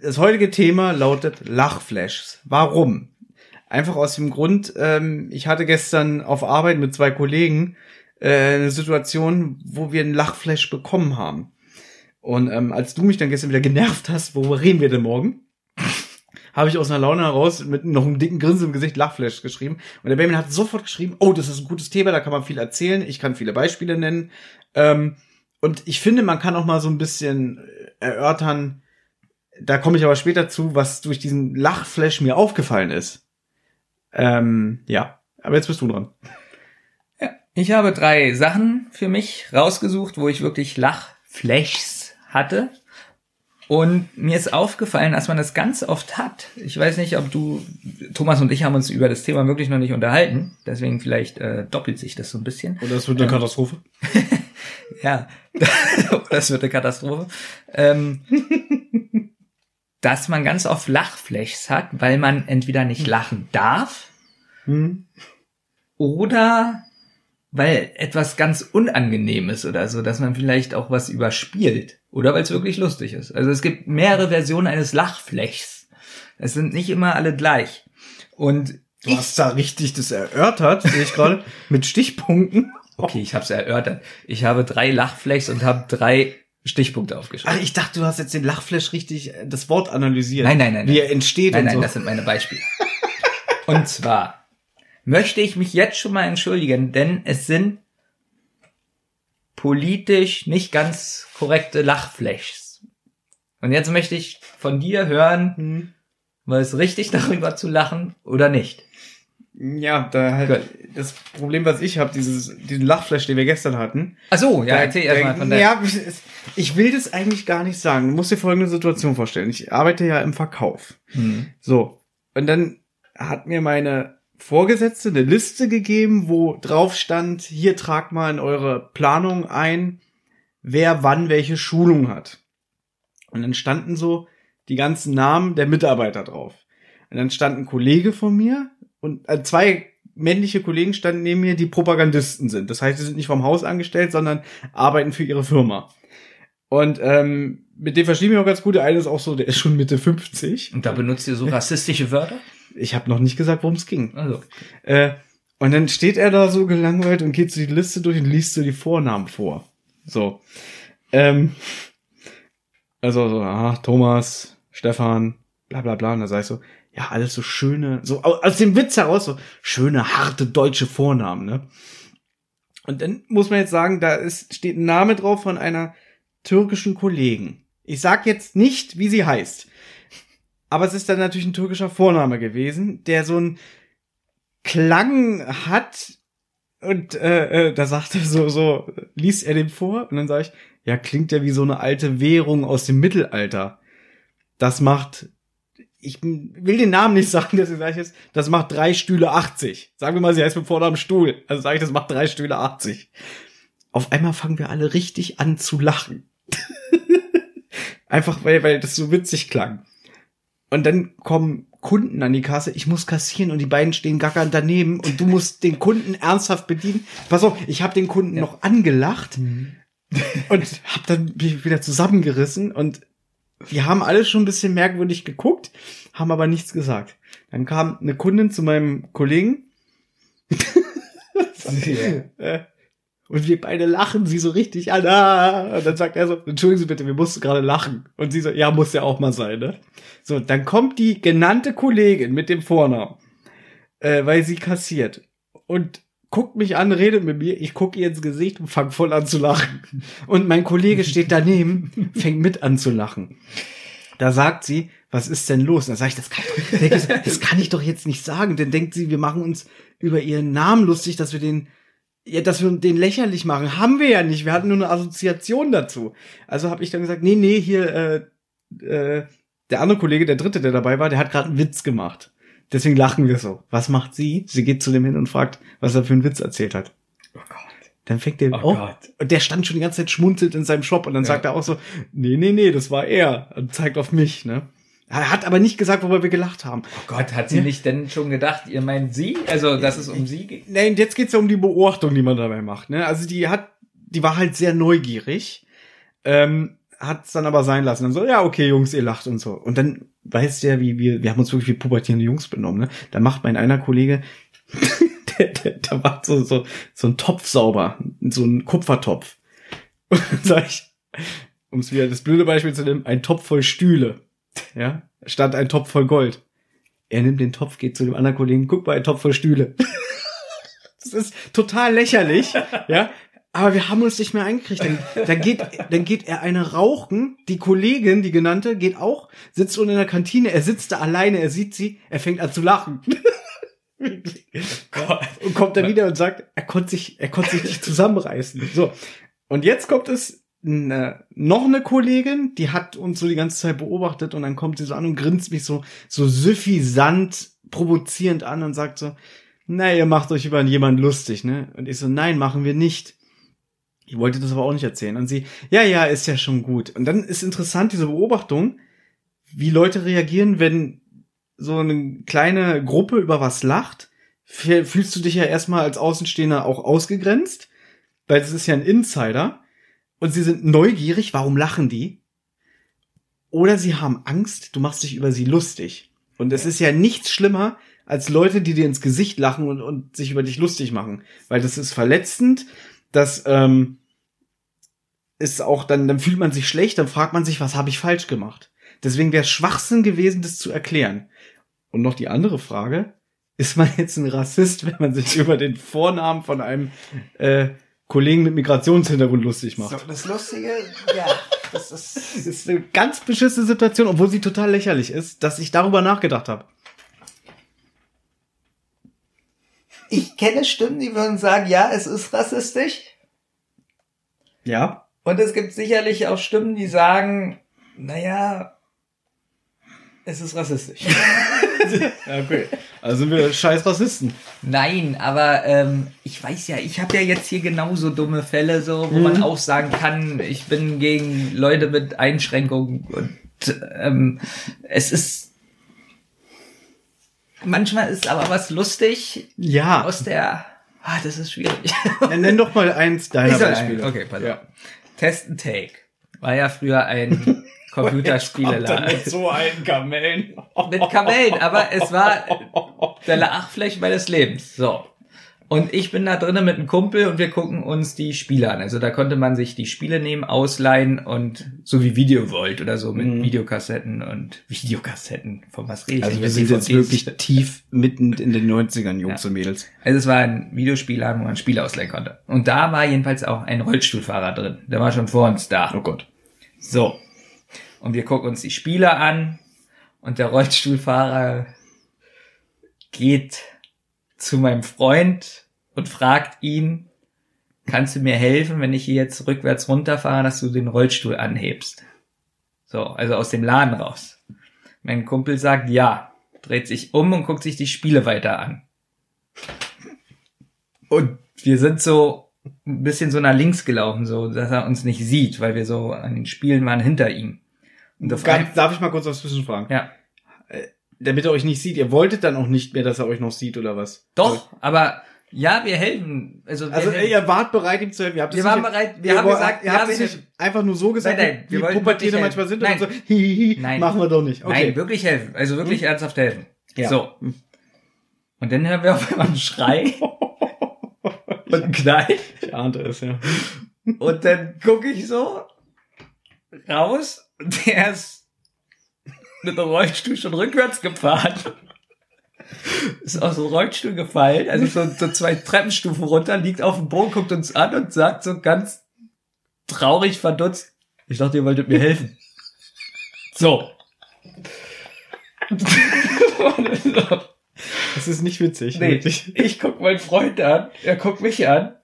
Das heutige Thema lautet Lachflashs. Warum? Einfach aus dem Grund, ähm, ich hatte gestern auf Arbeit mit zwei Kollegen äh, eine Situation, wo wir einen Lachflash bekommen haben. Und ähm, als du mich dann gestern wieder genervt hast, worüber reden wir denn morgen? Habe ich aus einer Laune heraus mit noch einem dicken Grinsen im Gesicht Lachflash geschrieben. Und der Benjamin hat sofort geschrieben, oh, das ist ein gutes Thema, da kann man viel erzählen. Ich kann viele Beispiele nennen. Ähm, und ich finde, man kann auch mal so ein bisschen erörtern, da komme ich aber später zu, was durch diesen Lachflash mir aufgefallen ist. Ähm, ja, aber jetzt bist du dran. Ja, ich habe drei Sachen für mich rausgesucht, wo ich wirklich Lachflashs hatte. Und mir ist aufgefallen, dass man das ganz oft hat. Ich weiß nicht, ob du, Thomas und ich haben uns über das Thema wirklich noch nicht unterhalten. Deswegen vielleicht äh, doppelt sich das so ein bisschen. Oder es wird eine Katastrophe. Ja, das wird eine Katastrophe. Ähm, dass man ganz oft Lachflashs hat, weil man entweder nicht lachen darf Hm? oder weil etwas ganz unangenehm ist oder so, dass man vielleicht auch was überspielt oder weil es wirklich lustig ist. Also es gibt mehrere Versionen eines Lachflechs. Es sind nicht immer alle gleich. Und Du hast da richtig das erörtert, sehe ich gerade, mit Stichpunkten. okay, ich habe es erörtert. Ich habe drei Lachflechs und habe drei Stichpunkte aufgeschrieben. Ach, ich dachte, du hast jetzt den Lachflash richtig äh, das Wort analysiert. Nein, nein, nein, Wie nein. er entsteht Nein, und nein, so. das sind meine Beispiele. Und zwar möchte ich mich jetzt schon mal entschuldigen, denn es sind politisch nicht ganz korrekte Lachflashs. Und jetzt möchte ich von dir hören, Hm. war es richtig darüber zu lachen oder nicht? Ja, da halt das Problem, was ich habe, dieses diesen Lachflash, den wir gestern hatten. Ach so, ja, Da- erzähl erstmal von der. Ja, ich will das eigentlich gar nicht sagen. Du musst dir folgende Situation vorstellen. Ich arbeite ja im Verkauf. Hm. So. Und dann hat mir meine Vorgesetzte eine Liste gegeben, wo drauf stand, hier tragt mal in eure Planung ein, wer wann welche Schulung hat. Und dann standen so die ganzen Namen der Mitarbeiter drauf. Und dann stand ein Kollege von mir und äh, zwei männliche Kollegen standen neben mir, die Propagandisten sind. Das heißt, sie sind nicht vom Haus angestellt, sondern arbeiten für ihre Firma. Und ähm, mit dem verstehe ich mich auch ganz gut. Der eine ist auch so, der ist schon Mitte 50. Und da benutzt ihr so rassistische Wörter? Ich habe noch nicht gesagt, worum es ging. Also. Äh, und dann steht er da so gelangweilt und geht so die Liste durch und liest so die Vornamen vor. So. Ähm, also so, ah, Thomas, Stefan, bla bla bla. Und da sag ich so, ja, alles so schöne, so au- aus dem Witz heraus, so schöne, harte deutsche Vornamen, ne? Und dann muss man jetzt sagen, da ist, steht ein Name drauf von einer türkischen Kollegen. Ich sag jetzt nicht, wie sie heißt. Aber es ist dann natürlich ein türkischer Vorname gewesen, der so ein Klang hat und äh, äh, da sagt er so, so, liest er den vor und dann sage ich, ja, klingt ja wie so eine alte Währung aus dem Mittelalter. Das macht, ich will den Namen nicht sagen, deswegen sage ich jetzt, das macht drei Stühle 80. Sagen wir mal, sie heißt mit Vornamen Stuhl. Also sage ich, das macht drei Stühle 80. Auf einmal fangen wir alle richtig an zu lachen. Einfach weil, weil das so witzig klang. Und dann kommen Kunden an die Kasse, ich muss kassieren und die beiden stehen gackern daneben und du musst den Kunden ernsthaft bedienen. Pass auf, ich habe den Kunden noch angelacht und hab dann mich wieder zusammengerissen und die haben alle schon ein bisschen merkwürdig geguckt, haben aber nichts gesagt. Dann kam eine Kundin zu meinem Kollegen äh, und wir beide lachen sie so richtig an. Ah, und dann sagt er so, entschuldigen Sie bitte, wir mussten gerade lachen. Und sie so, ja, muss ja auch mal sein, ne? So, dann kommt die genannte Kollegin mit dem Vornamen, äh, weil sie kassiert. Und guckt mich an, redet mit mir, ich gucke ihr ins Gesicht und fang voll an zu lachen. Und mein Kollege steht daneben, fängt mit an zu lachen. Da sagt sie, was ist denn los? Und dann sage ich, das kann, das, das kann ich doch jetzt nicht sagen. Dann denkt sie, wir machen uns über ihren Namen lustig, dass wir den, ja, dass wir den lächerlich machen. Haben wir ja nicht. Wir hatten nur eine Assoziation dazu. Also habe ich dann gesagt, nee, nee, hier, äh, äh, der andere Kollege, der dritte, der dabei war, der hat gerade einen Witz gemacht. Deswegen lachen wir so. Was macht sie? Sie geht zu dem hin und fragt, was er für einen Witz erzählt hat. Oh Gott. Dann fängt der Oh Gott. und der stand schon die ganze Zeit schmunzelt in seinem Shop und dann Ja. sagt er auch so, nee, nee, nee, das war er und zeigt auf mich, ne? Er hat aber nicht gesagt, worüber wir gelacht haben. Oh Gott, hat sie nicht denn schon gedacht, ihr meint sie? Also, dass es um sie geht? Nein, jetzt geht's ja um die Beobachtung, die man dabei macht, ne? Also die hat, die war halt sehr neugierig, ähm, hat's dann aber sein lassen. Dann so, ja, okay, Jungs, ihr lacht und so. Und dann weißt du ja, wie wir, wir haben uns wirklich wie pubertierende Jungs benommen, ne? Da macht mein einer Kollege, der, der, der macht so, so, so einen Topf sauber, so einen Kupfertopf. Und dann sag ich, um es wieder das blöde Beispiel zu nehmen, ein Topf voll Stühle, ja, statt ein Topf voll Gold. Er nimmt den Topf, geht zu dem anderen Kollegen, guck mal, ein Topf voll Stühle. Das ist total lächerlich, ja. Aber wir haben uns nicht mehr eingekriegt. Dann, dann, geht, dann geht er eine rauchen. Die Kollegin, die genannte, geht auch, sitzt unten in der Kantine. Er sitzt da alleine, er sieht sie, er fängt an zu lachen. und kommt dann wieder und sagt, er konnte sich, er konnte sich nicht zusammenreißen. So. Und jetzt kommt es eine, noch eine Kollegin, die hat uns so die ganze Zeit beobachtet und dann kommt sie so an und grinst mich so, so süffisant, provozierend an und sagt so, na, ihr macht euch über jemanden lustig, ne? Und ich so, nein, machen wir nicht. Ich wollte das aber auch nicht erzählen. Und sie, ja, ja, ist ja schon gut. Und dann ist interessant diese Beobachtung, wie Leute reagieren, wenn so eine kleine Gruppe über was lacht. Fühlst du dich ja erstmal als Außenstehender auch ausgegrenzt, weil das ist ja ein Insider. Und sie sind neugierig, warum lachen die? Oder sie haben Angst, du machst dich über sie lustig. Und es ist ja nichts schlimmer, als Leute, die dir ins Gesicht lachen und, und sich über dich lustig machen. Weil das ist verletzend, das ähm, ist auch dann, dann fühlt man sich schlecht, dann fragt man sich, was habe ich falsch gemacht. Deswegen wäre es Schwachsinn gewesen, das zu erklären. Und noch die andere Frage, ist man jetzt ein Rassist, wenn man sich über den Vornamen von einem äh, Kollegen mit Migrationshintergrund lustig macht? So, das Lustige, ja, das ist. Das ist eine ganz beschissene Situation, obwohl sie total lächerlich ist, dass ich darüber nachgedacht habe. ich kenne Stimmen, die würden sagen, ja, es ist rassistisch. Ja. Und es gibt sicherlich auch Stimmen, die sagen, naja, es ist rassistisch. Ja, okay. Also sind wir scheiß Rassisten. Nein, aber ähm, ich weiß ja, ich habe ja jetzt hier genauso dumme Fälle, so, wo man auch sagen kann, ich bin gegen Leute mit Einschränkungen und ähm, es ist manchmal ist aber was lustig Ja. aus der ah, das ist schwierig. Nenn doch mal eins deiner Beispiele. Okay, pass auf. Ja. Test and Take war ja früher ein Computerspieleladen. Mit so alten Kamellen. mit Kamellen, aber es war der Lachfläche meines Lebens. So. Und ich bin da drinnen mit einem Kumpel und wir gucken uns die Spiele an. Also da konnte man sich die Spiele nehmen, ausleihen und so wie Videovolt oder so mit Videokassetten und Videokassetten. Von was rede ich? Also wir sind jetzt wirklich tief mitten in den 90ern, Jungs Ja. und Mädels. Also es war ein Videospielladen, wo man Spiele ausleihen konnte. Und da war jedenfalls auch ein Rollstuhlfahrer drin. Der war schon vor uns da. Oh Gott. So. Und wir gucken uns die Spiele an und der Rollstuhlfahrer geht zu meinem Freund und fragt ihn, kannst du mir helfen, wenn ich hier jetzt rückwärts runterfahre, dass du den Rollstuhl anhebst? So, also aus dem Laden raus. Mein Kumpel sagt ja, dreht sich um und guckt sich die Spiele weiter an. Und wir sind so ein bisschen so nach links gelaufen, so, dass er uns nicht sieht, weil wir so an den Spielen waren hinter ihm. Und auf Ganz, darf ich mal kurz was zwischenfragen? ja, Damit er euch nicht sieht. Ihr wolltet dann auch nicht mehr, dass er euch noch sieht, oder was? doch, aber ja, wir helfen. Also, wir Also helfen. ihr wart bereit, ihm zu helfen. Ihr habt Wir waren nicht- bereit, wir ihr haben gesagt, ihr habt wir es nicht einfach nur so gesagt, Nein, nein, wir wie Pubertiere manchmal sind helfen. und so, hihihi, Nein. machen wir doch nicht. Okay. Nein, wirklich helfen. Also wirklich ernsthaft helfen. Ja. So. Und dann hören wir auf einmal einen Schrei und einen Knall. Ich ahnte es, ja. Und dann gucke ich so raus der ist mit dem Rollstuhl schon rückwärts gefahren. Ist aus dem Rollstuhl gefallen, also so, so zwei Treppenstufen runter, liegt auf dem Boden, guckt uns an und sagt so ganz traurig verdutzt, ich dachte, ihr wolltet mir helfen. So. Das ist nicht witzig. Nee, wirklich. ich guck meinen Freund an, er guckt mich an.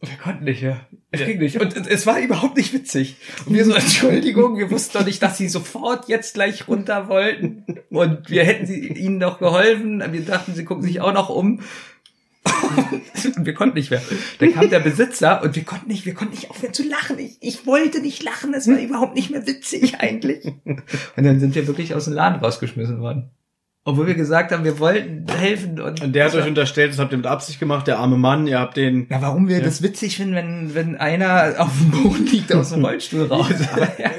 Wir konnten nicht mehr. Es ging nicht. Und es war überhaupt nicht witzig. Und wir so, Entschuldigung, wir wussten doch nicht, dass sie sofort jetzt gleich runter wollten. Und wir hätten sie, ihnen doch geholfen. Wir dachten, sie gucken sich auch noch um. Und wir konnten nicht mehr. Dann kam der Besitzer und wir konnten nicht, wir konnten nicht aufhören zu lachen. Ich, ich wollte nicht lachen, es war überhaupt nicht mehr witzig eigentlich. Und dann sind wir wirklich aus dem Laden rausgeschmissen worden. Obwohl wir gesagt haben, wir wollten helfen. Und, Und der hat euch unterstellt, das habt ihr mit Absicht gemacht, der arme Mann, ihr habt den... ja, warum wir das witzig finden, wenn, wenn einer auf dem Boden liegt aus dem Rollstuhl raus. Aber ja,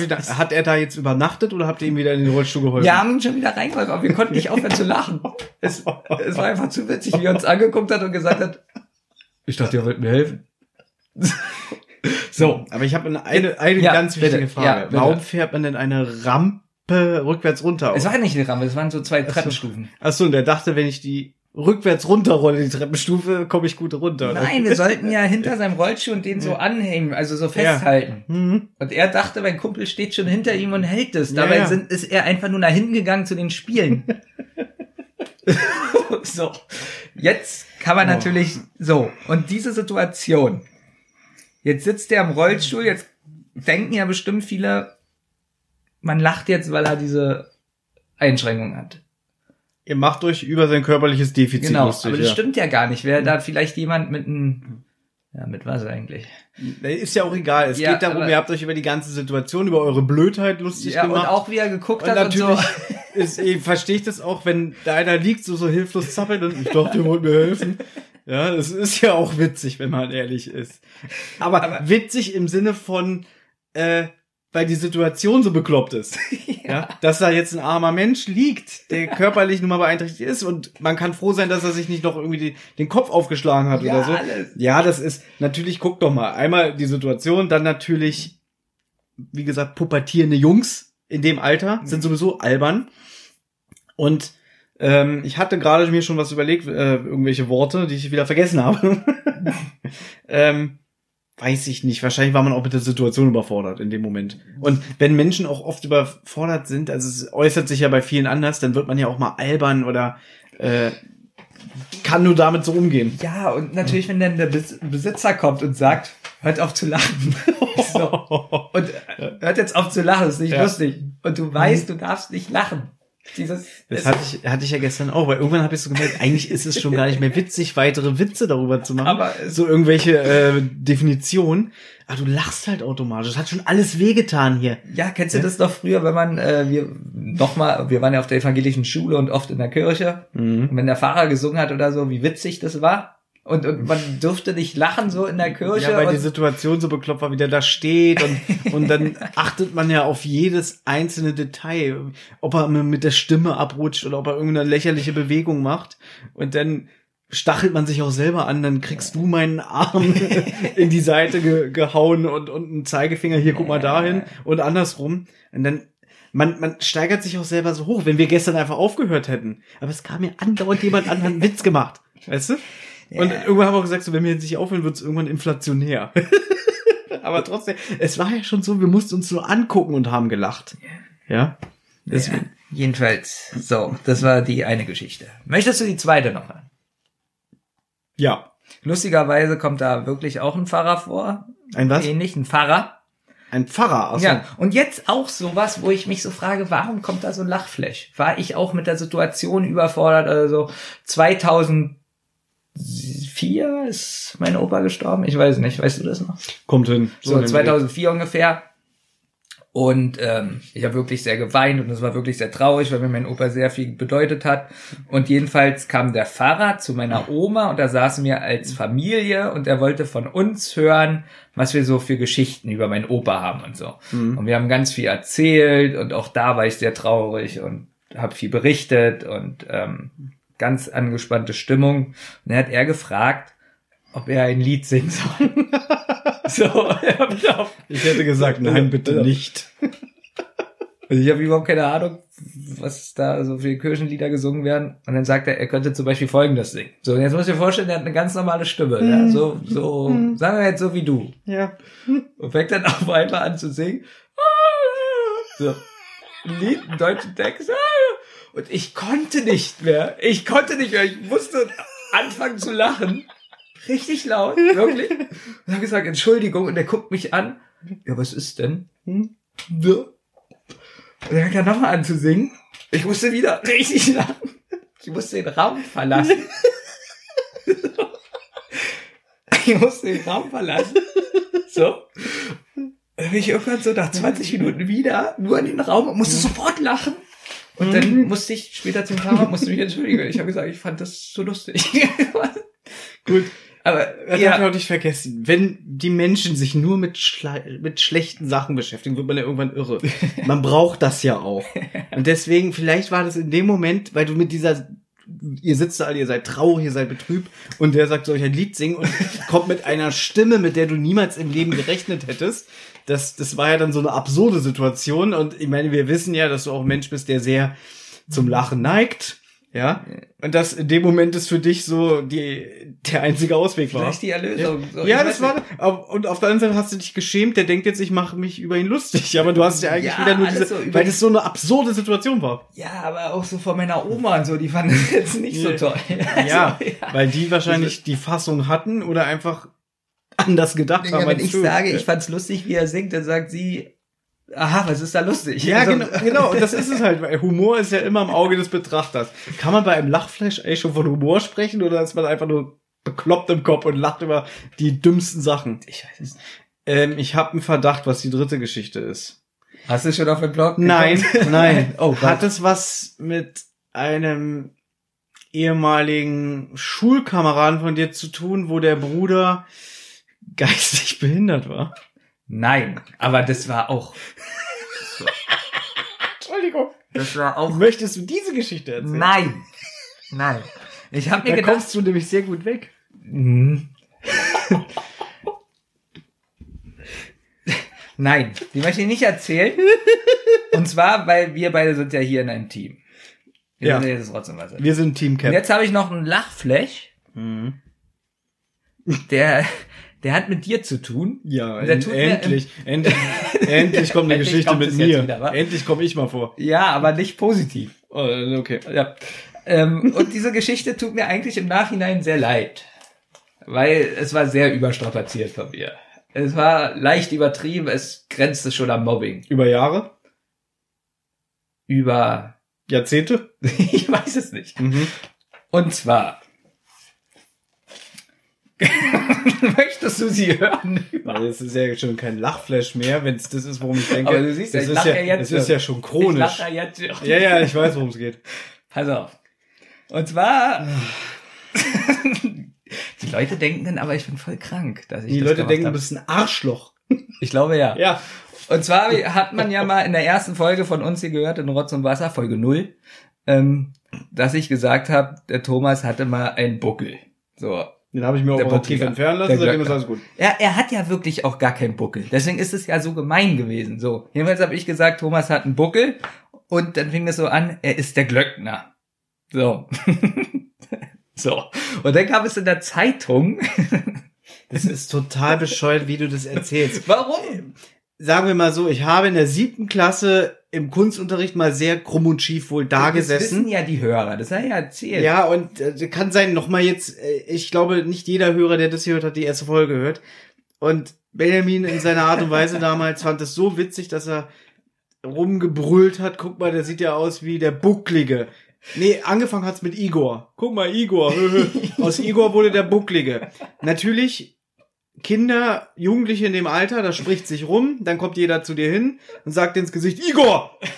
ich da, hat er da jetzt übernachtet oder habt ihr ihm wieder in den Rollstuhl geholfen? wir haben ihn schon wieder reingeholfen, aber wir konnten nicht aufhören zu lachen. Es, es war einfach zu witzig, wie er uns angeguckt hat und gesagt hat, ich dachte, ihr wollt mir helfen. So. Aber ich habe eine, eine, eine Ja, ganz wichtige bitte. Frage. Ja. Warum fährt man denn eine Rampe rückwärts runter? Es war nicht eine Rampe, es waren so zwei Treppenstufen. Achso, und der dachte, wenn ich die rückwärts runterrolle, die Treppenstufe, komme ich gut runter. oder? Nein, wir sollten ja hinter seinem Rollstuhl und den so anhängen, also so festhalten. Mhm. Und er dachte, mein Kumpel steht schon hinter ihm und hält es. Ja, Dabei ja. Sind, ist er einfach nur nach hinten gegangen zu den Spielen. so. Jetzt kann man Oh. natürlich, so. Und diese Situation. Jetzt sitzt er im Rollstuhl, jetzt denken ja bestimmt viele, man lacht jetzt, weil er diese Einschränkung hat. Ihr macht euch über sein körperliches Defizit Genau, lustig. aber das ja. stimmt ja gar nicht. Wäre da vielleicht jemand mit einem, ja, mit was eigentlich? Ist ja auch egal. Es Ja, geht darum, ihr habt euch über die ganze Situation, über eure Blödheit lustig Ja, und gemacht. auch wie er geguckt Und hat und natürlich so. ist, eh, verstehe ich das auch, wenn da einer liegt, so, so hilflos zappelt und ich dachte, ihr wollt mir helfen. Ja, das ist ja auch witzig, wenn man ehrlich ist. Aber, Aber- witzig im Sinne von, äh, weil die Situation so bekloppt ist. ja. Dass da jetzt ein armer Mensch liegt, der körperlich nun mal beeinträchtigt ist und man kann froh sein, dass er sich nicht noch irgendwie die, den Kopf aufgeschlagen hat Ja, oder so. alles. Ja, das ist, natürlich, guck doch mal, einmal die Situation, dann natürlich, wie gesagt, pubertierende Jungs in dem Alter sind sowieso albern. Und ähm, ich hatte gerade mir schon was überlegt, äh, irgendwelche Worte, die ich wieder vergessen habe. ähm, weiß ich nicht. Wahrscheinlich war man auch mit der Situation überfordert in dem Moment. Und wenn Menschen auch oft überfordert sind, also es äußert sich ja bei vielen anders, dann wird man ja auch mal albern oder äh, kann nur damit so umgehen. Ja, und natürlich, wenn dann der Bes- Besitzer kommt und sagt, hört auf zu lachen. so. Und äh, hört jetzt auf zu lachen, ist nicht Ja. lustig. Und du weißt, du darfst nicht lachen. Dieses, Das hatte ich, hatte ich ja gestern auch, weil irgendwann habe ich so gemerkt, eigentlich ist es schon gar nicht mehr witzig, weitere Witze darüber zu machen. Aber so irgendwelche äh, Definitionen. Aber du lachst halt automatisch. Das hat schon alles wehgetan hier. Ja, kennst du das doch früher, wenn man, äh, wir nochmal, wir waren ja auf der evangelischen Schule und oft in der Kirche. Und wenn der Pfarrer gesungen hat oder so, wie witzig das war. Und, und man durfte nicht lachen so in der Kirche. Ja, weil die Situation so bekloppt war, wie der da steht und, und dann achtet man ja auf jedes einzelne Detail, ob er mit der Stimme abrutscht oder ob er irgendeine lächerliche Bewegung macht und dann stachelt man sich auch selber an, dann kriegst du meinen Arm in die Seite ge gehauen und, und einen Zeigefinger, hier guck mal dahin und andersrum und dann man, man steigert sich auch selber so hoch, wenn wir gestern einfach aufgehört hätten. Aber es kam mir andauernd jemand an, hat einen Witz gemacht. Weißt du? Und irgendwann haben wir auch gesagt, so, wenn wir jetzt nicht aufhören, wird es irgendwann inflationär. Aber trotzdem, es war ja schon so, wir mussten uns nur angucken und haben gelacht. Ja? ja, jedenfalls, so, das war die eine Geschichte. Möchtest du die zweite noch hören? Ja. Lustigerweise kommt da wirklich auch ein Pfarrer vor. Ein was? Ähnlich, ein Pfarrer. Ein Pfarrer. Achso. Ja, und jetzt auch sowas, wo ich mich so frage, warum kommt da so ein Lachflash? War ich auch mit der Situation überfordert? Also 2004 ist mein Opa gestorben. Ich weiß nicht, weißt du das noch? Kommt hin. So, den 2004 ungefähr. Und ähm, ich habe wirklich sehr geweint und es war wirklich sehr traurig, weil mir mein Opa sehr viel bedeutet hat. Und jedenfalls kam der Pfarrer zu meiner Oma und da saßen wir als Familie und er wollte von uns hören, was wir so für Geschichten über meinen Opa haben und so. Und wir haben ganz viel erzählt und auch da war ich sehr traurig und habe viel berichtet und ähm, ganz angespannte Stimmung. Und dann hat er gefragt, ob er ein Lied singen soll. so, er Ich hätte gesagt, nein, bitte nicht. also ich habe überhaupt keine Ahnung, was da so für Kirchenlieder gesungen werden. Und dann sagt er, er könnte zum Beispiel folgendes singen. So, und jetzt muss ich dir vorstellen, er hat eine ganz normale Stimme. Ja? So, so, sagen wir jetzt so wie du. Ja. Und fängt dann auf einmal an zu singen. So, ein Lied, einen deutschen Text. Und ich konnte nicht mehr. Ich konnte nicht mehr. Ich musste anfangen zu lachen. Richtig laut, wirklich. Und habe gesagt, Entschuldigung. Und er guckt mich an. Ja, was ist denn? Hm? Und dann fängt er nochmal an zu singen. Ich musste wieder richtig lachen. Ich musste den Raum verlassen. ich musste den Raum verlassen. So. Dann bin ich irgendwann so nach 20 Minuten wieder nur in den Raum und musste sofort lachen. Und dann musste ich später zum Fahrer, musste mich entschuldigen. Ich habe gesagt, ich fand das so lustig. Gut. Aber Das ja, darf ich auch nicht vergessen. Wenn die Menschen sich nur mit, schle mit schlechten Sachen beschäftigen, wird man ja irgendwann irre. Man braucht das ja auch. Und deswegen, vielleicht war das in dem Moment, weil du mit dieser, ihr sitzt da alle, ihr seid traurig, ihr seid betrübt und der sagt, soll ich ein Lied singen und kommt mit einer Stimme, mit der du niemals im Leben gerechnet hättest. Das, das war ja dann so eine absurde Situation und ich meine, wir wissen ja, dass du auch ein Mensch bist, der sehr zum Lachen neigt. Ja, und das in dem Moment ist für dich so die, der einzige Ausweg war. vielleicht die Erlösung. So, Ja, das war, nicht. und auf der anderen Seite hast du dich geschämt, der denkt jetzt, ich mache mich über ihn lustig, aber du hast ja eigentlich Ja, wieder nur diese, so weil das so eine absurde Situation war. Ja, aber auch so von meiner Oma und so, die fanden das jetzt nicht so toll. Ja, Also, weil die wahrscheinlich die Fassung hatten oder einfach anders gedacht Digga, haben. wenn ich du. sage, ich fand's lustig, wie er singt, dann sagt sie, aha, was ist da lustig? ja, Also- genau, genau, und das ist es halt, weil Humor ist ja immer im Auge des Betrachters. Kann man bei einem Lachflash eigentlich schon von Humor sprechen oder ist man einfach nur bekloppt im Kopf und lacht über die dümmsten Sachen? Ich weiß es nicht. Ähm, ich habe einen Verdacht, was die dritte Geschichte ist. Hast du schon auf den Blog? Nein, geguckt? nein. Oh, Gott. Hat es was mit einem ehemaligen Schulkameraden von dir zu tun, wo der Bruder geistig behindert war? Nein, aber das war auch, Entschuldigung. das war auch, Möchtest du diese Geschichte erzählen? nein, nein. Ich habe mir Da gedacht, kommst du nämlich sehr gut weg. Mhm. Nein, die möchte ich nicht erzählen. Und zwar, weil wir beide sind ja hier in einem Team. Wir Ja. sind jetzt trotzdem was. Wir sind Team Und Cap. jetzt habe ich noch einen Lachflash, Mhm. der, der hat mit dir zu tun. Ja, Und der en tut mir endlich, endlich, endlich kommt eine Endlich Geschichte kommt mit mir. wieder, endlich komme ich mal vor. Ja, aber nicht positiv. Oh, okay. Ja. Ähm, und diese Geschichte tut mir eigentlich im Nachhinein sehr leid. Weil es war sehr überstrapaziert von mir. Es war leicht übertrieben, es grenzte schon am Mobbing. Über Jahre? Über, Jahrzehnte? ich weiß es nicht. Mhm. Und zwar, möchtest du sie hören? Das ist ja schon kein Lachflash mehr, wenn es das ist, worum ich denke. Aber du siehst ja, das ich ist ja, ja jetzt Das ist schon. ja schon Ich chronisch. lache jetzt schon. Ja, ja, ich weiß, worum es geht. Pass auf. Und zwar, die Leute denken dann aber, ich bin voll krank, dass ich Die das Leute denken, du hab. bist ein Arschloch. Ich glaube ja. Ja. Und zwar hat man ja mal in der ersten Folge von uns hier gehört, in Rotz und Wasser, Folge 0, ähm, dass ich gesagt habe, der Thomas hatte mal einen Buckel. So. Den habe ich mir operativ entfernen lassen, seitdem ist alles gut. Er, er hat ja wirklich auch gar keinen Buckel. Deswegen ist es ja so gemein gewesen. So. Jedenfalls habe ich gesagt, Thomas hat einen Buckel. Und dann fing es so an, er ist der Glöckner. So. so. Und dann gab es in der Zeitung. Das ist total bescheuert, wie du das erzählst. Warum? Sagen wir mal so, ich habe in der siebten Klasse im Kunstunterricht mal sehr krumm und schief wohl da Das wissen gesessen. ja die Hörer. Das sei ja erzählt. Ja, und äh, kann sein, nochmal jetzt, äh, ich glaube, nicht jeder Hörer, der das hier hört, hat die erste Folge gehört. Und Benjamin in seiner Art und Weise damals fand es so witzig, dass er rumgebrüllt hat, guck mal, der sieht ja aus wie der Bucklige. Nee, angefangen hat's mit Igor. Guck mal, Igor. Aus Igor wurde der Bucklige. Natürlich, Kinder, Jugendliche in dem Alter, das spricht sich rum, dann kommt jeder zu dir hin und sagt ins Gesicht, Igor!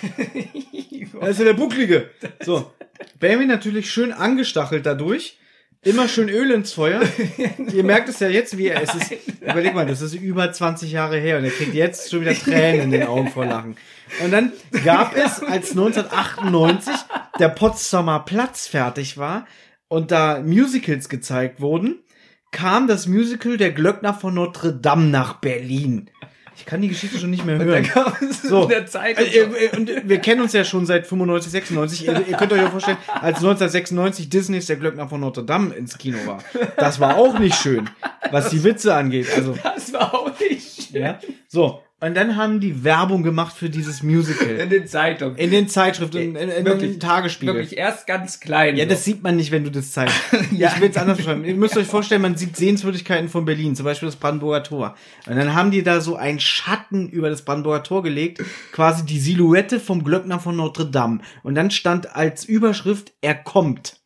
Er ist ja der Bucklige. So. Benjamin natürlich schön angestachelt dadurch. Immer schön Öl ins Feuer. Ihr merkt es ja jetzt, wie er es ist. Überleg mal, das ist über 20 Jahre her und er kriegt jetzt schon wieder Tränen in den Augen vor Lachen. Und dann gab es, als 1998 der Potsdamer Platz fertig war und da Musicals gezeigt wurden, kam das Musical Der Glöckner von Notre Dame nach Berlin. Ich kann die Geschichte schon nicht mehr Und hören. So. Also, ihr- und wir kennen uns ja schon seit 95, 96. Ihr, ihr könnt euch ja vorstellen, als 1996 Disneys Der Glöckner von Notre Dame ins Kino war. Das war auch nicht schön, was die Witze angeht. Also, das war auch nicht schön. ja. So. Und dann haben die Werbung gemacht für dieses Musical. In den Zeitungen. In den Zeitschriften, in, in, in Wirklich, den Tagesspiegel. Wirklich erst ganz klein. Ja, so. das sieht man nicht, wenn du das zeigst. Ja. Ich will es anders beschreiben. Ihr müsst euch vorstellen, man sieht Sehenswürdigkeiten von Berlin, zum Beispiel das Brandenburger Tor. Und dann haben die da so einen Schatten über das Brandenburger Tor gelegt, quasi die Silhouette vom Glöckner von Notre Dame. Und dann stand als Überschrift, er kommt.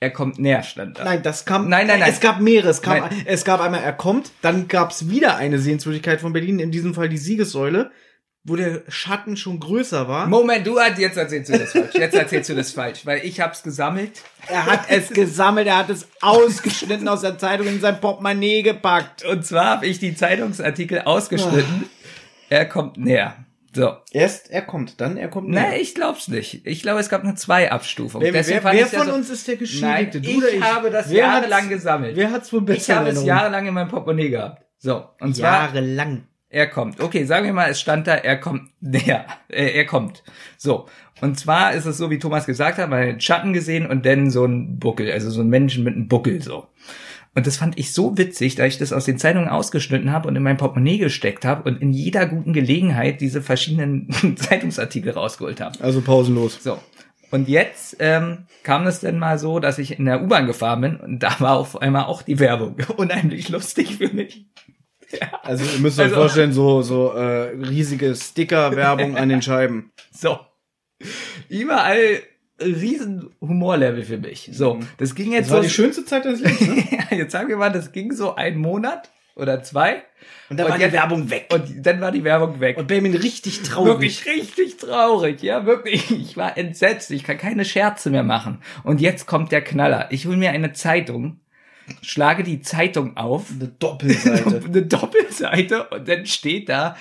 Er kommt näher, stand da. Nein, das kam. Nein, nein, nein. Es gab mehrere. Es, kam, Nein. es gab einmal, er kommt. Dann gab es wieder eine Sehenswürdigkeit von Berlin, in diesem Fall die Siegessäule, wo der Schatten schon größer war. Moment, du hast jetzt erzählst du das falsch. Jetzt erzählst du das falsch, weil ich hab's gesammelt. Er hat es gesammelt, er hat es ausgeschnitten aus der Zeitung in sein Portemonnaie gepackt. Und zwar habe ich die Zeitungsartikel ausgeschnitten. Er kommt näher. So. Erst er kommt, dann er kommt Nein, ich glaub's nicht. Ich glaube, es gab eine zwei Abstufung. Wer, Deswegen wer, wer ja von so- uns ist der Nein, Geschädigte? Du ich ich? habe das Wer jahrelang gesammelt. Wer hat's wohl besser ich habe es jahrelang in meinem Portemonnaie gehabt. So. Und zwar, Jahrelang. er kommt. Okay, sagen wir mal, es stand da, er kommt. Äh, er kommt. So. Und zwar ist es so, wie Thomas gesagt hat, man hat einen Schatten gesehen und dann so ein Buckel, also so ein Menschen mit einem Buckel, so. Und das fand ich so witzig, da ich das aus den Zeitungen ausgeschnitten habe und in mein Portemonnaie gesteckt habe und in jeder guten Gelegenheit diese verschiedenen Zeitungsartikel rausgeholt habe. Also pausenlos. So. Und jetzt ähm, kam es dann mal so, dass ich in der U-Bahn gefahren bin und da war auf einmal auch die Werbung. Unheimlich lustig für mich. Also ihr müsst euch Also- vorstellen, so, so äh, riesige Sticker-Werbung an den Scheiben. So. Überall riesen Humorlevel für mich. So, das ging jetzt Das war so. die schönste Zeit des Lebens, ne? Ja, jetzt sagen wir mal, das ging so einen Monat oder zwei. Und dann Und war die Werbung weg. Und dann war die Werbung weg. Und Benjamin richtig traurig. Wirklich richtig traurig, ja, wirklich. Ich war entsetzt. Ich kann keine Scherze mehr machen. Und jetzt kommt der Knaller. Ich hole mir eine Zeitung, schlage die Zeitung auf, Eine Doppelseite. eine Doppelseite und dann steht da,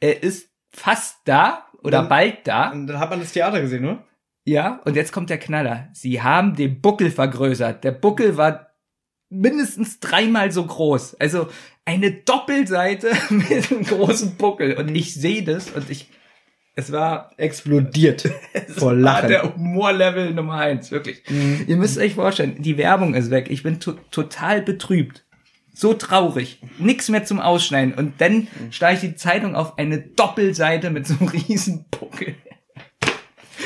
er ist fast da oder Dann- bald da. Und dann hat man das Theater gesehen, oder? Ja, und jetzt kommt der Knaller. Sie haben den Buckel vergrößert. Der Buckel war mindestens dreimal so groß. Also eine Doppelseite mit einem großen Buckel. Und ich sehe das und ich, es war Explodiert vor war Lachen. der Humorlevel Nummer eins, wirklich. Ihr müsst euch vorstellen, die Werbung ist weg. Ich bin to total betrübt. So traurig. Nix mehr zum Ausschneiden. Und dann schlage ich die Zeitung auf eine Doppelseite mit so einem riesen Buckel.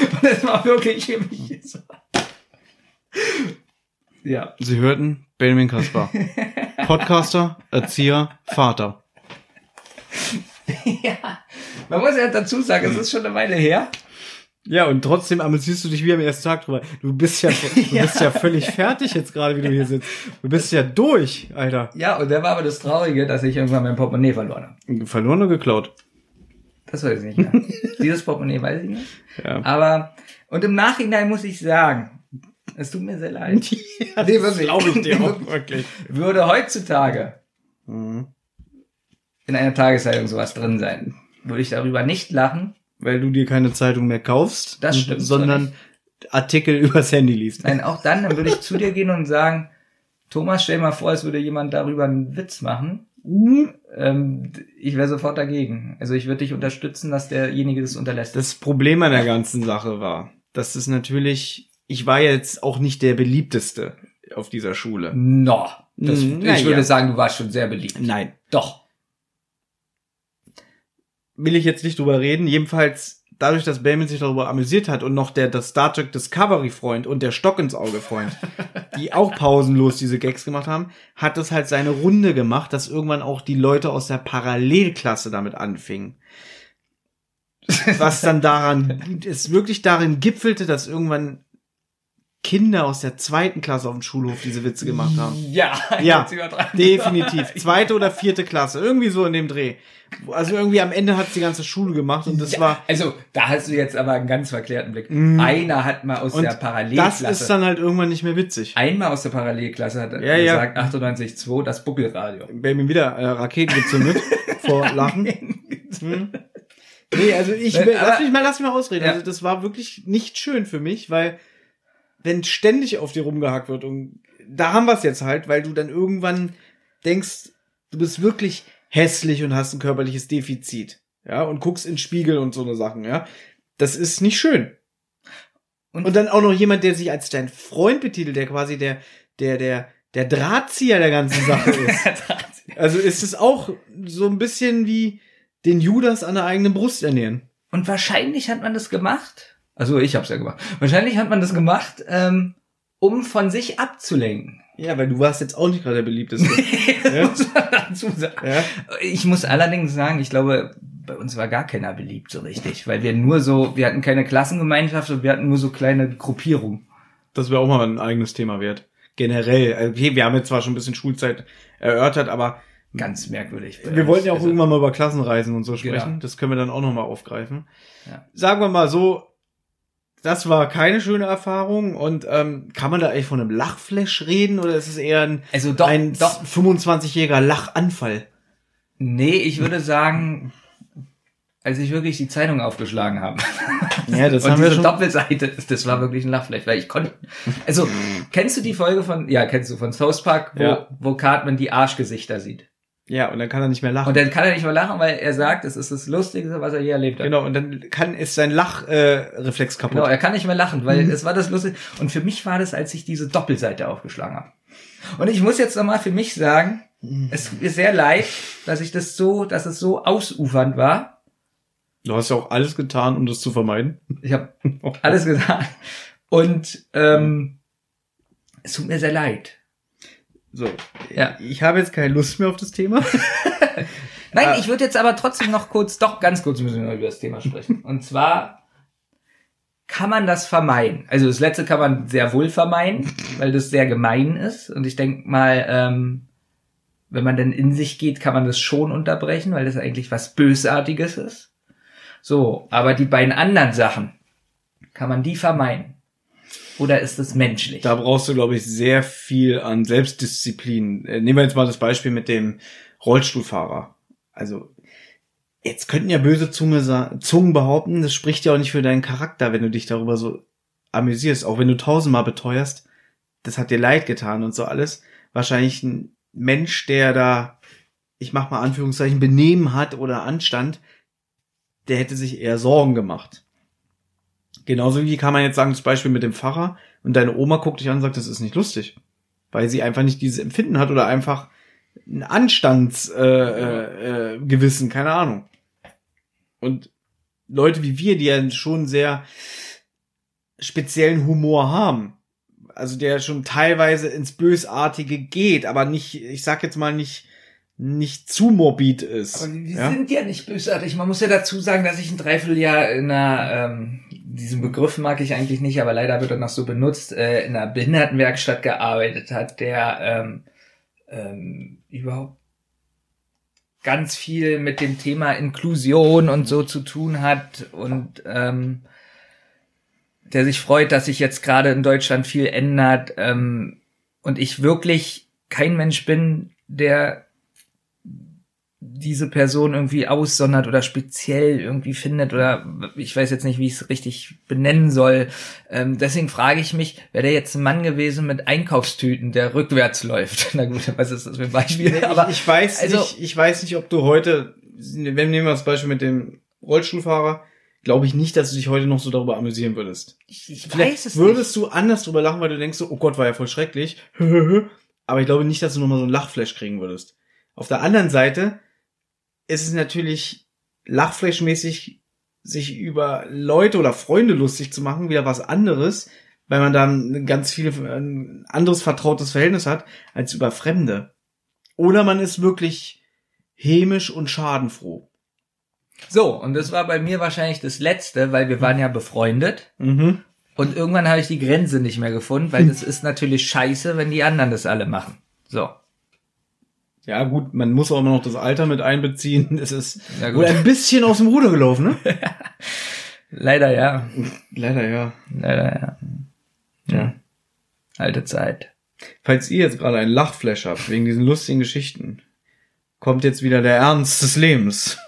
Und das war wirklich mich Ja. Sie hörten Benjamin Kaspar. Podcaster, Erzieher, Vater. ja. Man muss ja dazu sagen, es ist schon eine Weile her. Ja, und trotzdem amüsierst du dich wie am ersten Tag drüber. Du bist ja, du Ja. bist ja völlig fertig jetzt gerade, wie du hier sitzt. Du bist ja durch, Alter. Ja, und da war aber das Traurige, dass ich irgendwann mein Portemonnaie verloren habe. Verloren oder geklaut? Das weiß ich nicht mehr. Dieses Portemonnaie weiß ich nicht. Ja. Aber, und im Nachhinein muss ich sagen, es tut mir sehr leid. ja Nee, wirklich. glaube ich dir auch wirklich. Würde heutzutage Mhm. in einer Tageszeitung sowas drin sein, würde ich darüber nicht lachen. Weil du dir keine Zeitung mehr kaufst, Das stimmt sondern Artikel übers Handy liest. Nein, auch dann, dann würde ich zu dir gehen und sagen, Thomas, stell mal vor, es würde jemand darüber einen Witz machen. Ähm, ich wäre sofort dagegen. Also ich würde dich unterstützen, dass derjenige das unterlässt. Das Problem an der ganzen Sache war, dass es natürlich, ich war jetzt auch nicht der beliebteste auf dieser Schule. no. Das, Mm, ich na würde ja. sagen, du warst schon sehr beliebt. Nein. Doch. Will ich jetzt nicht drüber reden. Jedenfalls, dadurch, dass Bayman sich darüber amüsiert hat und noch der das Star Trek Discovery Freund und der Stock ins Auge Freund, die auch pausenlos diese Gags gemacht haben, hat es halt seine Runde gemacht, dass irgendwann auch die Leute aus der Parallelklasse damit anfingen. Was dann daran, es wirklich darin gipfelte, dass irgendwann Kinder aus der zweiten Klasse auf dem Schulhof diese Witze gemacht haben. Ja, Ja. Definitiv. Zweite oder vierte Klasse. Irgendwie so in dem Dreh. Also irgendwie am Ende hat's die ganze Schule gemacht und das Ja, war. also, da hast du jetzt aber einen ganz verklärten Blick. Mm. Einer hat mal aus Und der Parallelklasse. das ist dann halt irgendwann nicht mehr witzig. einmal aus der Parallelklasse hat er Ja, ja. gesagt, 98.2, das Buckelradio. Baby wieder äh, Raketen gezündet vor Lachen. Hm. Nee, also ich aber- lass mich mal, lass mich mal ausreden. Ja. Also das war wirklich nicht schön für mich, weil wenn ständig auf dir rumgehackt wird und da haben wir es jetzt halt, weil du dann irgendwann denkst, du bist wirklich hässlich und hast ein körperliches Defizit, ja, und guckst in Spiegel und so eine Sachen, ja. Das ist nicht schön. Und- Und, dann auch noch jemand, der sich als dein Freund betitelt, der quasi der, der, der, der Drahtzieher der ganzen Sache ist. Also ist es auch so ein bisschen wie den Judas an der eigenen Brust ernähren. Und wahrscheinlich hat man das gemacht. Also ich habe es ja gemacht. Wahrscheinlich hat man das gemacht, ähm, um von sich abzulenken. Ja, weil du warst jetzt auch nicht gerade der beliebteste. Ja. muss man dazu sagen. ja. Ich muss allerdings sagen, ich glaube, bei uns war gar keiner beliebt so richtig, weil wir nur so, wir hatten keine Klassengemeinschaft und wir hatten nur so kleine Gruppierungen. Das wäre auch mal ein eigenes Thema wert. Generell. Also, Okay, wir haben jetzt zwar schon ein bisschen Schulzeit erörtert, aber Ganz merkwürdig. wir wollten ja auch Also, irgendwann mal über Klassenreisen und so Genau. sprechen. Das können wir dann auch noch mal aufgreifen. Ja. Sagen wir mal so, das war keine schöne Erfahrung und ähm, kann man da eigentlich von einem Lachflash reden oder ist es eher ein, Also doch, ein doch. 25-jähriger Lachanfall? Nee, ich würde sagen, als ich wirklich die Zeitung aufgeschlagen habe. Ja, das und haben wir diese schon. Doppelseite, das war wirklich ein Lachfleisch, weil ich konnte. Also, kennst du die Folge von, ja, kennst du von South Park, wo, Ja. wo Cartman die Arschgesichter sieht? Ja, und dann kann er nicht mehr lachen. Und dann kann er nicht mehr lachen, weil er sagt, es ist das Lustigste, was er je erlebt hat. Genau, und dann kann ist sein Lachreflex äh, Reflex kaputt. Genau, er kann nicht mehr lachen, weil Mhm. es war das lustig. Und für mich war das, als ich diese Doppelseite aufgeschlagen habe. Und ich muss jetzt nochmal für mich sagen, Mhm. es tut mir sehr leid, dass ich das so, dass es so ausufernd war. Du hast ja auch alles getan, um das zu vermeiden. Ich habe alles gesagt. Und ähm, es tut mir sehr leid. So, Ja. ich habe jetzt keine Lust mehr auf das Thema. Nein, Ah. ich würde jetzt aber trotzdem noch kurz, doch ganz kurz müssen wir noch über das Thema sprechen. Und zwar kann man das vermeiden. Also das letzte kann man sehr wohl vermeiden, weil das sehr gemein ist. Und ich denke mal, ähm, wenn man denn in sich geht, kann man das schon unterbrechen, weil das eigentlich was Bösartiges ist. So, aber die beiden anderen Sachen, kann man die vermeiden? Oder ist es menschlich? Da brauchst du, glaube ich, sehr viel an Selbstdisziplin. Äh, Nehmen wir jetzt mal das Beispiel mit dem Rollstuhlfahrer. Also, jetzt könnten ja böse Zunge Zungen behaupten, das spricht ja auch nicht für deinen Charakter, wenn du dich darüber so amüsierst. Auch wenn du tausendmal beteuerst, das hat dir leid getan und so alles. Wahrscheinlich ein Mensch, der da, ich mach mal Anführungszeichen, Benehmen hat oder Anstand, der hätte sich eher Sorgen gemacht. Genauso wie kann man jetzt sagen, das Beispiel mit dem Pfarrer und deine Oma guckt dich an und sagt, das ist nicht lustig. Weil sie einfach nicht dieses Empfinden hat oder einfach ein Anstandsgewissen, äh, äh, Gewissen, keine Ahnung. Und Leute wie wir, die ja schon sehr speziellen Humor haben, also der schon teilweise ins Bösartige geht, aber nicht, ich sag jetzt mal nicht, nicht zu morbid ist. Aber die ja? sind ja nicht bösartig. Man muss ja dazu sagen, dass ich ein Dreivierteljahr in einer, ähm, diesen Begriff mag ich eigentlich nicht, aber leider wird er noch so benutzt, äh, in einer Behindertenwerkstatt gearbeitet hat, der ähm, ähm, überhaupt ganz viel mit dem Thema Inklusion und so zu tun hat und ähm, der sich freut, dass sich jetzt gerade in Deutschland viel ändert ähm, und ich wirklich kein Mensch bin, der diese Person irgendwie aussondert oder speziell irgendwie findet oder ich weiß jetzt nicht, wie ich es richtig benennen soll. Ähm, deswegen frage ich mich, wäre der jetzt ein Mann gewesen mit Einkaufstüten, der rückwärts läuft? Na gut, was ist das für ein Beispiel? Nee, Aber ich, ich weiß also- nicht, ich weiß nicht, ob du heute, wenn nehmen wir das Beispiel mit dem Rollstuhlfahrer, glaube ich nicht, dass du dich heute noch so darüber amüsieren würdest. ich, ich Vielleicht weiß es würdest du anders drüber lachen, weil du denkst so, oh Gott, war ja voll schrecklich. Aber ich glaube nicht, dass du nochmal so einen Lachflash kriegen würdest. Auf der anderen Seite ist es natürlich Lachflash-mäßig, sich über Leute oder Freunde lustig zu machen, wieder was anderes, weil man dann ganz viel ein anderes vertrautes Verhältnis hat, als über Fremde. Oder man ist wirklich hämisch und schadenfroh. So, und das war bei mir wahrscheinlich das Letzte, weil wir waren ja befreundet. Mhm. Und irgendwann habe ich die Grenze nicht mehr gefunden, weil das ist natürlich scheiße, wenn die anderen das alle machen. So. Ja, gut, man muss auch immer noch das Alter mit einbeziehen. Es ist Ja, gut. wohl ein bisschen aus dem Ruder gelaufen, ne? Leider ja. Leider ja. Leider ja. Ja. Alte Zeit. Falls ihr jetzt gerade einen Lachflash habt wegen diesen lustigen Geschichten, kommt jetzt wieder der Ernst des Lebens.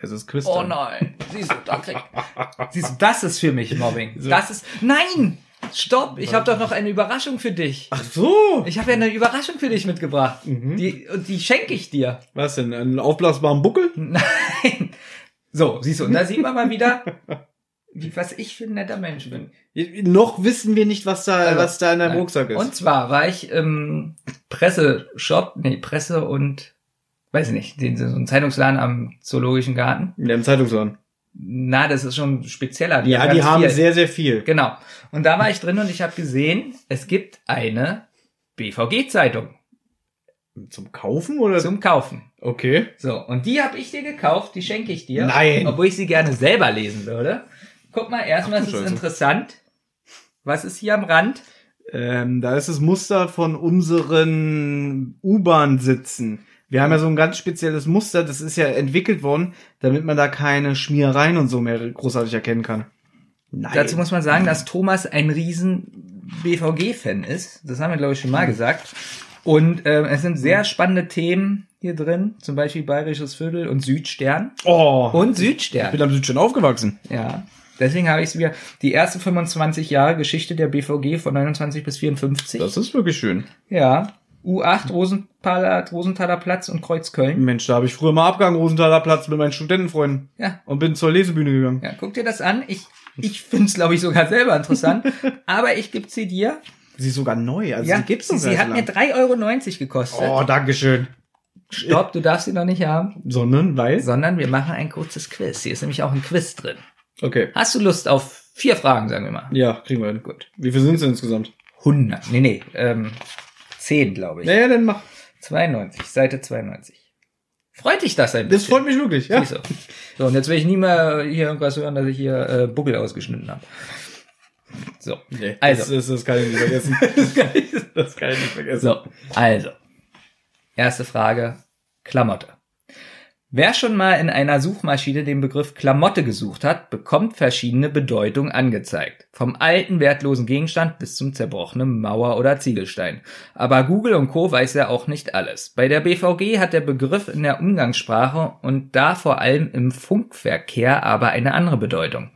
Es ist Quiz. Oh nein. Siehst du, da krieg Siehst du, das ist für mich Mobbing. Das ist. Nein! Stopp! Ich habe doch noch eine Überraschung für dich. Ach so. Ich habe ja eine Überraschung für dich mitgebracht. Mhm. Die, und die schenke ich dir. Was denn? Einen aufblasbaren Buckel? Nein. So, siehst du, und da sieht man mal wieder, wie, was ich für ein netter Mensch bin. Noch wissen wir nicht, was da, Also, was da in deinem nein. Rucksack ist. Und zwar war ich im Presseshop, nee, Presse und, weiß ich nicht, den, so ein Zeitungsladen am Zoologischen Garten. in dem Zeitungsladen. Na, das ist schon spezieller. Ja, haben die haben viel. sehr, sehr viel. Genau. Und da war ich drin und ich habe gesehen, es gibt eine BVG-Zeitung Zum Kaufen oder? zum Kaufen. okay. So, und die habe ich dir gekauft, die schenke ich dir. Nein. Obwohl ich sie gerne selber lesen würde. Guck mal, erstmal ist es interessant. Was ist hier am Rand? Ähm, da ist das Muster von unseren U-Bahn-Sitzen. Wir haben ja so ein ganz spezielles Muster, das ist ja entwickelt worden, damit man da keine Schmierereien und so mehr großartig erkennen kann. Nein. Dazu muss man sagen, dass Thomas ein riesen BVG-Fan ist. Das haben wir, glaube ich, schon mal gesagt. Und ähm, es sind sehr spannende Themen hier drin. Zum Beispiel Bayerisches Viertel und Südstern. oh, Und ich Südstern. bin am Südstern aufgewachsen. Ja. Deswegen habe ich es wieder. Die erste 25 Jahre Geschichte der BVG von 29 bis 54. Das ist wirklich schön. ja. U8, Rosenthaler, Rosenthaler Platz und Kreuzköln. Mensch, da habe ich früher mal abgegangen, Rosenthaler Platz mit meinen Studentenfreunden Ja. und bin zur Lesebühne gegangen. Ja, guck dir das an. Ich, ich finde es, glaube ich, sogar selber interessant. aber ich gebe sie dir. Sie ist sogar neu, also ja, sie gibt's sie, noch sie hat nicht mir lang. 3,90 Euro gekostet. Oh, dankeschön. Stopp, du darfst sie noch nicht haben. Sondern, weil? Sondern wir machen ein kurzes Quiz. Hier ist nämlich auch ein Quiz drin. Okay. Hast du Lust auf vier Fragen, sagen wir mal? Ja, kriegen wir hin. Gut. Wie viel sind es denn insgesamt? 100. Nee, nee, ähm, 10, glaube ich. Naja, dann mach. 92, Seite 92. Freut dich das ein bisschen? Das freut mich wirklich, ja. Du. So, und jetzt will ich nie mehr hier irgendwas hören, dass ich hier äh, Buckel ausgeschnitten habe. So, Nee, Also. Das, das, das kann ich nicht vergessen. das, kann ich, das kann ich nicht vergessen. so, also. Erste Frage, Klamotte. Wer schon mal in einer Suchmaschine den Begriff Klamotte gesucht hat, bekommt verschiedene Bedeutungen angezeigt. Vom alten, wertlosen Gegenstand bis zum zerbrochenen Mauer- oder Ziegelstein. Aber Google und Co. weiß ja auch nicht alles. Bei der BVG hat der Begriff in der Umgangssprache und da vor allem im Funkverkehr aber eine andere Bedeutung.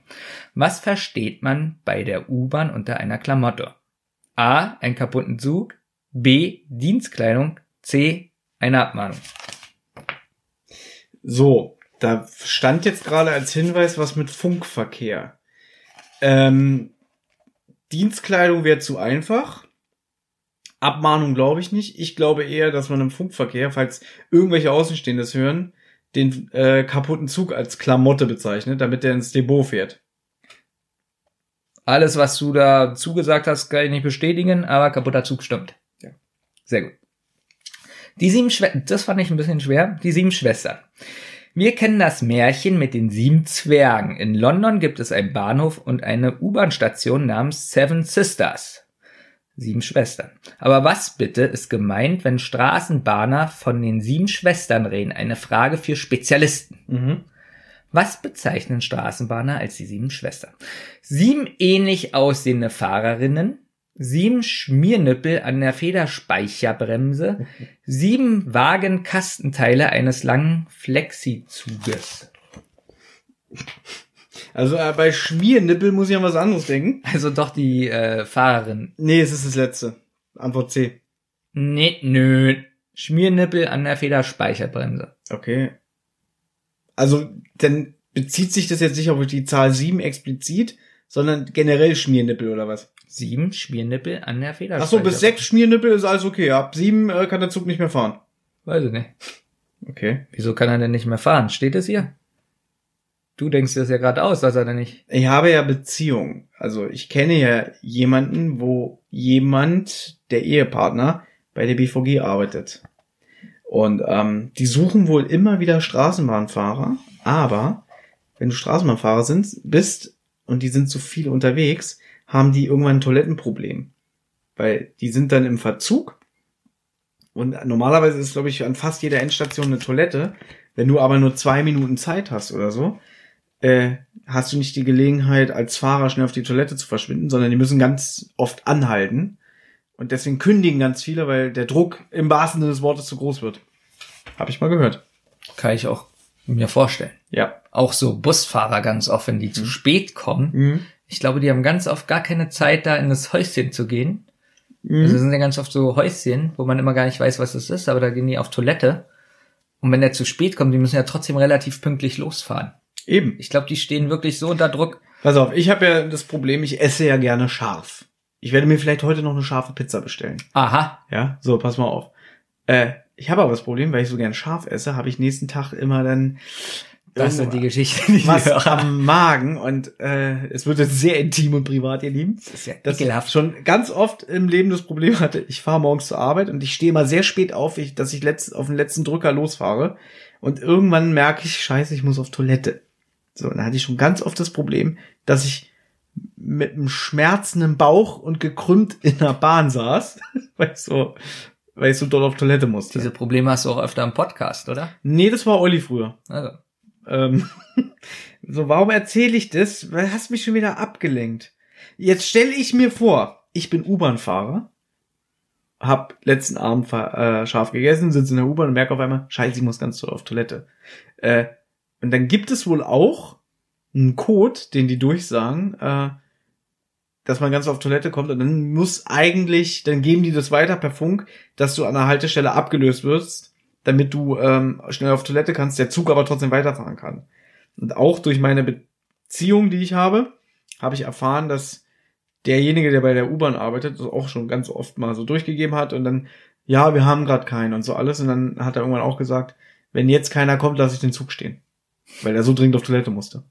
Was versteht man bei der U-Bahn unter einer Klamotte? A. Ein kaputten Zug. B. Dienstkleidung. C. Eine Abmahnung. So, da stand jetzt gerade als Hinweis was mit Funkverkehr. Ähm, Dienstkleidung wäre zu einfach. Abmahnung glaube ich nicht. Ich glaube eher, dass man im Funkverkehr, falls irgendwelche Außenstehendes hören, den äh, kaputten Zug als Klamotte bezeichnet, damit der ins Depot fährt. Alles, was du da zugesagt hast, kann ich nicht bestätigen, aber kaputter Zug stimmt. Ja. Sehr gut. Die sieben Schwestern, das fand ich ein bisschen schwer. Die sieben Schwestern. Wir kennen das Märchen mit den sieben Zwergen. In London gibt es einen Bahnhof und eine U-Bahn-Station namens Seven Sisters. Sieben Schwestern. Aber was bitte ist gemeint, wenn Straßenbahner von den sieben Schwestern reden? Eine Frage für Spezialisten. Mhm. Was bezeichnen Straßenbahner als die sieben Schwestern? Sieben ähnlich aussehende Fahrerinnen, sieben Schmiernippel an der Federspeicherbremse, sieben Wagenkastenteile eines langen Flexizuges. Also äh, bei Schmiernippel muss ich an was anderes denken. Also doch die äh, Fahrerin. Nee, es ist das letzte. Antwort C. Nee, nö. Schmiernippel an der Federspeicherbremse. Okay. Also, dann bezieht sich das jetzt nicht auf die Zahl 7 explizit, sondern generell Schmiernippel oder was? Sieben Schmiernippel an der Ach Federspeicherbremse. so, bis sechs Schmiernippel ist alles okay. Ab sieben äh, kann der Zug nicht mehr fahren. Weiß ich nicht. Okay. Wieso kann er denn nicht mehr fahren? Steht es hier? Du denkst dir das ja gerade aus, dass er denn nicht. Ich habe ja Beziehungen. Also ich kenne ja jemanden, wo jemand, der Ehepartner, bei der BVG arbeitet. Und ähm, die suchen wohl immer wieder Straßenbahnfahrer, aber wenn du Straßenbahnfahrer sind, bist und die sind zu viel unterwegs, haben die irgendwann ein Toilettenproblem. Weil die sind dann im Verzug und normalerweise ist, glaube ich, an fast jeder Endstation eine Toilette. Wenn du aber nur zwei Minuten Zeit hast oder so, äh, hast du nicht die Gelegenheit, als Fahrer schnell auf die Toilette zu verschwinden, sondern die müssen ganz oft anhalten. Und deswegen kündigen ganz viele, weil der Druck im wahrsten Sinne des Wortes zu groß wird. Habe ich mal gehört. Kann ich auch mir vorstellen. Ja. Auch so Busfahrer ganz oft, wenn die zu spät kommen. Mhm. Ich glaube, die haben ganz oft gar keine Zeit, da in das Häuschen zu gehen. Mhm. Also das sind ja ganz oft so Häuschen, wo man immer gar nicht weiß, was das ist, aber da gehen die auf Toilette. Und wenn der zu spät kommt, die müssen ja trotzdem relativ pünktlich losfahren. Eben. Ich glaube, die stehen wirklich so unter Druck. Pass auf, ich habe ja das Problem, ich esse ja gerne scharf. Ich werde mir vielleicht heute noch eine scharfe Pizza bestellen. Aha. Ja, so, pass mal auf. Äh, ich habe aber das Problem, weil ich so gern scharf esse, habe ich nächsten Tag immer dann Das sind die Geschichten, die ich was höre. am Magen und äh, es wird jetzt sehr intim und privat, ihr Lieben. Das ist ja ich ekelhaft. schon ganz oft im Leben das Problem hatte, ich fahre morgens zur Arbeit und ich stehe mal sehr spät auf, ich, dass ich letzt, auf den letzten Drücker losfahre und irgendwann merke ich, scheiße, ich muss auf Toilette. So, und dann hatte ich schon ganz oft das Problem, dass ich mit einem schmerzenden Bauch und gekrümmt in der Bahn saß, weil ich so, weil ich so dort auf Toilette musste. Diese Probleme hast du auch öfter im Podcast, oder? nee, das war Olli früher. Also. Ähm, so, warum erzähle ich das? Weil hast mich schon wieder abgelenkt. Jetzt stelle ich mir vor, ich bin U-Bahn-Fahrer, hab letzten Abend äh, scharf gegessen, sitze in der U-Bahn und merke auf einmal, scheiße, ich muss ganz doll auf Toilette. Äh, und dann gibt es wohl auch einen Code, den die durchsagen, äh, dass man ganz auf Toilette kommt und dann muss eigentlich, dann geben die das weiter per Funk, dass du an der Haltestelle abgelöst wirst, damit du ähm, schnell auf Toilette kannst, der Zug aber trotzdem weiterfahren kann. Und auch durch meine Beziehung, die ich habe, habe ich erfahren, dass derjenige, der bei der U-Bahn arbeitet, das auch schon ganz oft mal so durchgegeben hat und dann, ja, wir haben gerade keinen und so alles. Und dann hat er irgendwann auch gesagt, wenn jetzt keiner kommt, lasse ich den Zug stehen. Weil er so dringend auf Toilette musste.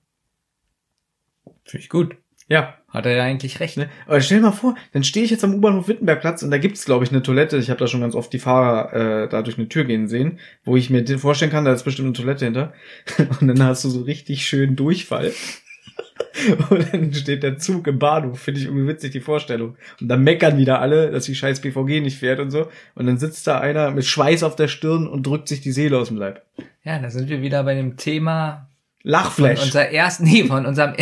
Finde ich gut. Ja. Hat er ja eigentlich recht. Ne? Aber stell dir mal vor, dann stehe ich jetzt am U-Bahnhof Wittenbergplatz und da gibt's glaube ich, eine Toilette. Ich habe da schon ganz oft die Fahrer äh, da durch eine Tür gehen sehen, wo ich mir den vorstellen kann, da ist bestimmt eine Toilette hinter. Und dann hast du so richtig schön Durchfall. Und dann steht der Zug im Bahnhof, finde ich irgendwie witzig, die Vorstellung. Und dann meckern wieder alle, dass die scheiß BVG nicht fährt und so. Und dann sitzt da einer mit Schweiß auf der Stirn und drückt sich die Seele aus dem Leib. Ja, da sind wir wieder bei dem Thema von Lachflash. unserer ersten, nee, von unserem,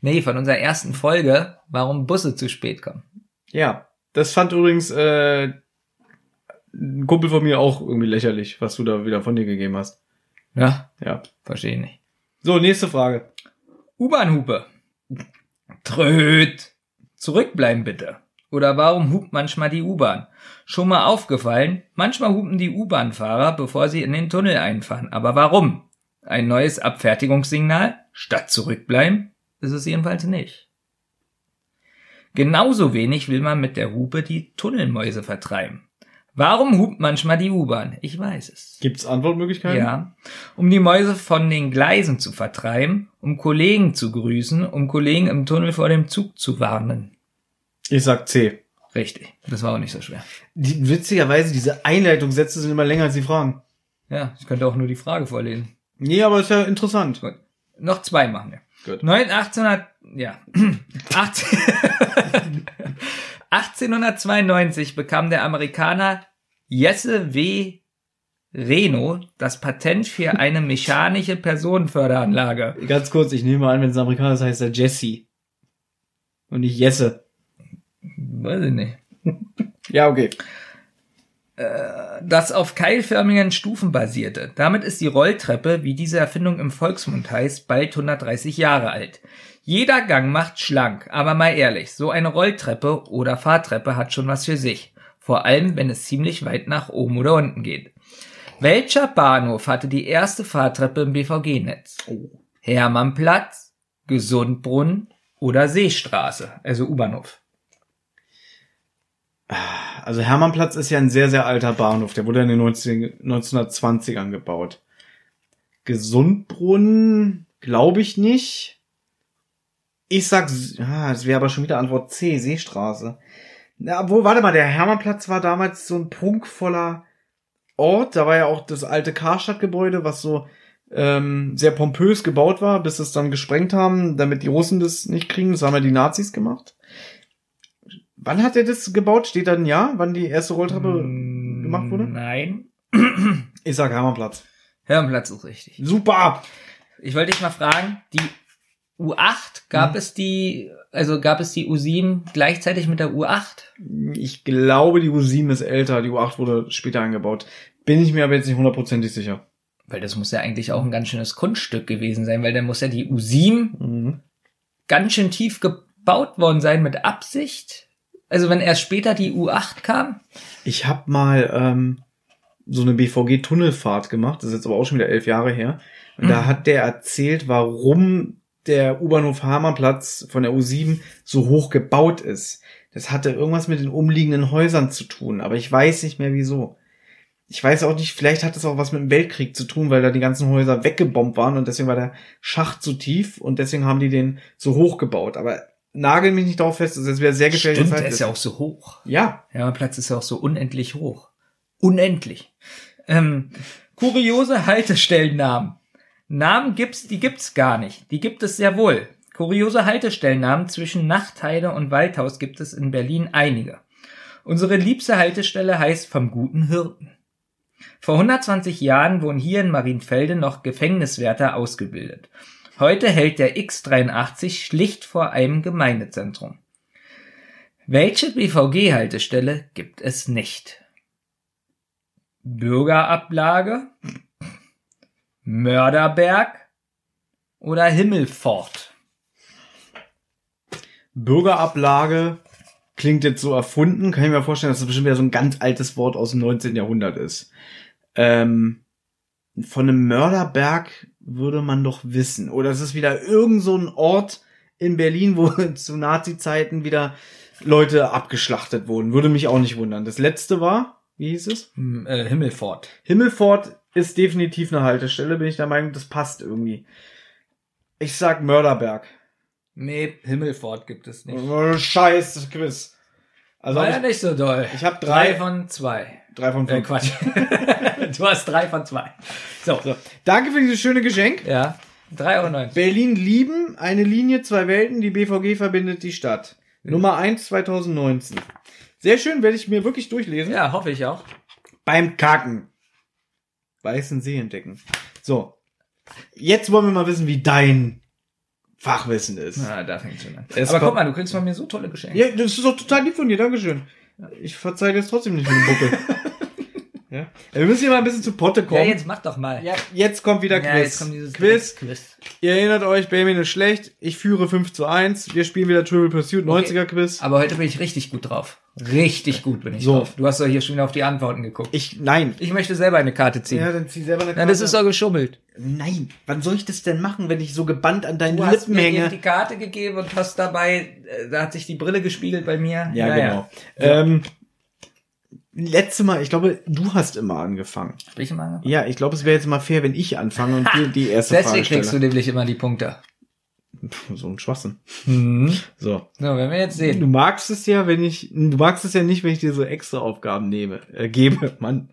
nee, von unserer ersten Folge, warum Busse zu spät kommen. Ja, das fand übrigens äh, ein Kumpel von mir auch irgendwie lächerlich, was du da wieder von dir gegeben hast. Ja, Ja. verstehe ich nicht. So, nächste Frage. U-Bahn-Hupe. Tröd. Zurückbleiben bitte. Oder warum hupt manchmal die U-Bahn? Schon mal aufgefallen, manchmal hupen die U-Bahn-Fahrer, bevor sie in den Tunnel einfahren. Aber warum? Ein neues Abfertigungssignal? Statt zurückbleiben? Ist es jedenfalls nicht. Genauso wenig will man mit der Hupe die Tunnelmäuse vertreiben. Warum hupt manchmal die U-Bahn? Ich weiß es. Gibt's Antwortmöglichkeiten? Ja. Um die Mäuse von den Gleisen zu vertreiben, um Kollegen zu grüßen, um Kollegen im Tunnel vor dem Zug zu warnen. Ich sag C. Richtig. Das war auch nicht so schwer. Die, witzigerweise, diese Einleitungssätze sind immer länger als die Fragen. Ja, ich könnte auch nur die Frage vorlesen. Nee, aber ist ja interessant. Gut. Noch zwei machen wir. Gut. 9, 1800, ja. 18, 1892 bekam der Amerikaner Jesse W. Reno das Patent für eine mechanische Personenförderanlage. Ganz kurz, ich nehme an, wenn es ein Amerikaner ist, heißt er Jesse. Und nicht Jesse. Weiß ich nicht. Ja, okay. Das auf keilförmigen Stufen basierte. Damit ist die Rolltreppe, wie diese Erfindung im Volksmund heißt, bald 130 Jahre alt. Jeder Gang macht schlank, aber mal ehrlich, so eine Rolltreppe oder Fahrtreppe hat schon was für sich. Vor allem, wenn es ziemlich weit nach oben oder unten geht. Welcher Bahnhof hatte die erste Fahrtreppe im BVG-Netz? Hermannplatz, Gesundbrunnen oder Seestraße, also U-Bahnhof. Also Hermannplatz ist ja ein sehr, sehr alter Bahnhof. Der wurde in den 19, 1920ern gebaut. Gesundbrunnen glaube ich nicht. Ich sag, das wäre aber schon wieder Antwort C, Seestraße. Na, obwohl, warte mal, der Hermannplatz war damals so ein prunkvoller Ort. Da war ja auch das alte Karstadtgebäude, was so ähm, sehr pompös gebaut war, bis es dann gesprengt haben, damit die Russen das nicht kriegen. Das haben ja die Nazis gemacht. Wann hat er das gebaut? Steht da ein Jahr, wann die erste Rolltreppe gemacht wurde? Nein. Ich sag Hermannplatz. Hermannplatz ist richtig. Super! Ich wollte dich mal fragen, die U8, gab Mhm. es die, also gab es die U7 gleichzeitig mit der U8? Ich glaube, die U7 ist älter, die U8 wurde später eingebaut. Bin ich mir aber jetzt nicht hundertprozentig sicher. Weil das muss ja eigentlich auch ein ganz schönes Kunststück gewesen sein, weil dann muss ja die U7 Mhm. ganz schön tief gebaut worden sein mit Absicht. Also wenn erst später die U8 kam. Ich habe mal ähm, so eine BVG-Tunnelfahrt gemacht, das ist jetzt aber auch schon wieder elf Jahre her. Und da Mhm. hat der erzählt, warum der U-Bahnhof Hermannplatz von der U7 so hoch gebaut ist. Das hatte irgendwas mit den umliegenden Häusern zu tun, aber ich weiß nicht mehr wieso. Ich weiß auch nicht, vielleicht hat es auch was mit dem Weltkrieg zu tun, weil da die ganzen Häuser weggebombt waren und deswegen war der Schacht so tief und deswegen haben die den so hoch gebaut. Aber nagel mich nicht darauf fest, das wäre sehr gefährlich. Stimmt, der ist ja auch so hoch. ja, Hermannplatz ist ja auch so unendlich hoch. Unendlich. Ähm, kuriose Haltestellennamen. Namen gibt's, die gibt's gar nicht. Die gibt es sehr wohl. Kuriose Haltestellennamen zwischen Nachtheide und Waldhaus gibt es in Berlin einige. Unsere liebste Haltestelle heißt vom guten Hirten. Vor 120 Jahren wurden hier in Marienfelde noch Gefängniswärter ausgebildet. Heute hält der X83 schlicht vor einem Gemeindezentrum. Welche BVG-Haltestelle gibt es nicht? Bürgerablage, Mörderberg oder Himmelfort? Bürgerablage klingt jetzt so erfunden, kann ich mir vorstellen, dass das bestimmt wieder so ein ganz altes Wort aus dem 19. Jahrhundert ist. Ähm, von einem Mörderberg würde man doch wissen. Oder es ist wieder irgend so ein Ort in Berlin, wo zu Nazi-Zeiten wieder Leute abgeschlachtet wurden. Würde mich auch nicht wundern. Das letzte war, wie hieß es? Hm, äh, Himmelfort. Himmelfort ist definitiv eine Haltestelle, bin ich der Meinung, das passt irgendwie. Ich sag Mörderberg. Nee, Himmelfort gibt es nicht. Oh, Scheiß Quiz. Also War ja ich nicht so doll. ich hab drei- drei von zwei. drei von Äh, fünf. Quatsch. du hast drei von zwei. So. So. Danke für dieses schöne Geschenk. Ja. 3,90 Euro. Berlin lieben, eine Linie, zwei Welten, die BVG verbindet die Stadt. Nummer 1 2019. Sehr schön, werde ich mir wirklich durchlesen. Ja, hoffe ich auch. Beim Kacken. Weißen See entdecken. So. Jetzt wollen wir mal wissen, wie dein Fachwissen ist. Na, da fängt schon an. Es Aber guck mal, du kriegst von mir so tolle Geschenke. Ja, das ist doch total lieb von dir, Dankeschön. Ich verzeih dir jetzt trotzdem nicht mit dem Buckel. ja? Wir müssen hier mal ein bisschen zu Potte kommen. Ja, jetzt mach doch mal. Ja, jetzt kommt wieder Ja, Quiz. jetzt kommt dieses Quiz. Quiz. Ihr erinnert euch, Benjamin ist schlecht. Ich führe 5 zu 1. Wir spielen wieder Triple Pursuit 90er Quiz. Aber heute bin ich richtig gut drauf. Richtig gut bin ich So. drauf. Du hast doch hier schon wieder auf die Antworten geguckt. Ich, nein. Ich möchte selber eine Karte ziehen. Ja, dann zieh selber eine Na, das ist doch geschummelt. Nein. Wann soll ich das denn machen, wenn ich so gebannt an deinen Du hast Lippen mir eben hänge? die Karte gegeben und hast dabei, äh, da hat sich die Brille gespiegelt bei mir. Ja, Naja. genau. Ähm, letzte Mal, ich glaube, du hast immer angefangen. Hab ich immer angefangen? Ja, ich glaube, es wäre jetzt mal fair, wenn ich anfange und dir die erste Deswegen Frage kriegst du stelle. nämlich immer die Punkte. Puh, so ein Schwachsinn. Mhm. So. So, werden wir jetzt Du sehen. magst es ja, wenn ich, du magst es ja nicht, wenn ich dir so extra Aufgaben nehme, äh, gebe, Mann.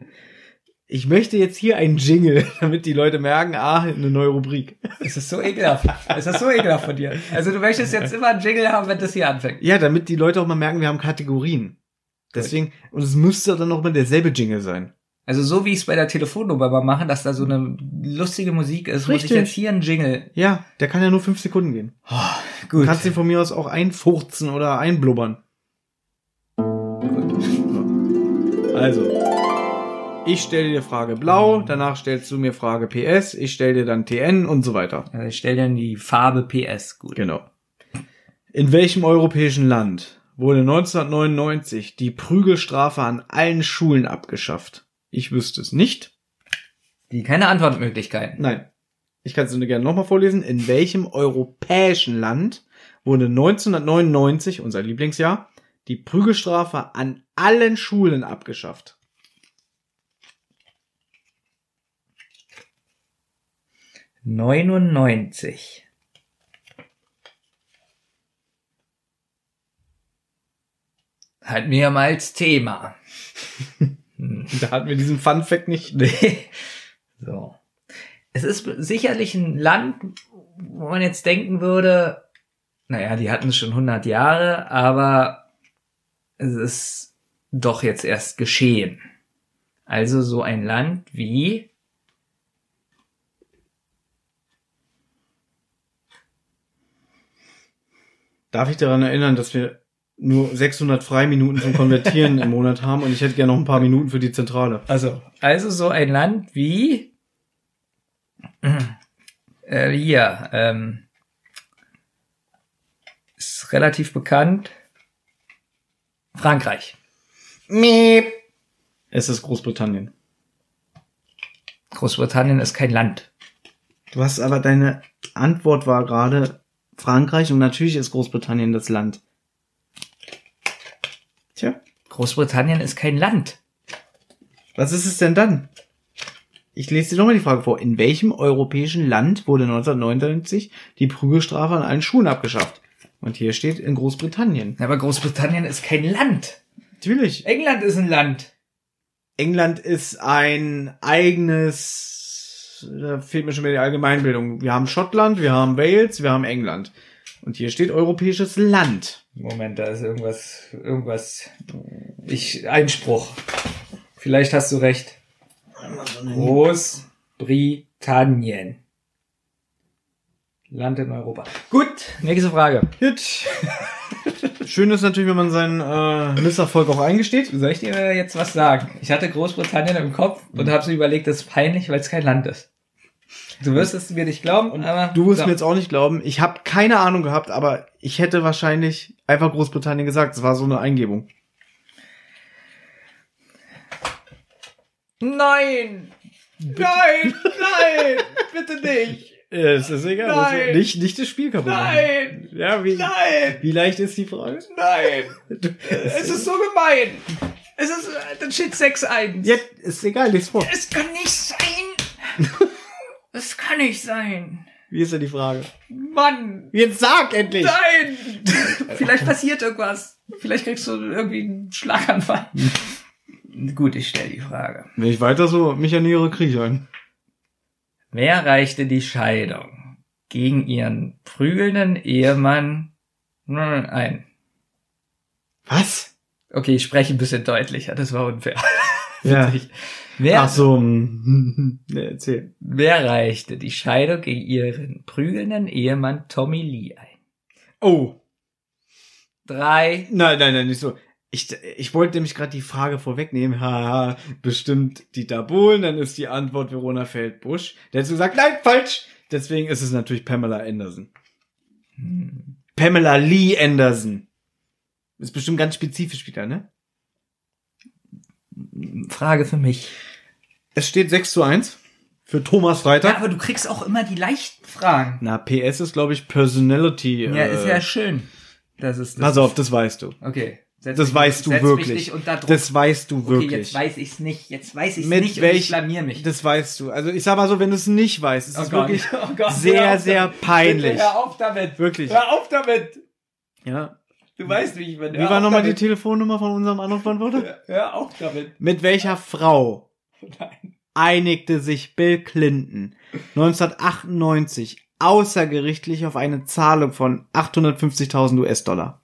Ich möchte jetzt hier einen Jingle, damit die Leute merken, ah, eine neue Rubrik. Es ist so ekelhaft. Es ist so ekelhaft von dir. Also du möchtest jetzt immer einen Jingle haben, wenn das hier anfängt. Ja, damit die Leute auch mal merken, wir haben Kategorien. Deswegen, und es müsste dann auch mal derselbe Jingle sein. Also so wie ich es bei der Telefonnummer mal mache, dass da so eine lustige Musik ist, muss ich Richtig. jetzt hier einen Jingle. Ja, der kann ja nur fünf Sekunden gehen. Du Gut. kannst ihn von mir aus auch einfurzen oder einblubbern. Also, ich stelle dir Frage blau, danach stellst du mir Frage PS, ich stelle dir dann TN und so weiter. Also ich stelle dann die Farbe PS. Gut. Genau. In welchem europäischen Land wurde 1999 die Prügelstrafe an allen Schulen abgeschafft? Ich wüsste es nicht. Die keine Antwortmöglichkeiten. Nein. Ich kann es dir gerne nochmal vorlesen. In welchem europäischen Land wurde 1999, unser Lieblingsjahr, die Prügelstrafe an allen Schulen abgeschafft? 99. Hatten wir ja mal als Thema. Da hatten wir diesen Fun Fact nicht. Nee. So. Es ist sicherlich ein Land, wo man jetzt denken würde, naja, die hatten es schon 100 Jahre, aber es ist doch jetzt erst geschehen. Also so ein Land wie Darf ich daran erinnern, dass wir nur 600 Freiminuten zum Konvertieren im Monat haben und ich hätte gerne noch ein paar Minuten für die Zentrale. Also, also so ein Land wie äh, hier, ähm, ist relativ bekannt. Frankreich. Es ist Großbritannien. Großbritannien ist kein Land. Du hast aber deine Antwort war gerade Frankreich und natürlich ist Großbritannien das Land. Großbritannien ist kein Land. was ist es denn dann? Ich lese dir nochmal die Frage vor. In welchem europäischen Land wurde 1999 die Prügelstrafe an allen Schulen abgeschafft? Und hier steht in Großbritannien. Aber Großbritannien ist kein Land. Natürlich. England ist ein Land. England ist ein eigenes, da fehlt mir schon wieder die Allgemeinbildung. Wir haben Schottland, wir haben Wales, wir haben England. Und hier steht europäisches Land. Moment, da ist irgendwas, irgendwas. Ich, Einspruch. Vielleicht hast du recht. Großbritannien. Land in Europa. Gut, nächste Frage. Gut. Schön ist natürlich, wenn man seinen äh, Misserfolg auch eingesteht. Soll ich dir jetzt was sagen? Ich hatte Großbritannien im Kopf und habe so überlegt, das ist peinlich, weil es kein Land ist. Du wirst es mir nicht glauben, aber Du wirst so. mir jetzt auch nicht glauben. Ich habe keine Ahnung gehabt, aber ich hätte wahrscheinlich einfach Großbritannien gesagt. Das war so eine Eingebung. Nein! Nein! Nein! Bitte nicht! Es ist egal. Nein. Nicht, nicht das Spiel kaputt. machen. Nein! Ja, wie, Nein! wie leicht ist die Frage? Nein! Es ist so gemein! Es ist, dann steht 6-1. Jetzt ist egal, lies vor. Es kann nicht sein! Es kann nicht sein! Wie ist denn die Frage? Mann! Jetzt sag endlich! Nein! Vielleicht passiert irgendwas. Vielleicht kriegst du irgendwie einen Schlaganfall. Gut, ich stelle die Frage. Wenn ich weiter so mich ernähre, kriege ich einen. Wer reichte die Scheidung gegen ihren prügelnden Ehemann ein? Was? Okay, ich spreche ein bisschen deutlicher, das war unfair. Ja. Wer, Ach so. hm, ne, erzähl. wer reichte die Scheidung gegen ihren prügelnden Ehemann Tommy Lee ein? Oh. Drei. Nein, nein, nein, nicht so. Ich, ich wollte nämlich gerade die Frage vorwegnehmen. Haha, bestimmt Dieter Bohlen, dann ist die Antwort Verona Feldbusch. Der hat so gesagt, nein, falsch. Deswegen ist es natürlich Pamela Anderson. Pamela Lee Anderson. Ist bestimmt ganz spezifisch wieder, ne? Frage für mich. Es steht 6 zu 1 für Thomas Freitag. Ja, aber du kriegst auch immer die leichten Fragen. Na, PS ist, glaube ich, Personality. Ja, äh, ist ja schön. Das ist das. Pass auf, das weißt du. Okay. Setz Das mich- weißt du wirklich. Das weißt du okay, wirklich. jetzt weiß ich's nicht. Jetzt weiß ich's Mit nicht und welch- ich blamier mich. Das weißt du. Also ich sag mal so, wenn du es nicht weißt, es Oh ist Gott. wirklich Oh Gott, hör sehr, sehr peinlich. Bitte hör auf damit. Wirklich. Hör auf damit. Ja. Du weißt, wie ich bin. Wie war nochmal die Telefonnummer von unserem Anrufbeantworter? Hör auf damit. Mit welcher Frau Nein. einigte sich Bill Clinton 1998 außergerichtlich auf eine Zahlung von 850.000 US-Dollar?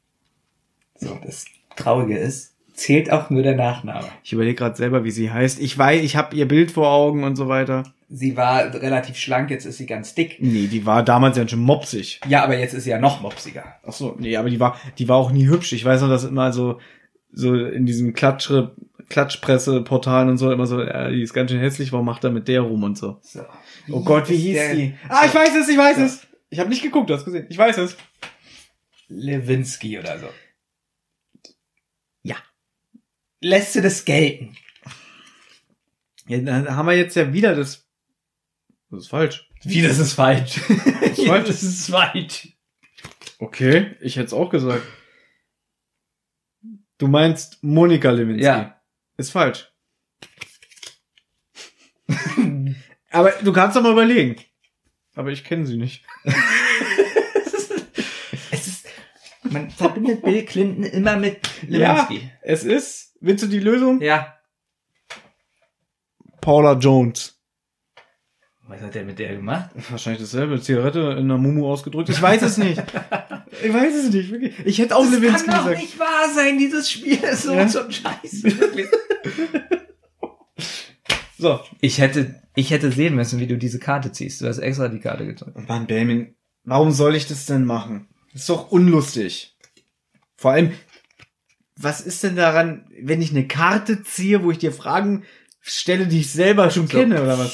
So, das Traurige ist, zählt auch nur der Nachname. Ich überlege gerade selber, wie sie heißt. Ich weiß, ich habe ihr Bild vor Augen und so weiter. Sie war relativ schlank, jetzt ist sie ganz dick. Nee, die war damals ja schon mopsig. Ja, aber jetzt ist sie ja noch mopsiger. Ach so, nee, aber die war, die war auch nie hübsch. Ich weiß noch, dass immer so, so in diesem Klatschre, Klatschpresse-Portalen und so immer so, ja, die ist ganz schön hässlich, warum macht er mit der rum und so. So. Oh Gott, wie ist hieß der- die? Ah, ich weiß es, ich weiß Ja. es. Ich habe nicht geguckt, du hast gesehen. Ich weiß es. Lewinsky oder so. Ja. Lässt du das gelten? Ja, dann haben wir jetzt ja wieder das. Das ist falsch. Wie, das ist falsch. falsch. das ist falsch. Okay, ich hätte es auch gesagt. Du meinst Monika Lewinsky. Ja. Ist falsch. Aber du kannst doch mal überlegen. Aber ich kenne sie nicht. Es ist, man verbindet Bill Clinton immer mit Lewinsky. Es ist, willst du die Lösung? Ja. Paula Jones. Was hat der mit der gemacht? Wahrscheinlich dasselbe. Zigarette in einer Mumu ausgedrückt. Ich weiß es nicht. ich weiß es nicht, wirklich. Ich hätte auch Lewinsky kann doch gesagt. nicht wahr sein, dieses Spiel ist so Ja. zum Scheiß. Wirklich. So. Ich hätte, ich hätte sehen müssen, wie du diese Karte ziehst. Du hast extra die Karte gezogen. Mann, Benjamin, warum soll ich das denn machen? Das ist doch unlustig. Vor allem, was ist denn daran, wenn ich eine Karte ziehe, wo ich dir Fragen stelle, die ich selber schon So. kenne, oder was?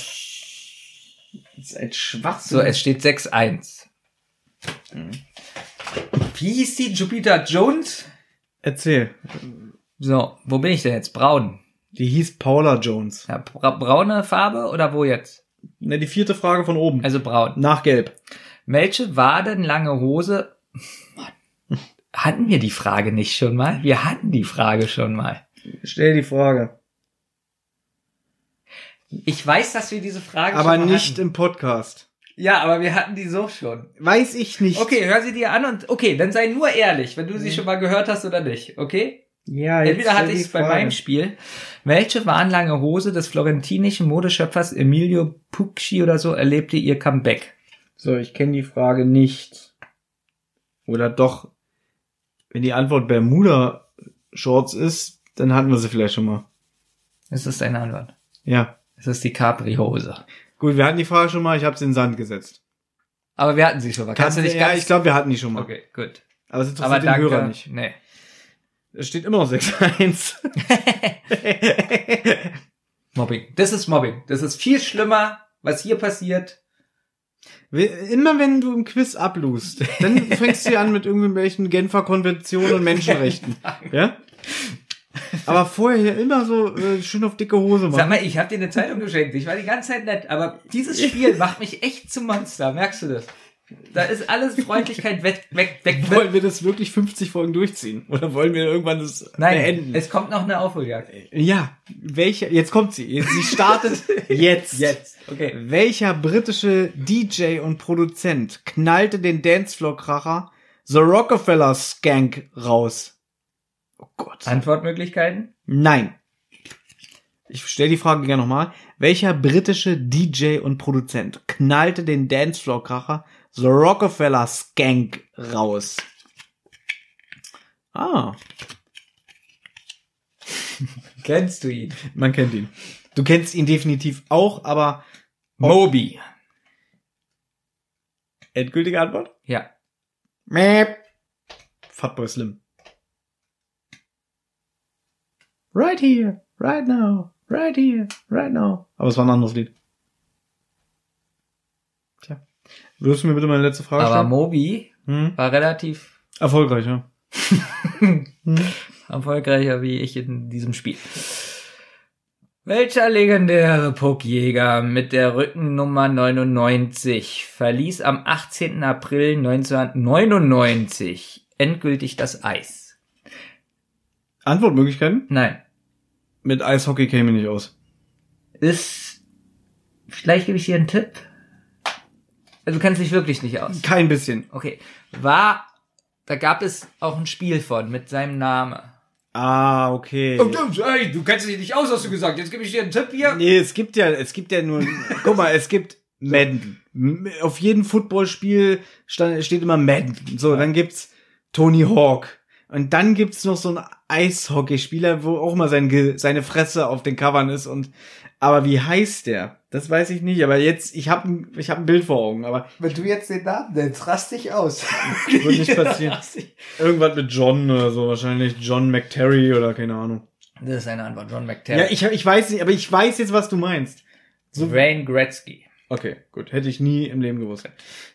Das ist ein Schwachsinn. So, es steht 6-1. Wie hieß die? Jupiter Jones? Erzähl. So, wo bin ich denn jetzt? Braun. Die hieß Paula Jones. Ja, bra braune Farbe oder wo jetzt? Ne, die vierte Frage von oben. Also braun. Nach Gelb. Welche Waden, lange Hose? Mann. Hatten wir die Frage nicht schon mal? Wir hatten die Frage schon mal. Stell die Frage. Ich weiß, dass wir diese Frage Aber schon mal nicht hatten. im Podcast. Ja, aber wir hatten die so schon. Weiß ich nicht. Okay, hör sie dir an und okay, dann sei nur ehrlich, wenn du sie schon mal gehört hast oder nicht, okay? Ja, jetzt Entweder hatte ich es bei meinem Spiel. Welche warnlange Hose des florentinischen Modeschöpfers Emilio Pucci oder so erlebte ihr Comeback? So, ich kenne die Frage nicht. Oder doch, wenn die Antwort Bermuda Shorts ist, dann hatten wir sie vielleicht schon mal. Das ist deine Antwort. Ja. Es ist die Capri-Hose. Gut, wir hatten die Frage schon mal, ich habe sie in den Sand gesetzt. Aber wir hatten sie schon mal. Kannst du nicht ja, ganz... ich glaube, wir hatten die schon mal. Okay, gut. Aber es interessiert Aber den danke. Hörer nicht. Nee. Es steht immer noch 6-1. Mobbing. Das ist Mobbing. Das ist viel schlimmer, was hier passiert. immer wenn du im Quiz ablust, dann fängst du an mit irgendwelchen Genfer Konventionen und Menschenrechten. ja? Aber vorher hier immer so äh, schön auf dicke Hose machen. Sag mal, ich habe dir eine Zeitung geschenkt. Ich war die ganze Zeit nett, aber dieses Spiel macht mich echt zum Monster. Merkst du das? Da ist alles Freundlichkeit weg, weg, weg. weg. Wollen wir das wirklich 50 Folgen durchziehen? Oder wollen wir irgendwann das Nein, beenden? es kommt noch eine Aufholjagd. ja, welche, jetzt kommt sie. Sie startet jetzt. Jetzt. Okay. Welcher britische DJ und Produzent knallte den Dancefloor-Kracher The Rockefeller Skank raus? Gott. Antwortmöglichkeiten? Nein. Ich stelle die Frage gerne nochmal. Welcher britische DJ und Produzent knallte den Dancefloor-Kracher The Rockefeller Skank raus? Ah, Kennst du ihn? man kennt ihn. Du kennst ihn definitiv auch, aber Moby. endgültige Antwort? Ja. Mäp. Fatboy Slim. Right here, right now, right here, right now. Aber es war ein anderes Lied. Tja. Würdest du mir bitte meine letzte Frage Aber stellen? Moby Hm? war relativ Erfolgreich, ja. erfolgreicher wie ich in diesem Spiel. Welcher legendäre Puckjäger mit der Rückennummer 99 verließ am 18. April 1999 endgültig das Eis? Antwortmöglichkeiten? Nein. Mit Eishockey käme ich nicht aus. Ist, vielleicht gebe ich dir einen Tipp. Also du kennst dich wirklich nicht aus. Kein bisschen. Okay. War, da gab es auch ein Spiel von mit seinem Namen. Ah, okay. Hey, du kennst dich nicht aus, hast du gesagt. Jetzt gebe ich dir einen Tipp hier. Nee, es gibt ja, es gibt ja nur, guck mal, es gibt Madden. Auf jedem Footballspiel steht immer Madden. So, dann gibt's Tony Hawk. Und dann gibt's noch so einen Eishockeyspieler, wo auch mal sein, Ge- seine Fresse auf den Covern ist und, aber wie heißt der? Das weiß ich nicht, aber jetzt, ich habe ich hab ein Bild vor Augen, aber Wenn du jetzt den Namen nennst, rast dich aus. wird nicht passieren. Irgendwas mit John oder so, wahrscheinlich John McTerry oder keine Ahnung. Das ist eine Antwort. John McTerry. Ja, ich, ich weiß nicht, aber ich weiß jetzt, was du meinst. so Wayne Gretzky. Okay, gut. Hätte ich nie im Leben gewusst.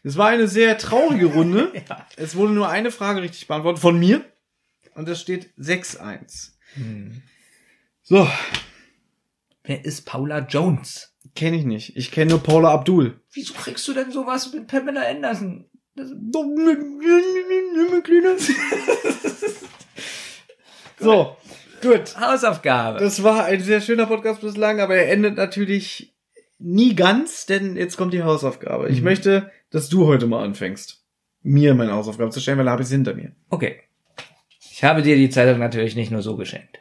Es war eine sehr traurige Runde. Ja. Es wurde nur eine Frage richtig beantwortet von mir. Und es steht 6-1. So, Wer ist Paula Jones? kenne ich nicht. Ich kenne nur Paula Abdul. Wieso kriegst du denn sowas mit Pamela Anderson? Das, So, gut. Hausaufgabe. Das war ein sehr schöner Podcast bislang, aber er endet natürlich nie ganz, denn jetzt kommt die Hausaufgabe. Ich Mhm. möchte, dass du heute mal anfängst, mir meine Hausaufgabe zu stellen, weil da habe ich sie hinter mir. okay. Ich habe dir die Zeitung natürlich nicht nur so geschenkt.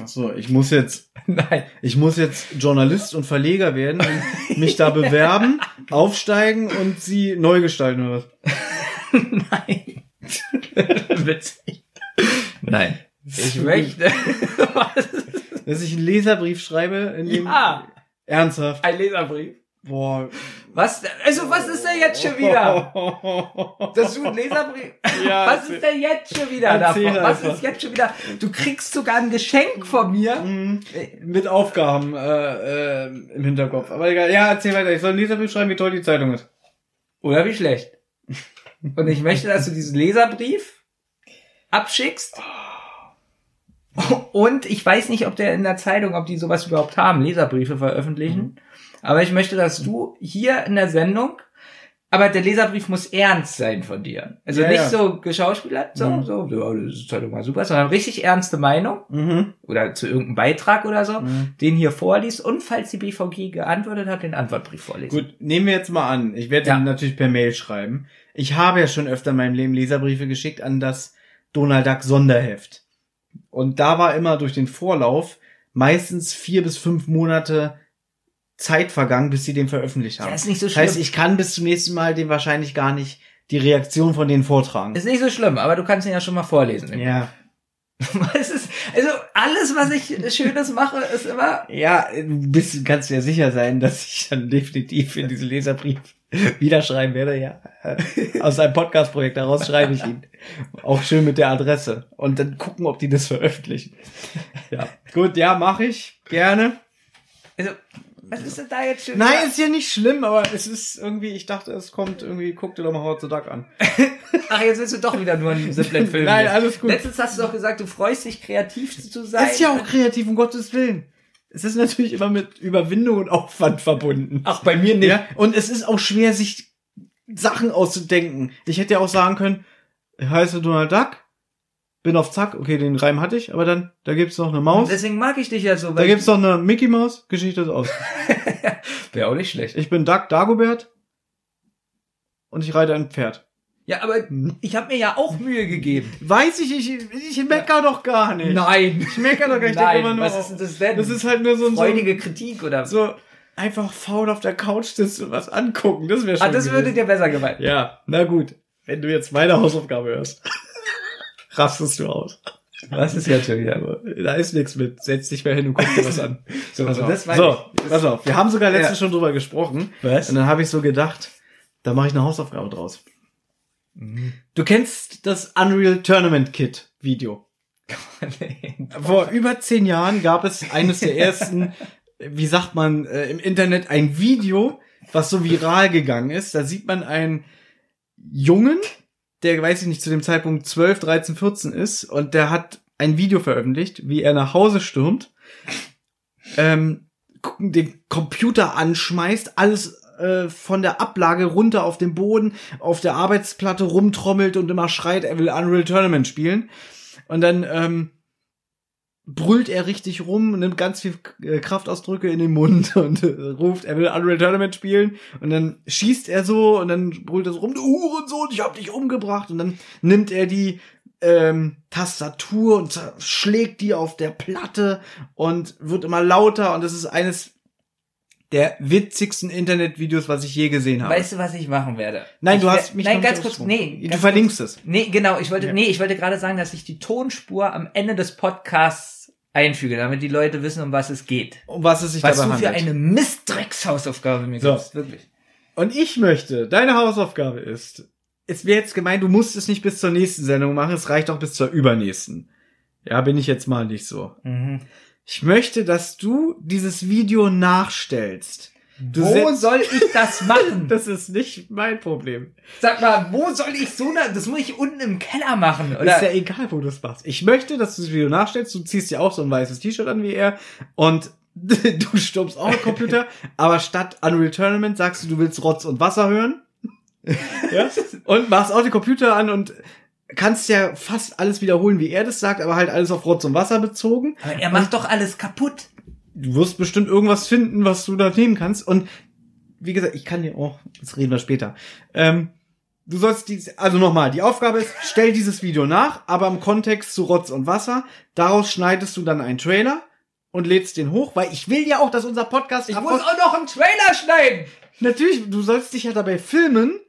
Ach so, ich muss jetzt Nein. Ich muss jetzt Journalist und Verleger werden und mich da bewerben, aufsteigen und sie neu gestalten oder was? Nein. Witzig. Nein. Ich möchte. Was? Dass ich einen Leserbrief schreibe, in dem ja, ernsthaft. ein Leserbrief. Boah. Was? Also, was ist denn jetzt schon wieder? Dass du einen Leserbrief. Ja, was ist denn jetzt schon wieder davon? Was ist jetzt schon wieder? Du kriegst sogar ein Geschenk von mir. Mhm. Mit Aufgaben äh, äh, im Hinterkopf. Aber egal. Ja, erzähl weiter. Ich soll einen Leserbrief schreiben, wie toll die Zeitung ist. Oder wie schlecht. Und ich möchte, dass du diesen Leserbrief abschickst. Und ich weiß nicht, ob der in der Zeitung, ob die sowas überhaupt haben, Leserbriefe veröffentlichen. Aber ich möchte, dass du hier in der Sendung, aber der Leserbrief muss ernst sein von dir. Also Ja, nicht ja. so geschauspielert, so, Mhm. so, ja, das ist Zeitung mal super, sondern richtig ernste Meinung Mhm. oder zu irgendeinem Beitrag oder so, Mhm. den hier vorliest und falls die BVG geantwortet hat, den Antwortbrief vorlesen. Gut, nehmen wir jetzt mal an. Ich werde Ja. ihn natürlich per Mail schreiben. Ich habe ja schon öfter in meinem Leben Leserbriefe geschickt an das Donald Duck Sonderheft. Und da war immer durch den Vorlauf meistens vier bis fünf Monate Zeit vergangen, bis sie den veröffentlicht haben. Ja, ist nicht so das heißt, schlimm. ich kann bis zum nächsten Mal den wahrscheinlich gar nicht die Reaktion von denen vortragen. Ist nicht so schlimm, aber du kannst ihn ja schon mal vorlesen. ja. Es ist, also alles, was ich Schönes mache, ist immer. Ja, du bist, kannst ja sicher sein, dass ich dann definitiv in diesen Leserbrief wieder schreiben werde. Ja, äh, aus einem Podcast-Projekt daraus schreibe ich ihn. Auch schön mit der Adresse. Und dann gucken, ob die das veröffentlichen. Ja, gut, ja, mache ich. Gerne. Also, was ist denn da jetzt schon? Nein, ist ja nicht schlimm, aber es ist irgendwie, ich dachte, es kommt irgendwie, guck dir doch mal Howard the Duck an. Ach, jetzt willst du doch wieder nur einen simplen Film. Nein, hier. alles gut. Letztens hast du doch gesagt, du freust dich, kreativ zu sein. Ist ja auch kreativ, um Gottes Willen. Es ist natürlich immer mit Überwindung und Aufwand verbunden. Ach, bei mir nicht. Ja, und es ist auch schwer, sich Sachen auszudenken. Ich hätte ja auch sagen können, ich heiße Donald Duck, bin auf Zack, okay, den Reim hatte ich, aber dann, da gibt's noch eine Maus, Deswegen mag ich dich ja so. da gibt's noch eine Mickey Maus, Geschichte ist aus. Wäre auch nicht schlecht. Ich bin Duck Dagobert und ich reite ein Pferd. Ja, aber ich habe mir ja auch Mühe gegeben. Weiß ich, ich, ich mecker doch gar nicht. Nein. Ich mecker doch gar nicht, Nein, immer nur, was ist denn das denn? das ist halt nur so ein, so, freudige ein- Kritik oder so einfach faul auf der Couch sitzen und was angucken, das wäre schon Ah, das würde gewesen. dir besser gefallen. Ja, na gut. Wenn du jetzt meine Hausaufgabe hörst, rastest du aus. Was ist wieder? Aber Da ist nichts mit. Setz dich mal hin und guck dir was an. So, Also das weiß so pass auf. Wir haben sogar letztens Ja. schon drüber gesprochen. Was? Und dann habe ich so gedacht, da mache ich eine Hausaufgabe draus. Du kennst das Unreal Tournament Kit Video. Vor über zehn Jahren gab es eines der ersten, wie sagt man, äh, im Internet ein Video, was so viral gegangen ist. Da sieht man einen Jungen, der, weiß ich nicht, zu dem Zeitpunkt 12, 13, 14 ist und der hat ein Video veröffentlicht, wie er nach Hause stürmt, ähm, den Computer anschmeißt, alles äh, von der Ablage runter auf den Boden, auf der Arbeitsplatte rumtrommelt und immer schreit, er will Unreal Tournament spielen. Und dann ähm, brüllt er richtig rum, nimmt ganz viel äh, Kraftausdrücke in den Mund und äh, ruft, er will Unreal Tournament spielen und dann schießt er so und dann brüllt er so rum, du Hurensohn, ich hab dich umgebracht und dann nimmt er die ähm, Tastatur und schlägt die auf der Platte und wird immer lauter und das ist eines der witzigsten Internetvideos, was ich je gesehen habe. Weißt du, was ich machen werde? Nein, ich du hast mich Nein, ganz kurz. Nee, Du ganz verlinkst es. Nee, genau, ich wollte, Ja. nee, ich wollte gerade sagen, dass ich die Tonspur am Ende des Podcasts einfüge, damit die Leute wissen, um was es geht. Um was es sich Was dabei du für handelt. eine Mistdreckshausaufgabe mir So. gibst, wirklich. Und ich möchte, deine Hausaufgabe ist, es wäre jetzt gemeint, du musst es nicht bis zur nächsten Sendung machen, es reicht auch bis zur übernächsten. Ja, bin ich jetzt mal nicht so. Mhm. Ich möchte, dass du dieses Video nachstellst. Du Wo soll ich das machen? Das ist nicht mein Problem. Sag mal, wo soll ich so eine, das muss ich unten im Keller machen, Ist oder? ja egal, wo du es machst. Ich möchte, dass du das Video nachstellst. Du ziehst dir auch so ein weißes T-Shirt an wie er und du stummst auch einen Computer, aber statt Unreal Tournament sagst du, du willst Rotz und Wasser hören. ja? Und machst auch den Computer an und kannst ja fast alles wiederholen, wie er das sagt, aber halt alles auf Rotz und Wasser bezogen. Aber er macht doch alles kaputt. Du wirst bestimmt irgendwas finden, was du da nehmen kannst. Und wie gesagt, ich kann dir auch, das reden wir später. Ähm, du sollst dies, also nochmal, die Aufgabe ist, stell dieses Video nach, aber im Kontext zu Rotz und Wasser. Daraus schneidest du dann einen Trailer und lädst den hoch, weil ich will ja auch, dass unser Podcast Ich muss auch noch einen Trailer schneiden. Natürlich, du sollst dich ja dabei filmen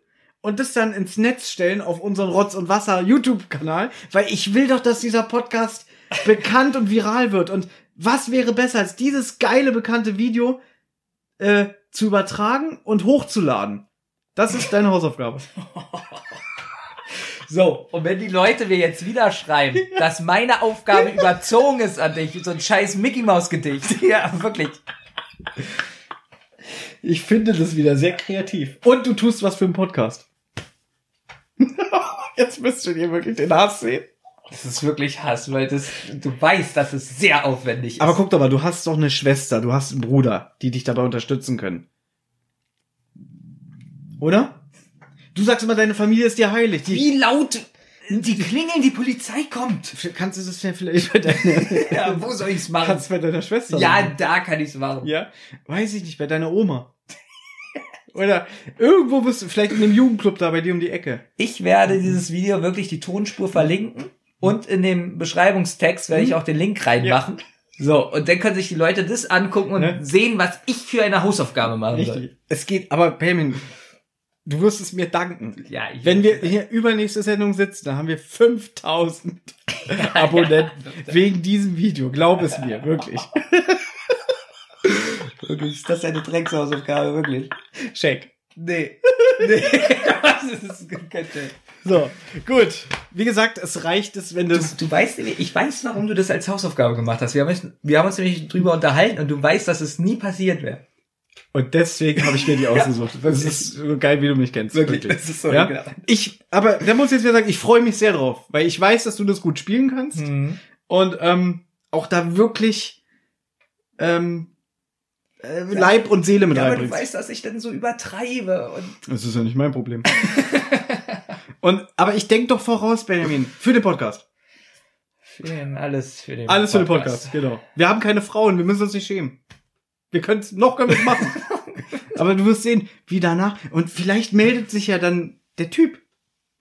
und das dann ins Netz stellen auf unseren Rotz und Wasser YouTube-Kanal, weil ich will doch, dass dieser Podcast bekannt und viral wird. Und was wäre besser, als dieses geile, bekannte Video äh, zu übertragen und hochzuladen? Das ist deine Hausaufgabe. So, und wenn die Leute mir jetzt wieder schreiben, dass meine Aufgabe überzogen ist an dich, so ein scheiß Mickey Maus Gedicht. Ja, wirklich. Ich finde das wieder sehr kreativ. Und du tust was für einen Podcast. Jetzt müsst ihr dir wirklich den Hass sehen. Das ist wirklich Hass, weil das, du weißt, dass es sehr aufwendig ist. Aber guck doch mal, du hast doch eine Schwester, du hast einen Bruder, die dich dabei unterstützen können. Oder? Du sagst immer, deine Familie ist dir heilig. Die, wie laut die klingeln, die Polizei kommt. kannst du das vielleicht bei deiner, Ja, wo soll ich's machen? kannst du bei deiner Schwester Ja, machen? da kann ich's machen. Ja? Weiß ich nicht, bei deiner Oma. Oder irgendwo bist du, vielleicht in einem Jugendclub da bei dir um die Ecke. Ich werde dieses Video wirklich die Tonspur verlinken und in dem Beschreibungstext werde ich auch den Link reinmachen. So, und dann können sich die Leute das angucken und Ne? sehen, was ich für eine Hausaufgabe machen soll. Richtig. Es geht, aber Payment, du wirst es mir danken. Ja, ich Wenn wir hier übernächste Sendung sitzen, dann haben wir 5000 Abonnenten wegen diesem Video. Glaub es mir, wirklich. wirklich, ist das eine Dreckshausaufgabe, wirklich? Check. Nee. Nee. das ist kein Check. So, gut. Wie gesagt, es reicht es, wenn Du, das. du weißt, ich weiß, warum du das als Hausaufgabe gemacht hast. Wir haben, uns, wir haben uns nämlich drüber unterhalten und du weißt, dass es nie passiert wäre. Und deswegen habe ich mir die ausgesucht. Das ist so geil, wie du mich kennst. das ist so ja? ekelhaft. Ich, aber da muss ich jetzt wieder sagen, ich freue mich sehr drauf, weil ich weiß, dass du das gut spielen kannst Mhm. und ähm, auch da wirklich ähm, äh, Leib und Seele mit Ja, aber du reinbringst. weißt, dass ich dann so übertreibe und Das ist ja nicht mein Problem. und aber ich denk doch voraus, Benjamin, für den Podcast. für den, alles für den Alles für den Podcast, genau. Wir haben keine Frauen, wir müssen uns nicht schämen. Wir können noch können wir machen. aber du wirst sehen, wie danach und vielleicht meldet sich ja dann der Typ.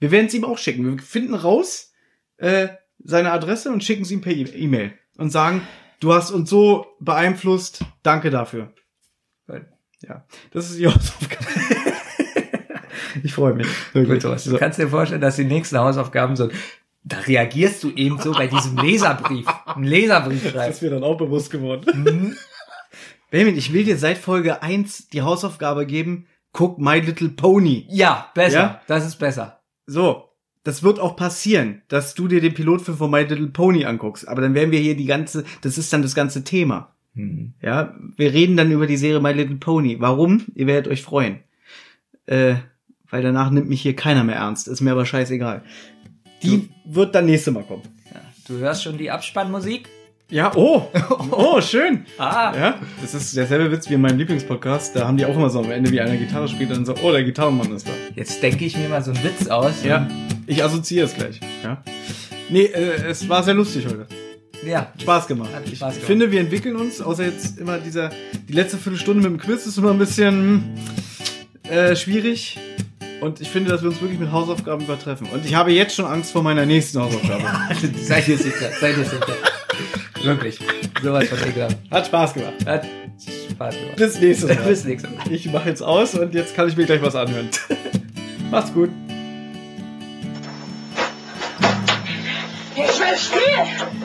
Wir werden es ihm auch schicken. Wir finden raus äh, seine Adresse und schicken es ihm per E- E-Mail und sagen, du hast uns so beeinflusst, danke dafür. Ja, das ist die Hausaufgabe. Ich freue mich. Wirklich. Gut, So. Du kannst dir vorstellen, dass die nächsten Hausaufgaben so, da reagierst du eben so bei diesem Leserbrief. Ein Leserbrief Das schreiben. ist mir dann auch bewusst geworden. Mhm. Benjamin, ich will dir seit Folge 1 die Hausaufgabe geben, guck My Little Pony. Ja, besser. Ja? Das ist besser. So, das wird auch passieren, dass du dir den Pilotfilm von My Little Pony anguckst. Aber dann werden wir hier die ganze, das ist dann das ganze Thema. Mhm. Ja, wir reden dann über die Serie My Little Pony. Warum? Ihr werdet euch freuen. Äh, weil danach nimmt mich hier keiner mehr ernst. Ist mir aber scheißegal. Die du, wird dann nächste Mal kommen. Ja, du hörst schon die Abspannmusik? Ja, oh, oh, schön. ah. Ja, das ist derselbe Witz wie in meinem Lieblingspodcast. Da haben die auch immer so am Ende, wie einer Gitarre spielt, und so, oh, der Gitarrenmann ist da. Jetzt denke ich mir mal so einen Witz aus. Ja, ne? ich assoziiere es gleich. Ja. Nee, äh, es war sehr lustig heute. Ja. Spaß gemacht. Hat Spaß gemacht. Ich finde, wir entwickeln uns, außer jetzt immer dieser, die letzte Viertelstunde mit dem Quiz ist immer ein bisschen hm, äh, schwierig. Und ich finde, dass wir uns wirklich mit Hausaufgaben übertreffen. Und ich habe jetzt schon Angst vor meiner nächsten Hausaufgabe. seid ihr sicher, seid ihr sicher. Wirklich. Sowas von egal. Hat Spaß gemacht. Hat Spaß gemacht. Bis nächstes Mal. Bis nächstes Mal. Ich mache jetzt aus und jetzt kann ich mir gleich was anhören. Macht's gut. Ich will spielen!